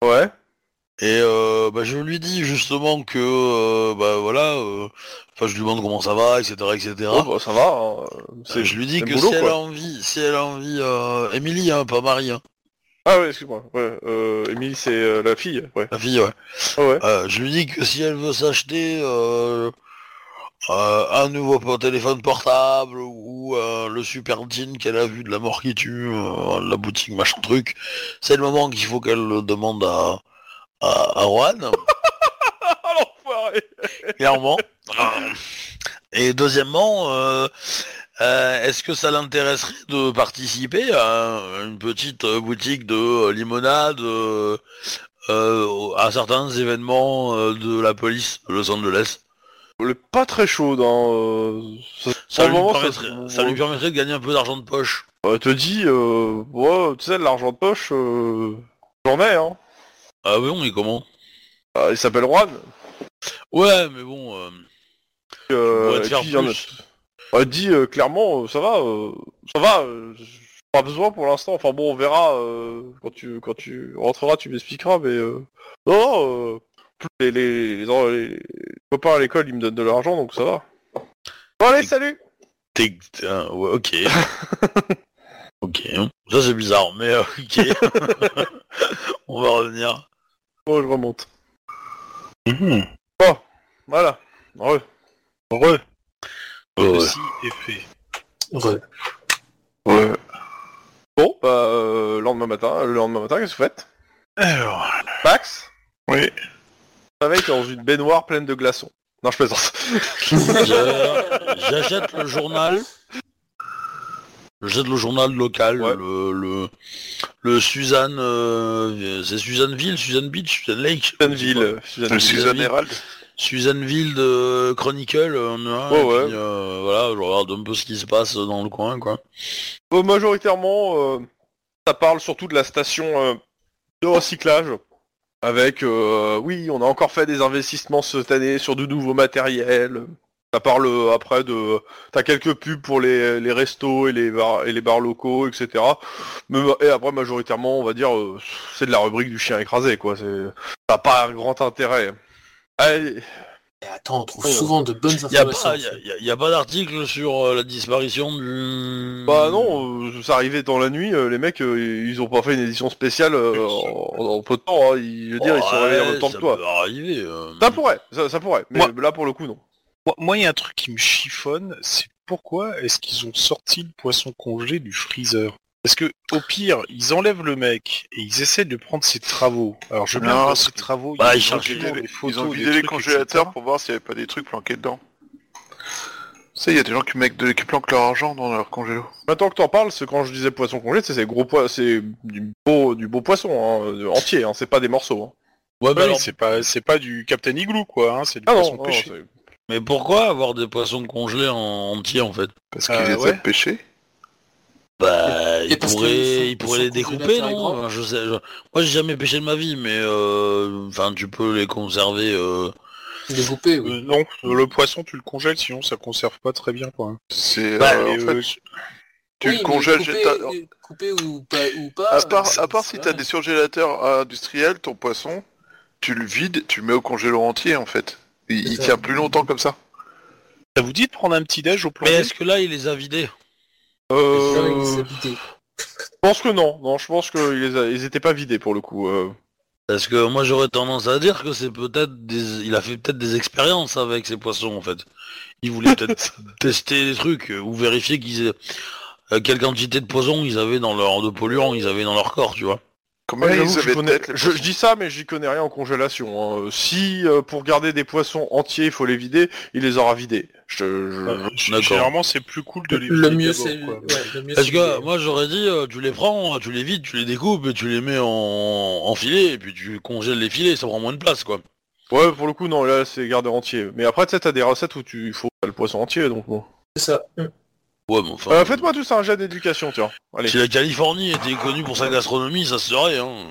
Ouais. Et euh, bah, je lui dis justement que, euh, bah voilà, euh, enfin, je lui demande comment ça va, etc., etc. Oh, bah, ça va, hein. Euh, c'est je lui dis que boulot, si elle a envie, si elle a envie, euh, Émilie, hein, pas Marie, hein, Ah ouais, excuse-moi. Ouais, euh, Émilie, c'est euh, la fille, ouais. la fille, ouais. Ah ouais. Euh, je lui dis que si elle veut s'acheter euh, un nouveau téléphone portable ou le super jean qu'elle a vu de la mort qui tue, la boutique machin truc, c'est le moment qu'il faut qu'elle le demande à, à, à Juan, [laughs] l'enfoiré clairement. Et deuxièmement, euh, est-ce que ça l'intéresserait de participer à une petite boutique de limonade euh, euh, à certains événements euh, de la police de Los Angeles? Elle est pas très chaude, hein. euh, Ça, lui, moment, permettrait, ça lui permettrait de gagner un peu d'argent de poche. Elle te ouais, tu sais, de l'argent de poche, j'en ai, hein. Ah oui, on est comment? Ah, il s'appelle Juan. Ouais, mais bon... euh, Euh, pourrais te faire il plus. Elle dit euh, clairement, euh, ça va, euh, ça va, j'ai pas besoin pour l'instant. Enfin bon, on verra quand tu quand tu rentreras, tu m'expliqueras, mais euh, non, les, les, les, les- copains à l'école, ils me donnent de l'argent, donc ça va. Bon allez, salut. t'es- ouais, ok. [laughs] ok. Ça c'est bizarre, mais euh, ok. [laughs] on va revenir. Bon, je remonte. Voilà. Re. Ouais. Ceci est fait. Ouais. Ouais. Bon, bah, euh, lendemain matin, le lendemain matin, qu'est-ce que vous faites? Alors, Max? Oui. Réveille dans une baignoire pleine de glaçons. Non, je plaisante. Je- J'achète le journal. J'achète le journal local, Ouais. le, le, le Suzanne, euh, c'est Suzanneville, Suzanne Beach, Suzanne Lake. Suzanneville. Suzanneville. Le Suzanne Herald. Suzanneville de Chronicle, on a Ouais, puis, euh, voilà, je regarde un peu ce qui se passe dans le coin, quoi. Euh, majoritairement, euh, ça parle surtout de la station euh, de recyclage. Avec, euh, oui, on a encore fait des investissements cette année sur de nouveaux matériels. Ça parle euh, après de... T'as quelques pubs pour les, les restos et les, bars, et les bars locaux, etc. Mais, et après, majoritairement, on va dire, euh, c'est de la rubrique du chien écrasé, quoi. C'est... Ça n'a pas un grand intérêt. Allez, Et attends, on trouve Ouais. souvent de bonnes [laughs] informations. pas, y a, pas d'article sur euh, la disparition du... Bah non, euh, ça arrivait dans la nuit, euh, les mecs, euh, ils ont pas fait une édition spéciale euh, en, en peu de temps, hein, ils, je veux dire, ils sont réveillés en même temps que toi. arriver. euh. Ça pourrait, ça, ça pourrait, mais Moi- là pour le coup non. Moi- Moi, il y a un truc qui me chiffonne, c'est pourquoi est-ce qu'ils ont sorti le poisson congelé du freezer? Parce que, au pire, ils enlèvent le mec et ils essaient de prendre ses travaux. Alors, je veux bien parce ses travaux, Bah, ils ont vidé les trucs, congélateurs etc. pour voir s'il n'y avait pas des trucs planqués dedans. Tu sais, il y a des gens qui, mettent de- qui planquent leur argent dans leur congélo. Maintenant que t'en parles, c'est quand je disais poisson congelé, c'est gros pois, c'est du beau, du beau poisson hein, de- entier, hein, c'est pas des morceaux. Hein. Ouais, bah c'est pas, c'est pas du Captain Igloo, quoi, hein, c'est du Ah poisson non, pêché. mais pourquoi avoir des poissons congelés en entier en fait? Parce qu'ils Euh, les ouais. a pêchés. Bah, il pourrait, il pourrait les découper, non. Enfin, je sais, je- Moi, j'ai jamais pêché de ma vie, mais euh, enfin, tu peux les conserver. Euh... Découpé, oui. Euh, non, le poisson, tu le congèles, sinon ça conserve pas très bien, quoi. C'est Bah, euh, en Et, fait, euh, tu Oui, le mais congèles. coupé, euh, ou pas, ou pas À part, euh, à part si t'as des surgélateurs industriels, ton poisson, tu le vides, tu le mets au congélo entier en fait. Il, il tient plus longtemps comme ça. Ça vous dit de prendre un petit déj au Mais plombier est-ce que là, il les a vidés? Euh, je pense que non, non, je pense qu'ils les a- ils étaient pas vidés pour le coup. euh. Parce que moi, j'aurais tendance à dire que c'est peut-être des, il a fait peut-être des expériences avec ces poissons en fait. Il voulait peut-être [laughs] tester des trucs ou vérifier qu'ils aient euh, quelle quantité de poison ils avaient dans leur de polluants ils avaient dans leur corps, tu vois. Ouais, ils connais- je, je dis ça, mais j'y connais rien en congélation. hein. Si euh, pour garder des poissons entiers, il faut les vider, il les aura vidés. Je, je- Euh. Généralement, c'est plus cool de les Le vider mieux, d'abord, c'est quoi. ouais, le mieux, Parce c'est que vidé. moi j'aurais dit, euh, tu les prends, tu les vides, tu les découpes et tu les mets en, en filet et puis tu congèles les filets, ça prend moins de place quoi. Ouais, pour le coup, non, là, c'est garder entier. Mais après, tu sais, t'as des recettes où tu il faut le poisson entier, donc bon. C'est ça. Ouais, mais enfin. Euh, Faites-moi tous un jet d'éducation, tiens. Allez. Si la Californie était connue pour sa gastronomie, ça serait. Hein.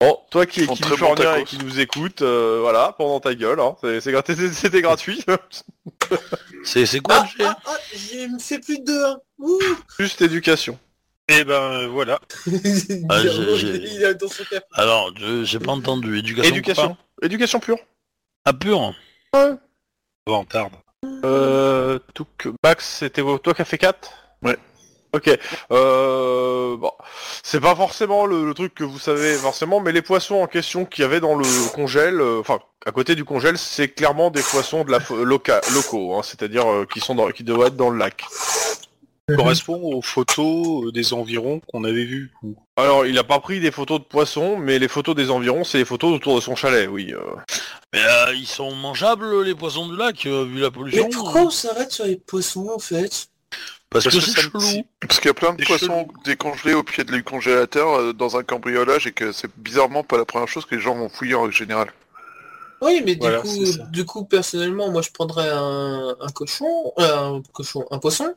Bon, toi qui es Ils font très bon californien et qui nous écoute, euh, voilà, pendant ta gueule, hein, c'est- c'est gra- c'était gratuit. C'est c'est [laughs] quoi Ah, le jet? Ah, ah, j'ai fait plus de deux. hein. Ouh. Juste éducation. Et ben euh, voilà. [laughs] il, Ah, a- j'ai- j'ai- il a dans son. Alors, je- j'ai pas entendu. Éducation. Éducation. Éducation pure. Ah, pur Vantarde. Euh, Touk, Max, c'était toi qui as fait 4 Ouais. Ok. Euh, bon, c'est pas forcément le, le truc que vous savez forcément, mais les poissons en question qu'il y avait dans le congèle, euh, enfin à côté du congèle, c'est clairement des poissons de la loca- locaux, hein, c'est-à-dire euh, qui sont dans, qui doivent être dans le lac. correspond aux photos euh, des environs qu'on avait vues. Alors, il a pas pris des photos de poissons, mais les photos des environs, c'est les photos autour de son chalet, oui. euh. Mais euh, ils sont mangeables les poissons du lac euh, vu la pollution Mais pourquoi on s'arrête sur les poissons en fait? Parce, Parce que, que c'est ça chelou. Parce qu'il y a plein de Des poissons décongelés au pied du congélateur euh, dans un cambriolage et que c'est bizarrement pas la première chose que les gens vont fouiller en général. Oui, mais du Voilà, coup, c'est ça. du coup, personnellement, moi, je prendrais un, un cochon, euh, un cochon, un poisson,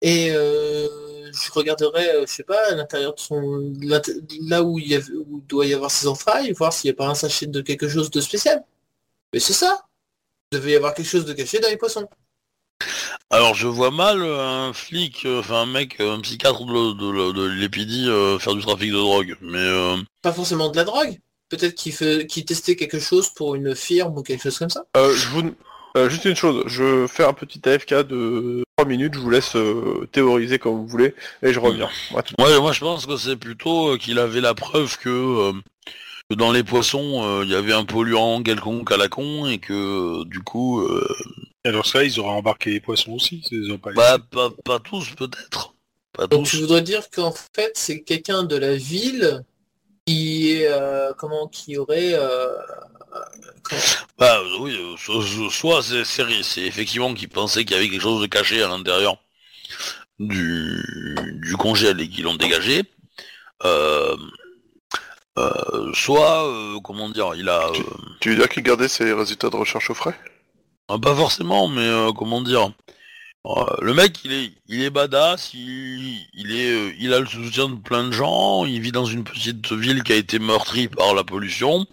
et euh, je regarderais, euh, je sais pas, à l'intérieur de son, là où il y a, où doit y avoir ses entrailles, voir s'il n'y a pas un sachet de quelque chose de spécial. Mais c'est ça. Il devait y avoir quelque chose de caché dans les poissons. Alors je vois mal euh, un flic, euh, enfin un mec, un psychiatre de, de, de l'épidie euh, faire du trafic de drogue. Mais euh, Pas forcément de la drogue. Peut-être qu'il fait, qu'il testait quelque chose pour une firme ou quelque chose comme ça. Euh, je vous... euh, juste une chose, je fais un petit AFK de 3 minutes, je vous laisse euh, théoriser comme vous voulez, et je reviens. À tout- ouais, moi je pense que c'est plutôt euh, qu'il avait la preuve que euh, que dans les poissons, euh, il y avait un polluant quelconque à la con et que euh, du coup, euh, Alors ça, ils auraient embarqué les poissons aussi. Ils ont pas bah pas, pas tous peut-être, pas Donc tous. tu voudrais dire qu'en fait c'est quelqu'un de la ville qui est euh, comment qui aurait euh, Bah oui, euh, so- so- soit c'est c'est effectivement qu'ils pensaient qu'il y avait quelque chose de caché à l'intérieur du, du congèle et qu'ils l'ont dégagé. Euh, euh, soit, euh, comment dire, il a... euh, Tu veux dire qu'il gardait ses résultats de recherche au frais? Ah, pas forcément, mais comment dire Le mec, il est, il est badass, il, il est, il a le soutien de plein de gens, il vit dans une petite ville qui a été meurtrie par la pollution.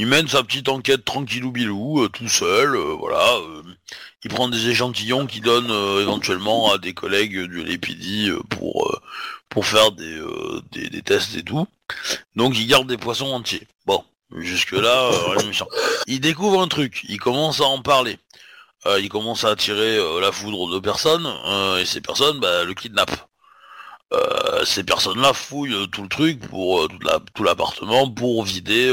Il mène sa petite enquête tranquillou bilou, euh, tout seul, euh, voilà. euh, il prend des échantillons qu'il donne éventuellement à des collègues du euh, pour pour faire des, des tests et tout. Donc il garde des poissons entiers. Bon, jusque là, rien de méchant. Il découvre un truc, il commence à en parler. Il commence à attirer la foudre de personnes et ces personnes bah, le kidnappent. Ces personnes-là fouillent tout le truc pour tout l'appartement pour vider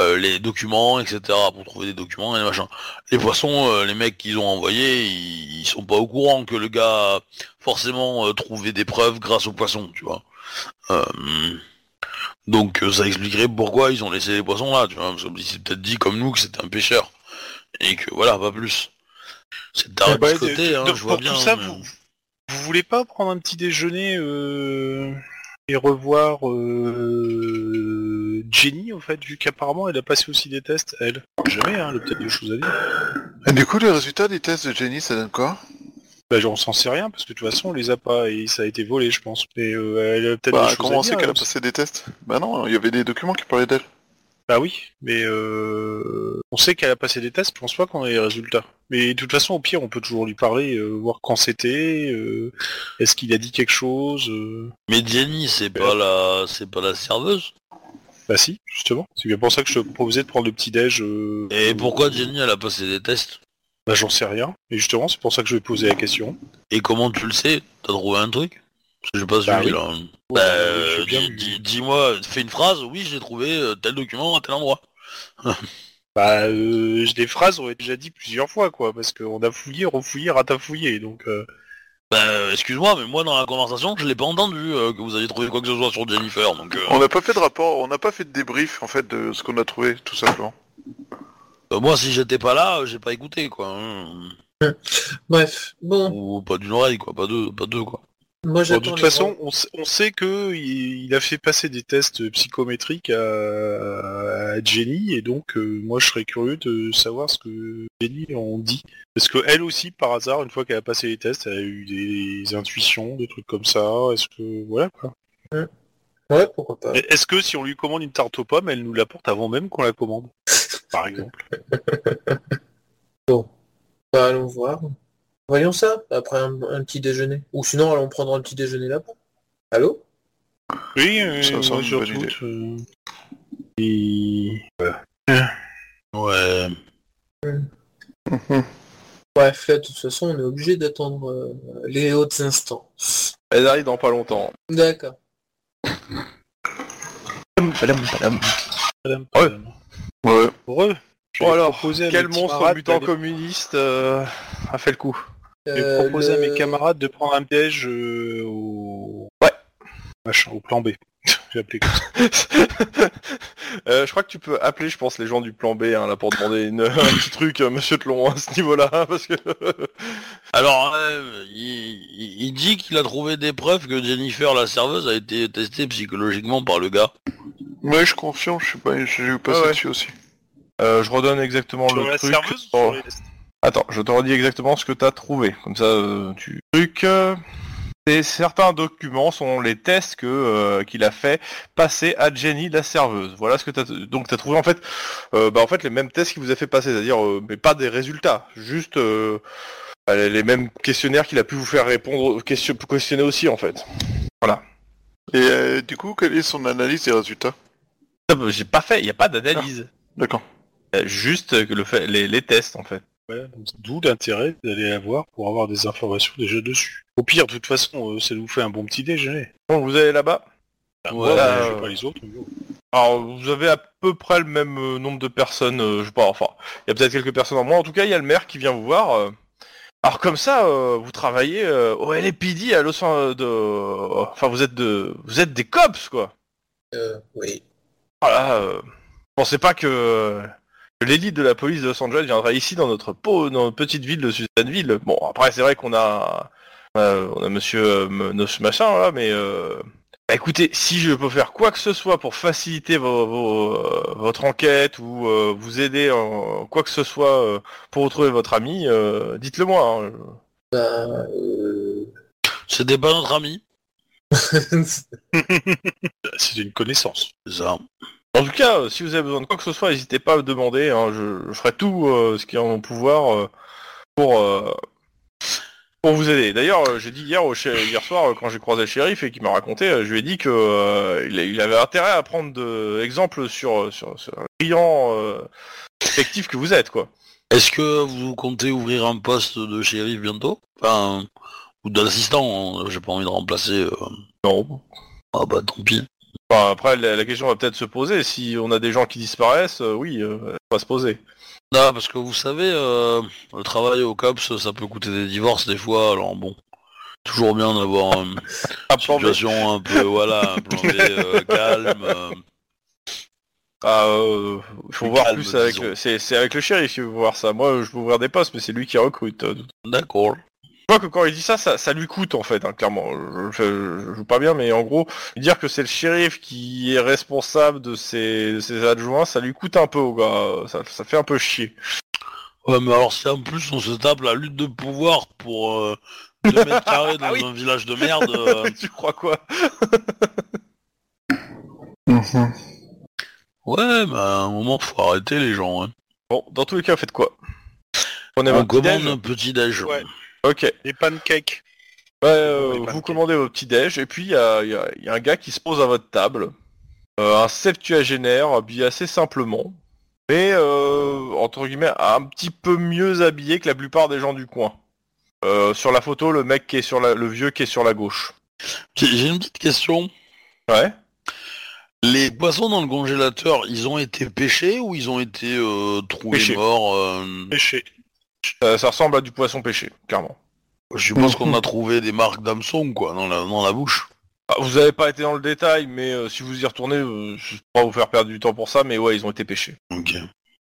euh, les documents, etc. Pour trouver des documents et des machins. Les poissons, euh, les mecs qu'ils ont envoyés, ils, ils sont pas au courant que le gars a forcément euh, trouvé des preuves grâce aux poissons, tu vois. Donc ça expliquerait pourquoi ils ont laissé les poissons là, tu vois. Parce qu'ils s'est peut-être dit comme nous que c'était un pêcheur et que voilà, pas plus. C'est tard Ouais, de côté, de- hein, de- je vois pour bien. tout ça, mais- vous, vous voulez pas prendre un petit déjeuner euh, et revoir euh, Jenny, au fait, vu qu'apparemment elle a passé aussi des tests, elle Jamais, hein, elle a peut-être des choses à dire. Et du coup, les résultats des tests de Jenny, ça donne quoi? Bah, on s'en sait rien, parce que de toute façon, on les a pas, et ça a été volé, je pense. Mais euh, elle a peut-être Bah, des choses comment à on sait dire. qu'elle a passé des tests? Bah non, il y avait des documents qui parlaient d'elle. Bah oui, mais euh, on sait qu'elle a passé des tests, je pense pas qu'on ait les résultats. Mais de toute façon, au pire, on peut toujours lui parler, euh, voir quand c'était, euh, est-ce qu'il a dit quelque chose euh... Mais Jenny, c'est pas la, c'est pas la serveuse. Bah si, justement. C'est bien pour ça que je te proposais de prendre le petit-déj. Euh... Et pourquoi Jenny, elle a passé des tests? Bah j'en sais rien. Et justement, c'est pour ça que je vais poser la question. Et comment tu le sais? T'as trouvé un truc? Parce que j'ai pas Bah suivi oui. là. Bah, je veux euh, bien, dis- mais- dis- dis-moi, fais une phrase. Oui, j'ai trouvé euh, tel document à tel endroit. [laughs] Bah euh, des phrases on a déjà dit plusieurs fois, quoi, parce qu'on a fouillé, refouillé, ratafouillé, donc... Euh... Bah, euh, excuse-moi, mais moi dans la conversation, je l'ai pas entendu euh, que vous avez trouvé quoi que ce soit sur Jennifer. Donc, euh, On n'a pas fait de rapport, on n'a pas fait de débrief en fait de ce qu'on a trouvé, tout simplement. moi, si j'étais pas là, euh, j'ai pas écouté quoi. hein. Bref, bon, Ou pas d'une oreille quoi, pas deux, pas deux quoi. Moi Bon, j'attends. de toute façon, on, sait- on sait que il, il a fait passer des tests psychométriques à, à Jenny, et donc euh, moi je serais curieux de savoir ce que Jenny en dit. Parce que elle aussi, par hasard, une fois qu'elle a passé les tests, elle a eu des intuitions, des trucs comme ça. Est-ce que voilà quoi. Ouais, pourquoi pas. Est-ce que si on lui commande une tarte aux pommes, elle nous l'apporte avant même qu'on la commande? Par [laughs] exemple. Bon, bah, allons voir. Voyons ça, après un, un petit déjeuner. Ou sinon, allons prendre un petit déjeuner là-bas. Allô? Oui, euh, Ça me semble moi, une bonne surtout, euh, et- Ouais. [laughs] Bref, là, de toute façon, on est obligé d'attendre euh, les hautes instances. Elle arrive dans pas longtemps. D'accord. Madame, Ouais. madame. Ouais. Je Bon vais alors, proposer à quel monstre camarades mutant d'aller- communiste euh, a fait le coup Je vais Euh, proposer à mes camarades de prendre un piège euh, au... Ouais. Machin, au plan B. [laughs] J'ai appelé comme ça. [laughs] Euh, Je crois que tu peux appeler, je pense, les gens du plan B hein, là pour demander une, [laughs] un petit truc, euh, Monsieur Tlon, à ce niveau-là, hein, parce que Alors, euh, il, dit qu'il a trouvé des preuves que Jennifer, la serveuse, a été testée psychologiquement par le gars. Ouais, je confirme, je sais pas, j'ai eu passé Ah ouais. dessus aussi. euh, je redonne exactement Sur le la truc. serveuse Oh. Attends, je te redis exactement ce que t'as trouvé. Comme ça, euh, tu. Truc. euh, c'est- certains documents sont les tests que euh, qu'il a fait passer à Jenny la serveuse. Voilà ce que t'as. Donc t'as trouvé en fait, euh, bah en fait les mêmes tests qu'il vous a fait passer, c'est-à-dire euh, mais pas des résultats, juste les mêmes questionnaires qu'il a pu vous faire répondre, question, questionner aussi en fait. Et euh, du coup, quelle est son analyse des résultats? Ça, bah, J'ai pas fait, il y a pas d'analyse, D'accord. Euh, juste le fait, les, les tests en fait. Donc D'où l'intérêt d'aller la voir pour avoir des informations déjà dessus. Au pire, de toute façon, euh, ça nous fait un bon petit déjeuner. Bon, vous allez là-bas? Ouais, moi, euh, je sais pas les autres. mais bon. Alors, vous avez à peu près le même euh, nombre de personnes, euh, je sais pas, enfin, il y a peut-être quelques personnes en moins. En tout cas, il y a le maire qui vient vous voir. euh. Alors comme ça, euh, vous travaillez euh, au LAPD à Los Angeles, de... enfin, vous êtes de, vous êtes des cops, quoi. Euh, oui. Voilà. Euh... Pensez pas que, que l'élite de la police de Los Angeles viendra ici dans notre peau, dans notre petite ville de Susanville. Bon, après, c'est vrai qu'on a, on a, on a Monsieur euh, Nos- machin là, mais euh, bah, écoutez, si je peux faire quoi que ce soit pour faciliter vos, vos, euh, votre enquête ou euh, vous aider en quoi que ce soit euh, pour retrouver votre ami, euh, dites-le moi. hein. Bah, euh... C'était pas notre ami. C'est une connaissance. C'est ça. En tout cas, euh, si vous avez besoin de quoi que ce soit, n'hésitez pas à me demander. hein, je, je ferai tout euh, ce qui est en mon pouvoir euh, pour euh, pour vous aider. D'ailleurs, j'ai dit hier au hier soir quand j'ai croisé le shérif et qu'il m'a raconté, je lui ai dit que il, avait intérêt à prendre de exemple sur sur, sur un euh, détective que vous êtes, quoi. Est-ce que vous comptez ouvrir un poste de shérif bientôt? Enfin, ou d'assistant, hein, j'ai pas envie de remplacer. euh. Non. Ah bah tant pis. Enfin, après, la, la question va peut-être se poser. Si on a des gens qui disparaissent, euh, oui, euh, elle va se poser. Non, parce que vous savez, euh, le travail au COPS, ça peut coûter des divorces des fois, alors bon. Toujours bien d'avoir euh, [laughs] une situation un peu, voilà, un plan B, euh, [laughs] calme. Ah, euh, il faut voir calme, plus avec disons. le, c'est, c'est avec le shérif qu'il faut voir ça. Moi, je peux ouvrir des postes, mais c'est lui qui recrute. D'accord. Je vois que quand il dit ça, ça, ça lui coûte en fait, hein, clairement. Je, je, je joue pas bien, mais en gros, dire que c'est le shérif qui est responsable de ses, de ses adjoints, ça lui coûte un peu au gars. Ça, ça fait un peu chier. Ouais, mais alors si en plus on se tape la lutte de pouvoir pour euh, 2 mètres carrés [laughs] dans Ah oui. un village de merde, euh, [laughs] tu crois quoi? [laughs] Ouais, bah à un moment faut arrêter les gens. Hein. Bon, dans tous les cas, faites quoi? On commande un petit déj. Ouais. Ok. Les pancakes. Ouais, euh, Les vous pancakes. commandez vos petits déj et puis il y a, y y un gars qui se pose à votre table, Euh, un septuagénaire habillé assez simplement, mais euh, entre guillemets un petit peu mieux habillé que la plupart des gens du coin. Euh, sur la photo, le mec qui est sur la, le vieux qui est sur la gauche. J'ai une petite question. Ouais. Les poissons dans le congélateur, ils ont été pêchés ou ils ont été euh, trouvés Pêchés. morts euh, Pêché. Euh, ça ressemble à du poisson pêché, clairement. Je suppose qu'on a trouvé des marques d'hameçon quoi dans la, dans la bouche. Ah, vous avez pas été dans le détail, mais euh, si vous y retournez, euh, je vais pas vous faire perdre du temps pour ça, mais ouais, ils ont été pêchés. Ok.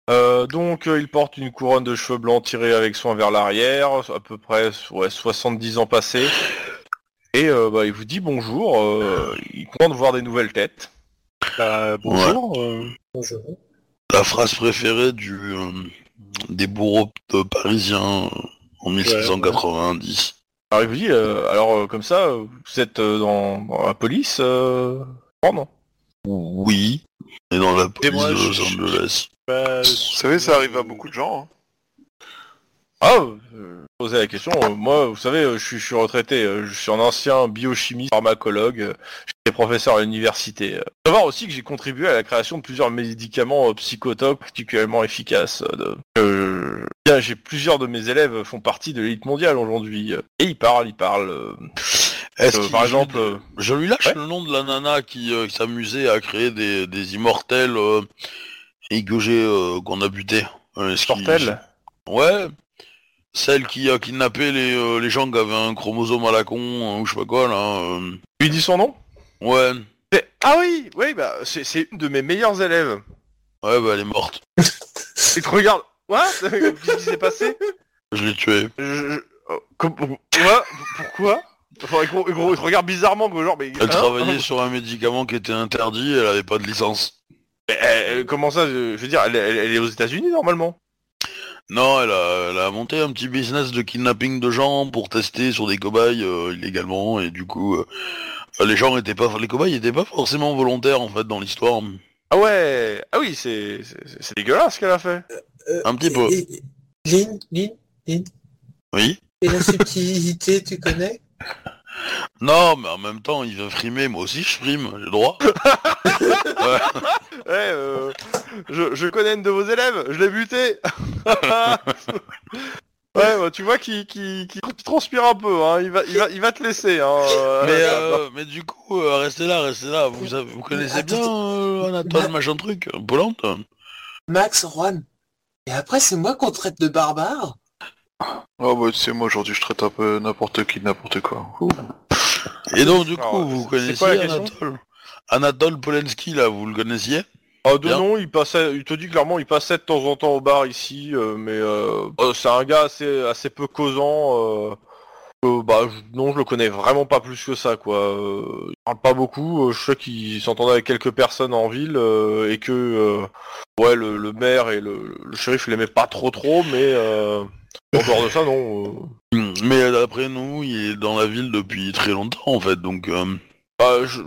Euh, donc euh, il porte une couronne de cheveux blancs tirée avec soin vers l'arrière, à peu près ouais, 70 ans passés. Et euh, bah, il vous dit bonjour, euh, il compte de voir des nouvelles têtes. Bah, bonjour. euh, Bonjour. La phrase préférée du euh, des bourreaux euh, parisiens en 1690. Alors il vous dit, euh, alors euh, comme ça, euh, vous êtes euh, dans, dans la police euh... Oh non? Oui. Et dans la police moi, de je- Los Angeles. bah, Vous savez, ça arrive à beaucoup de gens. hein. Ah, euh, poser la question, euh, moi vous savez, euh, je suis, je suis retraité, euh, je suis un ancien biochimiste, pharmacologue, j'étais professeur à l'université. Euh, faut savoir aussi que j'ai contribué à la création de plusieurs médicaments psychotopes particulièrement efficaces. de- j'ai plusieurs de mes élèves font partie de l'élite mondiale aujourd'hui. et ils parlent, ils parlent. euh, par exemple, euh, Je lui lâche Ouais. le nom de la nana qui, euh, qui s'amusait à créer des, des immortels et que j'ai qu'on a buté. Sortel. Ouais. Celle qui a kidnappé les, euh, les gens qui avaient un chromosome à la con euh, ou je sais pas quoi là. euh. Lui dit son nom? Ouais. Ah oui, oui, bah c'est c'est une de mes meilleurs élèves. Ouais bah elle est morte. Et te regarde. What? [laughs] Qu'est-ce qui s'est passé? Je l'ai tuée. Je- je- oh, Quoi Pourquoi? Enfin, gros, gros, il te regarde bizarrement, gros, genre, mais... Elle hein? travaillait sur un médicament qui était interdit elle avait pas de licence. Mais comment ça je, je veux dire, elle, elle- elle est aux États-Unis normalement. Non, elle a, elle a monté un petit business de kidnapping de gens pour tester sur des cobayes euh, illégalement et du coup euh, les gens étaient pas les cobayes étaient pas forcément volontaires en fait dans l'histoire. Ah ouais, ah oui, c'est c'est- dégueulasse ce qu'elle a fait. Euh, Un petit peu. Lynn, Lynn, Lynn. Oui. Et la subtilité, tu connais? Non, mais en même temps, il veut frimer, moi aussi je frime, j'ai le droit. [laughs] Ouais. Ouais, euh, je, je connais une de vos élèves, je l'ai buté. [laughs] Ouais, bah, tu vois qu'il qu'il transpire un peu, hein. il, va, il, va, il va te laisser. Hein, euh, Mais, euh, euh, mais du coup, euh, restez là, restez là. Vous, vous connaissez attends, bien euh, Anatole, Ma- machin truc, Polante Max, Juan. Et après, c'est moi qu'on traite de barbare Oh bah tu sais, moi aujourd'hui je traite un peu n'importe qui, de n'importe quoi. Ouh. Et donc, du coup, Alors, vous c'est connaissiez quoi la question Anatole Anatole Polensky, là, vous le connaissiez? Ah, de Bien. nom, il passait, il te dit clairement, il passait de temps en temps au bar ici, euh, mais euh, euh, c'est un gars assez, assez peu causant. Euh, euh, bah je- non, je le connais vraiment pas plus que ça, quoi. Euh, il parle pas beaucoup. euh, je sais qu'il s'entendait avec quelques personnes en ville euh, et que euh, ouais, le, le maire et le, le shérif l'aimaient pas trop, trop, mais euh, en dehors de ça, non. euh, Hmm, Mais d'après nous, il est dans la ville depuis très longtemps, en fait, donc... euh, Bah, je-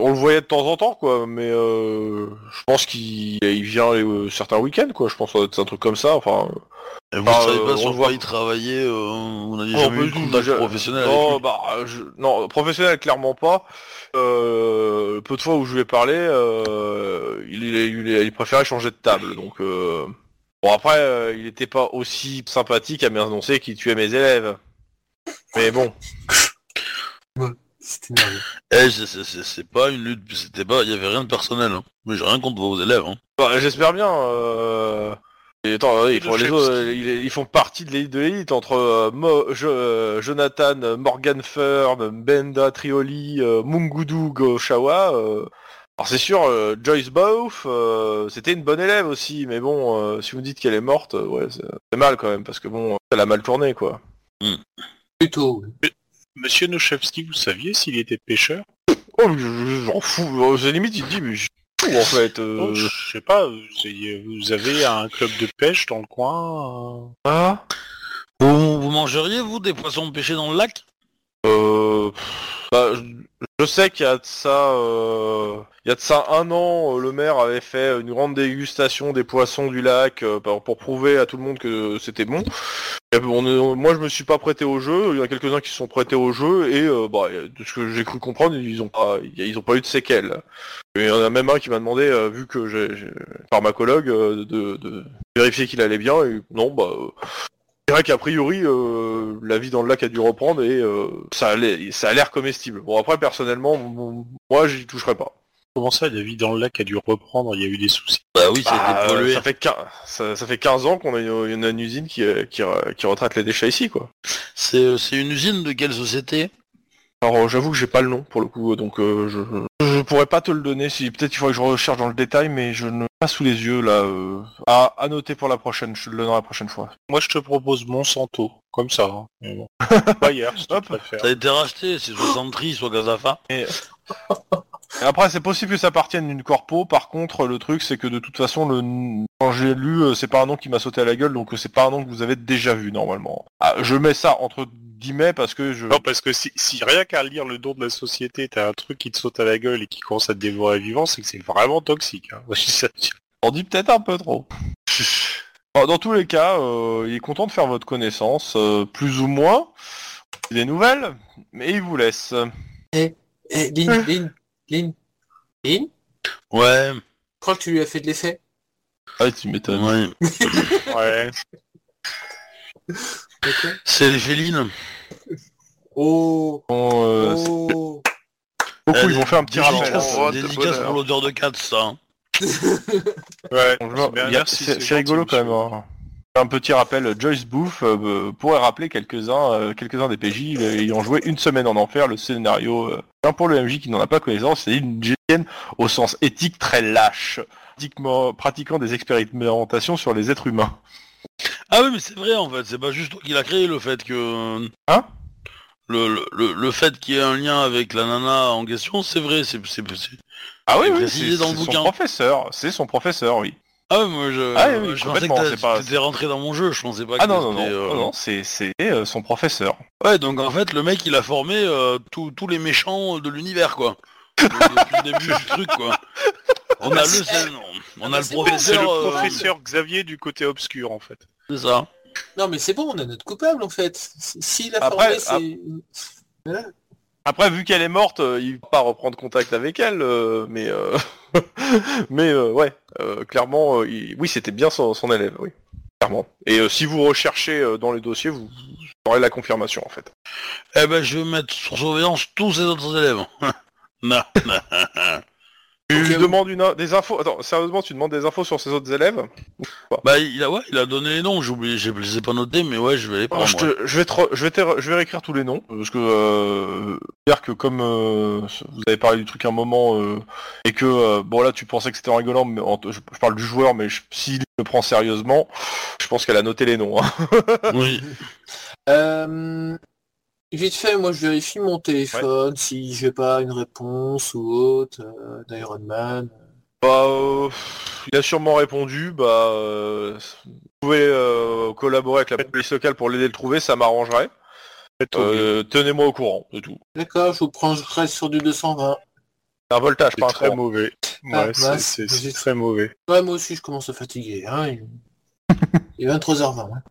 On le voyait de temps en temps, quoi, mais euh, je pense qu'il il vient euh, certains week-ends, quoi. Je pense que être un truc comme ça. Enfin, et vous Bah, savez euh, pas on sur quoi il travaillait, euh, n'aviez Oh, jamais eu de contact professionnel avec non, lui bah, je- non, professionnel clairement pas. Euh, peu de fois où je lui ai parlé, euh, il, il, préférait changer de table. Donc, euh, bon après, euh, il était pas aussi sympathique à m'annoncer qu'il tuait mes élèves. Mais bon, [laughs] C'était. Eh, c'est- pas une lutte, c'était pas... Il y avait rien de personnel, hein. Mais j'ai rien contre vos élèves, hein. bah, j'espère bien. Euh... Et attends, ils, font, les autres, euh, ils, ils font partie de l'élite de l'élite entre euh, Mo- euh, Jonathan, Morgan Fern, Benda Trioli, euh, Mungudu Goshawa. Alors c'est sûr, euh, Joyce Both, euh, c'était une bonne élève aussi, mais bon, euh, si vous me dites qu'elle est morte, euh, ouais, c'est mal quand même, parce que bon, elle a mal tourné, quoi. Plutôt. oui. Monsieur Nochevski, vous saviez s'il était pêcheur? Oh, je- je- j'en fous, c'est limite, il dit, mais je fous, en fait. Je sais pas, vous avez- vous avez un club de pêche dans le coin euh Ah Vous, vous mangeriez, vous, des poissons pêchés dans le lac? Euh, bah, je, sais qu'il y a de ça, euh, il y a de ça un an, euh, le maire avait fait une grande dégustation des poissons du lac euh, pour, prouver à tout le monde que c'était bon. Est- moi, je me suis pas prêté au jeu. Il y en a quelques-uns qui se sont prêtés au jeu et euh, bah, de ce que j'ai cru comprendre, ils ont pas, ils ont pas eu de séquelles. Et il y en a même un qui m'a demandé, euh, vu que j'ai, pharmacologue, euh, de, de vérifier qu'il allait bien. Et non, bah. C'est vrai qu'a priori, euh, la vie dans le lac a dû reprendre et euh, ça, allait, ça a l'air comestible. Bon après, personnellement, moi, j'y toucherai pas. Comment ça, la vie dans le lac a dû reprendre? Il y a eu des soucis. Bah oui, c'était Bah, pollué. ça, fait 15, ça, ça fait 15 ans qu'on a une, une, une usine qui, euh, qui, re- qui retraite les déchets ici, quoi. C'est euh, c'est une usine de quelle société? Alors euh, j'avoue que j'ai pas le nom pour le coup, donc euh, je, je pourrais pas te le donner. Si peut-être il faudrait que je recherche dans le détail, mais je ne pas sous les yeux là. euh. À, à noter pour la prochaine, je te le donnerai la prochaine fois. Moi, je te propose Monsanto, comme ça. Hein. Mais bon. [laughs] Bayer, si tu Hop. préfères. Ça a été racheté, c'est soit Sentry, soit Gazafa. Et après, c'est possible que ça appartienne d'une corpo. Par contre, le truc, c'est que de toute façon, le... quand j'ai lu, euh, c'est pas un nom qui m'a sauté à la gueule, donc c'est pas un nom que vous avez déjà vu normalement. Ah, je mets ça entre guillemets parce que je. Non, parce que si, si rien qu'à lire le nom de la société, t'as un truc qui te saute à la gueule et qui commence à te dévorer vivant, c'est que c'est vraiment toxique. Hein. [laughs] On dit peut-être un peu trop. [laughs] Dans tous les cas, euh, il est content de faire votre connaissance, euh, plus ou moins. Des nouvelles, mais il vous laisse. Eh, Lynn, Lynn, Lynn, Lynn, Ouais, je crois que tu lui as fait de l'effet. Ah, tu m'étonnes. ouais. [laughs] Ouais. C'est les félines. Oh, Bon, euh, oh. beaucoup, Euh, ils vont faire un petit dédicace- rappel. Hein. Dédicace pour l'odeur de 4, ça. hein. Ouais. Bonjour. c'est rigolo quand même. hein. Un petit rappel, Joyce Booth euh, pourrait rappeler quelques-uns euh, quelques-uns des PJ euh, ayant joué une semaine en enfer, le scénario euh, un pour le MJ qui n'en a pas connaissance, c'est une GN au sens éthique très lâche, pratiquement, pratiquant des expérimentations sur les êtres humains. Ah oui, mais c'est vrai en fait, c'est pas juste toi qui l'a créé le fait que. Hein? le, le, le, fait qu'il y ait un lien avec la nana en question, c'est vrai, c'est. c'est- c'est- Ah oui, C'est oui, précisé c'est dans le c'est bouquin. son professeur, c'est son professeur, oui. Ah ouais, moi je, Ah oui, oui, je pensais que c'est pas- t'étais rentré dans mon jeu, je pensais pas Ah que non, non, non, c'était, euh, non, non, c'est c'est, euh, son professeur. Ouais, donc en fait, le mec il a formé euh, tous tous les méchants de l'univers quoi. Depuis le début du truc quoi. On a le, on a le c'est C'est professeur. le euh, professeur Xavier du côté obscur, en fait. C'est ça. Non, mais c'est bon, on a notre coupable en fait. S'il a Après, formé, c'est. Voilà. Après, vu qu'elle est morte, euh, il va pas reprendre contact avec elle, euh, mais euh, [laughs] mais euh, ouais, euh, clairement, euh, il- oui, c'était bien son, son élève, oui. clairement. Et euh, si vous recherchez euh, dans les dossiers, vous, vous aurez la confirmation en fait. Eh ben, je vais mettre sur surveillance tous ces autres élèves. [laughs] non, non. [laughs] Tu Ok, demandes une, des infos. Attends, sérieusement, tu demandes des infos sur ces autres élèves Bah, il a, ouais, il a donné les noms, j'ai oublié, je les ai pas notés, mais ouais, je vais les prendre. Alors, je, te- je vais te je vais te- je vais réécrire tous les noms parce que euh, dire que comme euh, vous avez parlé du truc un moment euh, et que euh, bon là tu pensais que c'était rigolant mais en- je, je parle du joueur mais je- s'il le prend sérieusement je pense qu'elle a noté les noms hein. Oui. [laughs] Euh, vite fait, moi je vérifie mon téléphone si j'ai pas une réponse ou autre euh, d'Iron Man. bah euh, il a sûrement répondu bah euh, vous pouvez euh, collaborer avec la police locale pour l'aider à le trouver ça m'arrangerait. Euh, tenez-moi au courant c'est tout D'accord, je vous prends, je reste sur du 220. c'est un voltage pas un très courant. mauvais. Ah, Ouais, c'est- mince, c'est c'est j'ai- très mauvais. Ouais, moi aussi je commence à fatiguer. Hein. Il... [laughs] il est 23h20. hein.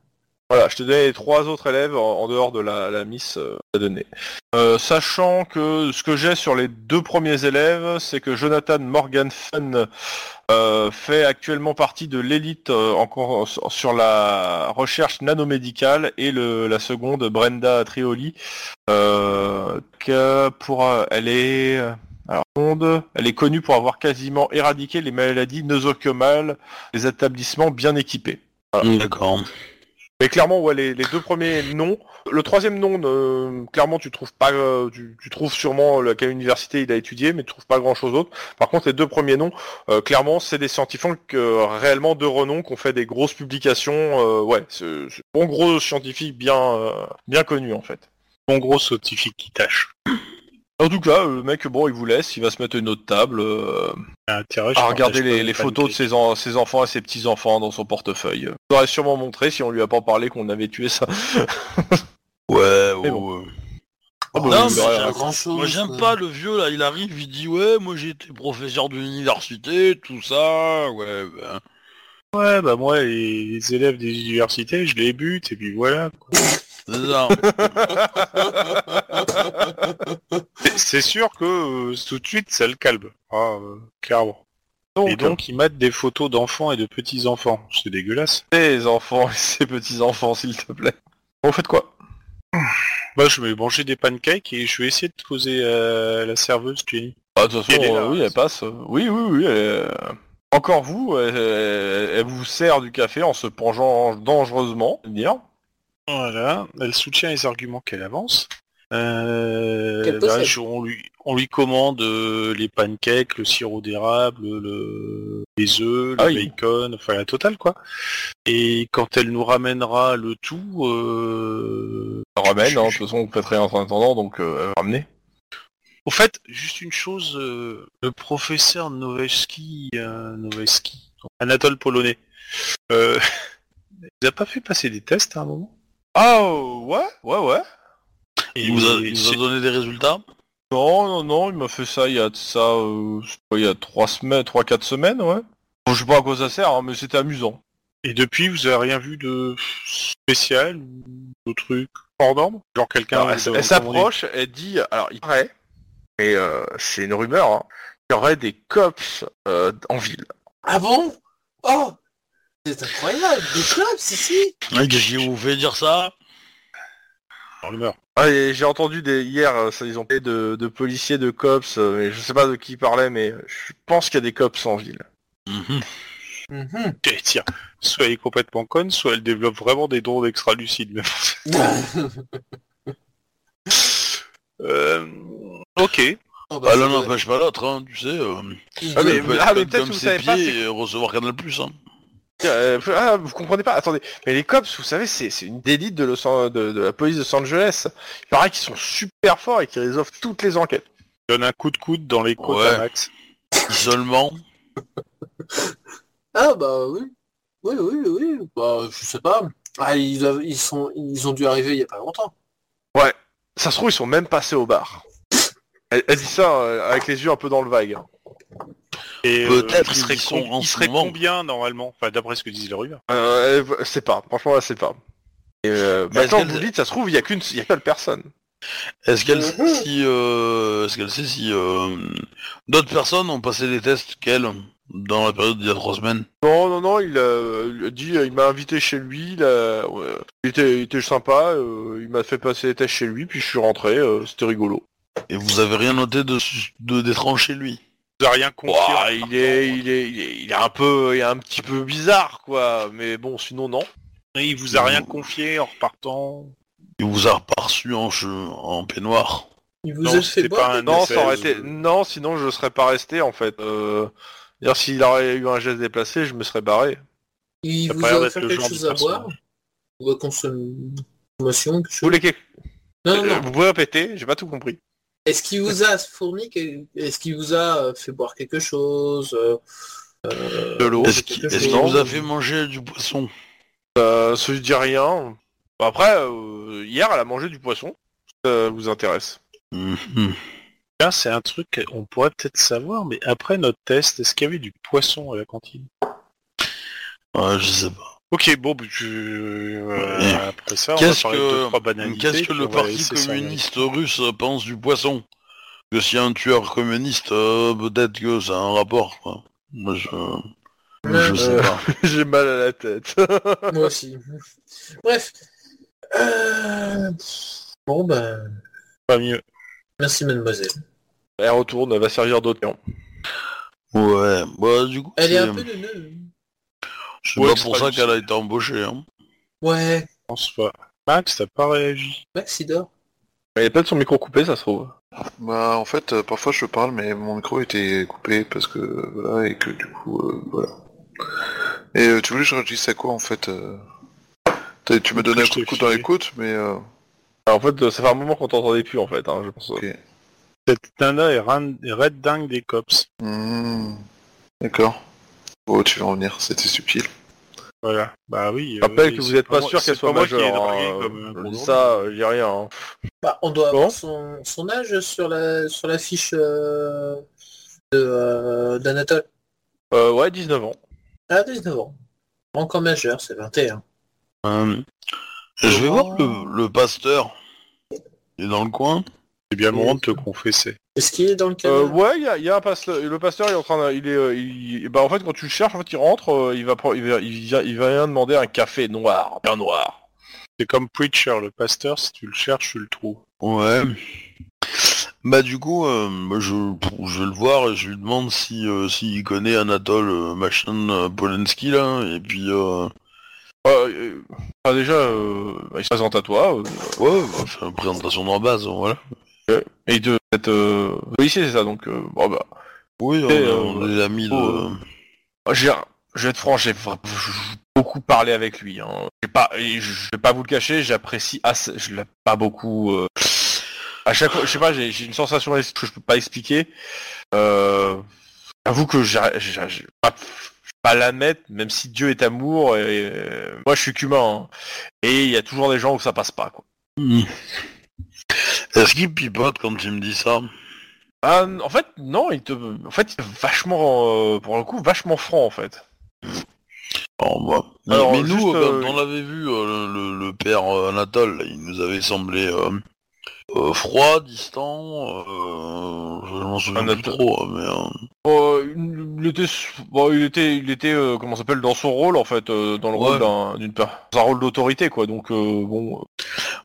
Voilà, je te donnais les trois autres élèves en, dehors de la, la Miss euh, à donner. Euh, sachant que ce que j'ai sur les deux premiers élèves, c'est que Jonathan Morgan Fun euh, fait actuellement partie de l'élite sur- la recherche nanomédicale et le, la seconde Brenda Trioli que elle est alors, elle est connue pour avoir quasiment éradiqué les maladies nosocomiales des établissements bien équipés. D'accord. Mais clairement, ouais, les, deux premiers noms. Le troisième nom, euh, clairement, tu trouves pas, euh, tu, trouves sûrement le- à quelle université il a étudié, mais tu trouves pas grand chose d'autre. Par contre, les deux premiers noms, euh, clairement, c'est des scientifiques euh, réellement de renom qui ont fait des grosses publications. euh, ouais, c'est bon gros scientifiques bien, euh, bien connus en fait. Mon gros scientifique qui tâche. En tout cas, le mec, bon, il vous laisse, il va se mettre à une autre table, euh, je à regarder les, les photos de ses, en- ses enfants et ses petits enfants dans son portefeuille. Il aurait sûrement montré si on lui a pas parlé qu'on avait tué ça. [laughs] Ouais, Mais ouais, bon. ouais. Ah bah, Non, oui, mais bah, j'ai- rien. grand chose. Moi j'aime pas le vieux là, il arrive, il dit ouais, moi j'ai été professeur d'université, tout ça, ouais, ben. Ouais, bah moi, les, les élèves des universités, je les bute, et puis voilà. quoi. C'est sûr que euh, tout de suite, ça le calme. Ah, euh, clairement. Donc, et donc, ils mettent des photos d'enfants et de petits-enfants. C'est dégueulasse. ses enfants et ses petits-enfants, s'il te plaît. Bon, vous faites quoi? Bah, je vais manger des pancakes et je vais essayer de poser euh, la serveuse, Jenny. Ah, De toute façon, Elle est là, euh, oui, hein, elle passe. Oui, oui, oui. elle Encore vous, elle, vous sert du café en se penchant dangereusement, dire. Voilà, elle soutient les arguments qu'elle avance. Euh, bah, je- on, lui, on lui commande euh, les pancakes, le sirop d'érable, le, les œufs, Ah le oui. bacon, enfin la totale quoi. Et quand elle nous ramènera le tout, euh, Elle ramène, Je- hein, de toute façon, vous faites rien en attendant, donc euh, elle va ramener. Au fait, juste une chose, euh, le professeur Noveski, euh, Noveski, Anatole Polonais, euh, [laughs] il vous a pas fait passer des tests à un moment? Ah, ouais, ouais, ouais. Et Il vous a, il vous a c'est- donné des résultats? Non, non, non, il m'a fait ça il y a de ça, euh, je sais pas, il y a trois semaines, trois, quatre semaines, ouais. Bon, je sais pas à quoi ça sert, hein, mais c'était amusant. Et depuis, vous avez rien vu de spécial ou de truc hors norme? Genre quelqu'un elle elle s'approche, elle dit, alors il paraît, et euh, c'est une rumeur, hein, qu'il y aurait des cops euh, en ville. Ah bon? Oh C'est incroyable Des si Ouais, Qu'est-ce qui vous fait dire ça Dans l'humeur. Ah, et j'ai entendu des, hier, euh, ça, ils ont parlé de, de policiers, de cops, euh, mais je sais pas de qui ils parlaient, mais je pense qu'il y a des cops en ville. Mhm. Mhm. Et tiens, soit elle est complètement conne, soit elle développe vraiment des drones extra-lucides. [laughs] Mais- Euh, ok. Oh, bah, Bah, ça l'un n'empêche pas l'autre, hein, tu sais. euh, Ah, mais- elle peut être ah, mais comme- peut-être comme que vous ses savez pas, pieds c'est- et recevoir Canal Plus. Hein. Euh, ah, vous comprenez pas Attendez, mais les cops, vous savez, c'est une d'élite de, Los An- de, de la police de Los Angeles. Il paraît qu'ils sont super forts et qu'ils résolvent toutes les enquêtes. Donne un coup de coude dans les côtes Ouais. à Max. [laughs] Seulement. Ah bah oui. Oui, oui, oui. Bah, je sais pas. Ah, ils, doivent- ils, sont, ils ont dû arriver il y a pas longtemps. Ça se trouve, ils sont même passés au bar. Elle, elle dit ça euh, avec les yeux un peu dans le vague. Et euh, Peut-être il serait, en il serait moment. combien normalement Enfin, d'après ce que disent les rumeurs. Euh, c'est pas, franchement, elle sait pas. Et, euh, Mais maintenant, est-ce vous dites, ça se trouve, il y a qu'une il y a qu'une personne. Est-ce qu'elle Mhm. sait si, euh, est-ce qu'elle sait si euh, d'autres personnes ont passé des tests qu'elle dans la période d'il y a trois semaines Non, non, non, il a, il a dit, il m'a invité chez lui, il, a- ouais, il était, il était sympa, euh, il m'a fait passer les tests chez lui, puis je suis rentré, euh, c'était rigolo. Et vous avez rien noté de de- d'étrange chez lui Rien confié. Ouah, il, est, il, est, il, est, il est un peu, il est un petit peu bizarre, quoi, mais bon, sinon, non. Il vous a rien confié en repartant. Il vous a reparçu en, che- en peignoir Il vous Non, a fait c'était boire pas un quelque Non, ça aurait chose été, non, sinon je serais pas resté, en fait. Euh, D'ailleurs, s'il aurait eu un geste déplacé, je me serais barré. Il Ça vous a offert quelque chose à boire Ou à consom- consommation Vous voulez quelque- Non, non, Euh, non. Vous pouvez répéter, j'ai pas tout compris. Est-ce qu'il vous a fourni, est-ce qu'il vous a euh, fait boire quelque chose euh, euh, De l'eau. Est-ce qu'il vous a fait manger du poisson? Euh, ça lui dit rien. Après, euh, hier, elle a mangé du poisson. Ça vous intéresse? Mhm. Là, c'est un truc qu'on pourrait peut-être savoir, mais après notre test, est-ce qu'il y avait du poisson à la cantine? Ouais, je sais pas. Ok, bon, bah, je... euh, Ouais. après ça, on va de que, trois banalités, qu'est-ce que le parti ça. communiste russe pense du poisson? Que si un tueur communiste, euh, peut-être que ça a un rapport, quoi. Moi, je... Je sais Euh, pas. [laughs] J'ai mal à la tête. [laughs] Moi aussi. Bref. Euh, Bon, ben, Pas mieux. merci mademoiselle. elle retourne, elle va servir d'autres. Ouais, bah du coup, Elle est c'est- un peu de nœud. C'est Ouais, pas pour ça qu'elle a été embauchée. Hein. Ouais, Je pense pas. Max, t'as pas réagi Max il dort. Elle a peut-être son micro coupé, ça se trouve. Bah en fait, euh, parfois je parle, mais mon micro était coupé parce que voilà et que du coup euh, voilà. Et euh, tu voulais que je réagisse à quoi en fait euh? Tu me donnais un coup de coude dans l'écoute, mais euh, Alors, en fait, ça fait un moment qu'on t'entendait plus, en fait, hein, je pense. ok. Cette nana est, ran- est red dingue des cops. Hmm, D'accord. Oh, tu vas en venir, c'était subtil. Voilà. Bah oui. Je rappelle euh, que vous n'êtes pas sûr qu'elle soit pas moi qui ai majeure. hein, comme dis drôle. ça, euh, j'ai rien. hein. Bah, on doit Bon. avoir son, son âge sur la sur la fiche euh, de, euh, d'Anatole. Euh, ouais, 19 ans. Ah, 19 ans. Encore majeur, c'est 21. Euh, je vais voir le, le pasteur. Il est dans le coin. C'est bien le moment de te confesser. Est-ce qu'il est dans le Euh, canal ouais, il y a, il y a un pasteur. Le pasteur, il est en train de, il est, euh, il- bah en fait, quand tu le cherches, en fait, il rentre, euh, il va, il va, il vient, il va rien demander un café noir, bien noir. C'est comme Preacher, le pasteur, si tu le cherches, tu le trouves. Ouais. Bah du coup, euh, je, je vais le voir et je lui demande si euh, s'il connaît Anatole euh, machin euh, Polensky là. Et puis euh, Euh, euh, enfin, déjà, euh, bah, il se présente à toi. euh, ouais, bah, faire une présentation de base, voilà. Et de être euh, policier, c'est ça. Donc, euh, bon bah, Oui, on, Et, on euh, est amis de. oh, j'ai, je vais être franc, j'ai vra- j'ai beaucoup parlé avec lui. Hein. J'ai pas, et je vais pas vous le cacher, j'apprécie assez, je l'ai pas beaucoup. euh, à chaque fois, je sais pas, j'ai j'ai une sensation que je peux pas expliquer. Euh, J'avoue que j'ai j'ai- j'ai pas, pas l'admettre, même si Dieu est amour. Et, euh, moi, je suis qu'humain. hein. Et il y a toujours des gens où ça passe pas. Quoi. Hmm. Est-ce qu'il pipote quand tu me dis ça? Ah, en fait, non, il te, en fait, il est vachement, euh, pour le coup, vachement franc en fait. Alors, bah, mais- Alors, mais juste, nous, euh, quand on l'avait vu, euh, le, le- le père euh, Anatole, il nous avait semblé euh, froid, distant. Euh, je m'en souviens plus trop, mais euh, Euh, il était, bon, il était, il était, euh, comment ça s'appelle, dans son rôle en fait, euh, dans le Ouais. rôle d'un, d'une, dans un rôle d'autorité quoi. Donc euh, bon,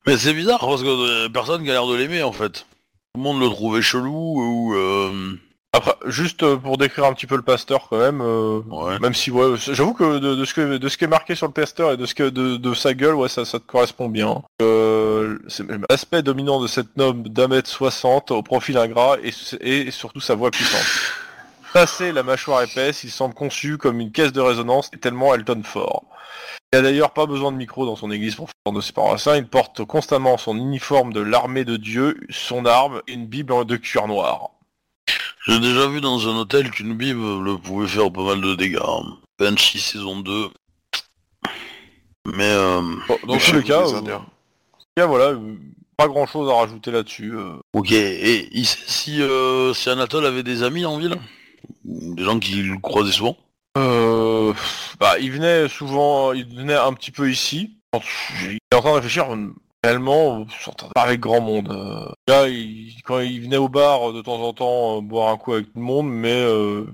mais c'est bizarre parce que personne qui a l'air de l'aimer en fait. Tout le monde le trouvait chelou ou euh, après, juste euh, pour décrire un petit peu le pasteur quand même, euh, ouais. même si ouais, j'avoue que de, de ce que, de ce qui est marqué sur le pasteur et de ce que, de, de sa gueule, ouais, ça, ça te correspond bien. Euh, l'aspect dominant de cet homme d'un mètre soixante, au profil ingrat et, et surtout sa voix puissante. Passé la mâchoire épaisse, il semble conçu comme une caisse de résonance et tellement elle tonne fort. Il n'a d'ailleurs pas besoin de micro dans son église pour faire de ses paroissiens, il porte constamment son uniforme de l'armée de Dieu, son arme et une bible de cuir noir. J'ai déjà vu dans un hôtel qu'une bible le pouvait faire pas mal de dégâts. hein. Banshee saison 2. Mais euh, Bon, dans tous les cas, euh, cas, voilà, euh, pas grand chose à rajouter là-dessus. euh. ok. Et il sait si, euh, si Anatole avait des amis en ville? Des gens qui le croisaient souvent? Euh, bah, il venait souvent, il venait un petit peu ici. Il est en train de réfléchir. Réellement, vous s'entendez pas avec grand monde. Euh, là, il- quand il venait au bar euh, de temps en temps euh, boire un coup avec tout le monde, mais euh,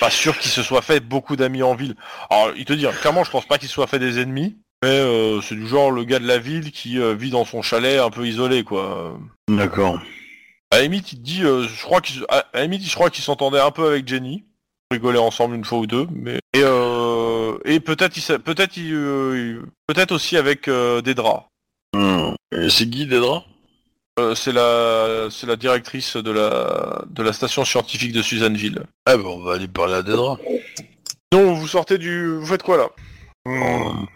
pas sûr qu'il se soit fait beaucoup d'amis en ville. Alors, il te dit, hein, clairement, je pense pas qu'il se soit fait des ennemis, mais c'est du genre le gars de la ville qui vit dans son chalet un peu isolé, quoi. D'accord. À la limite, il te dit, euh, je crois qu'il, à à la limite, je crois qu'il s'entendait un peu avec Jenny, rigolaient ensemble une fois ou deux, mais et, euh, et peut-être, il, peut-être, il, peut-être aussi avec des draps. Et c'est Guy Dedra? Euh, c'est la, c'est la directrice de la, de la station scientifique de Suzanneville. Ah ben on va aller parler à Dedra. Non, vous sortez du, vous faites quoi là? Hum.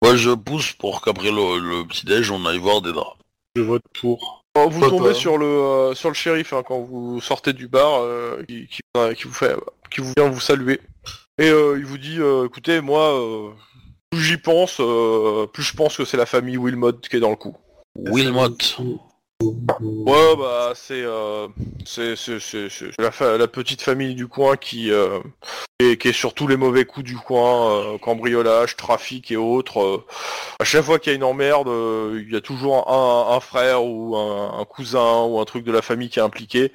Moi je pousse pour qu'après le, le petit-déj on aille voir Dedra. Je vote pour. Oh, Vous tombez sur le, euh, sur le shérif hein, quand vous sortez du bar, euh, qui, qui, euh, qui vous fait, qui vous vient vous saluer. Et euh, il vous dit, euh, écoutez, moi, euh, plus j'y pense, euh, plus je pense que c'est la famille Wilmot qui est dans le coup. Wilmot. Ouais, bah c'est euh, c'est la, fa- la petite famille du coin qui euh, est, qui est sur tous les mauvais coups du coin, euh, cambriolage, trafic et autres. à chaque fois qu'il y a une emmerde, il y a toujours un, un frère ou un, un cousin ou un truc de la famille qui est impliqué.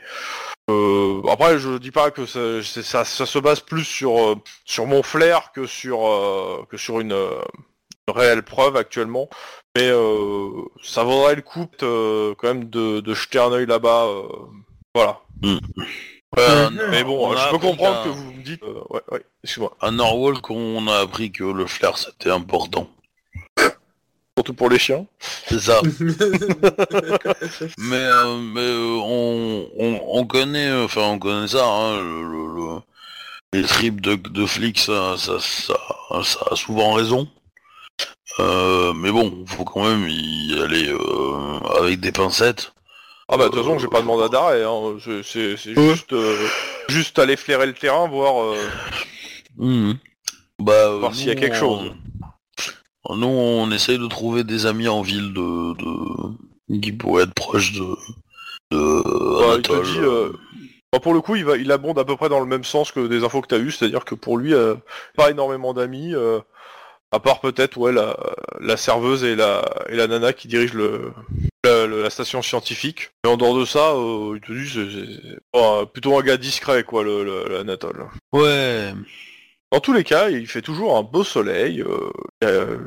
Euh, après, je dis pas que ça, c'est- ça, ça se base plus sur euh, sur mon flair que sur euh, que sur une, une réelle preuve actuellement. Mais euh, ça vaudrait le coup euh, quand même de, de jeter un œil là-bas. euh, voilà. Euh, Mais bon, on a je peux comprendre que vous me dites. euh, ouais, ouais, excuse-moi. À Norwalk on a appris que le flair c'était important. Surtout pour les chiens. C'est ça. [laughs] Mais, euh, mais euh, on, on, on connaît, euh, enfin on connaît ça, hein, le, le- le- les tripes de, de flics, ça, ça, ça, ça a souvent raison. Euh, mais bon, faut quand même y aller euh, avec des pincettes. Ah bah de toute façon, j'ai pas de mandat d'arrêt. Hein. C'est- juste, euh, juste aller flairer le terrain, voir. euh, Mhm. Bah, Voir s'il y a quelque chose. on- Nous, on essaye de trouver des amis en ville de, de... qui pourraient être proches de. de bah, il te Anatole. dit. euh, bah, pour le coup, il va, il abonde à peu près dans le même sens que des infos que t'as eues, c'est-à-dire que pour lui, euh, pas énormément d'amis. euh, à part peut-être ouais la, la serveuse et la et la nana qui dirige le la, station scientifique. Mais en dehors de ça, euh, il te dit c'est c'est- bon, plutôt un gars discret quoi le, le, l'Anatole. Ouais. Dans tous les cas, il fait toujours un beau soleil. Euh, euh,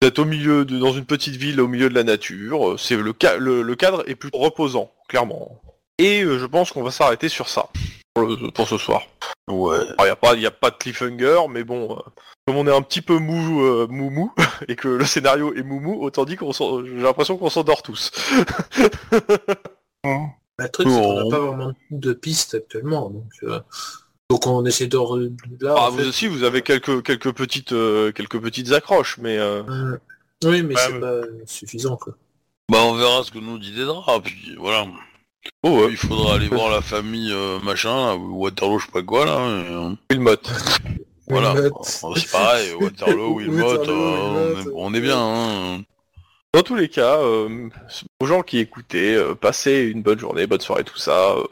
vous êtes au milieu de, dans une petite ville au milieu de la nature. euh, C'est le, ca- le, le cadre est plutôt reposant, clairement. Et euh, je pense qu'on va s'arrêter sur ça pour, le- pour ce soir. Ouais. Il n'y a pas, y a pas de cliffhanger, mais bon, euh, comme on est un petit peu mou, euh, mou mou, [laughs] et que le scénario est mou mou, autant dit qu'on s'en- j'ai l'impression qu'on s'endort tous. [laughs] Le truc, c'est qu'on n'a pas vraiment de pistes actuellement. Donc, euh, donc on essaie de... re- Là, Ah, vous fait, aussi, vous avez quelques quelques petites euh, quelques petites accroches, mais euh, euh, Oui, mais Ouais, c'est mais- pas suffisant, quoi. Bah on verra ce que nous dit Dedra, puis voilà. oh, ouais, Il faudra aller voir la famille euh, machin, là, Waterloo, je sais pas quoi là. et, euh, Wilmot. voilà. C'est pareil, Waterloo, [laughs] Wilmot, Waterloo, euh, on, est, on est bien. Hein. Dans tous les cas, euh, aux gens qui écoutaient, euh, passez une bonne journée, bonne soirée, tout ça. euh,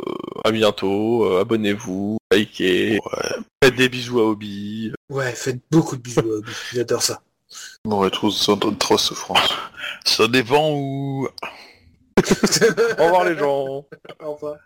à bientôt, euh, abonnez-vous, likez, faites des bisous à Obi. Ouais, faites beaucoup de bisous à Obi. [laughs] J'adore ça. On va trop, trop souffrance. Ça dépend où. [laughs] Au revoir les gens. Au revoir.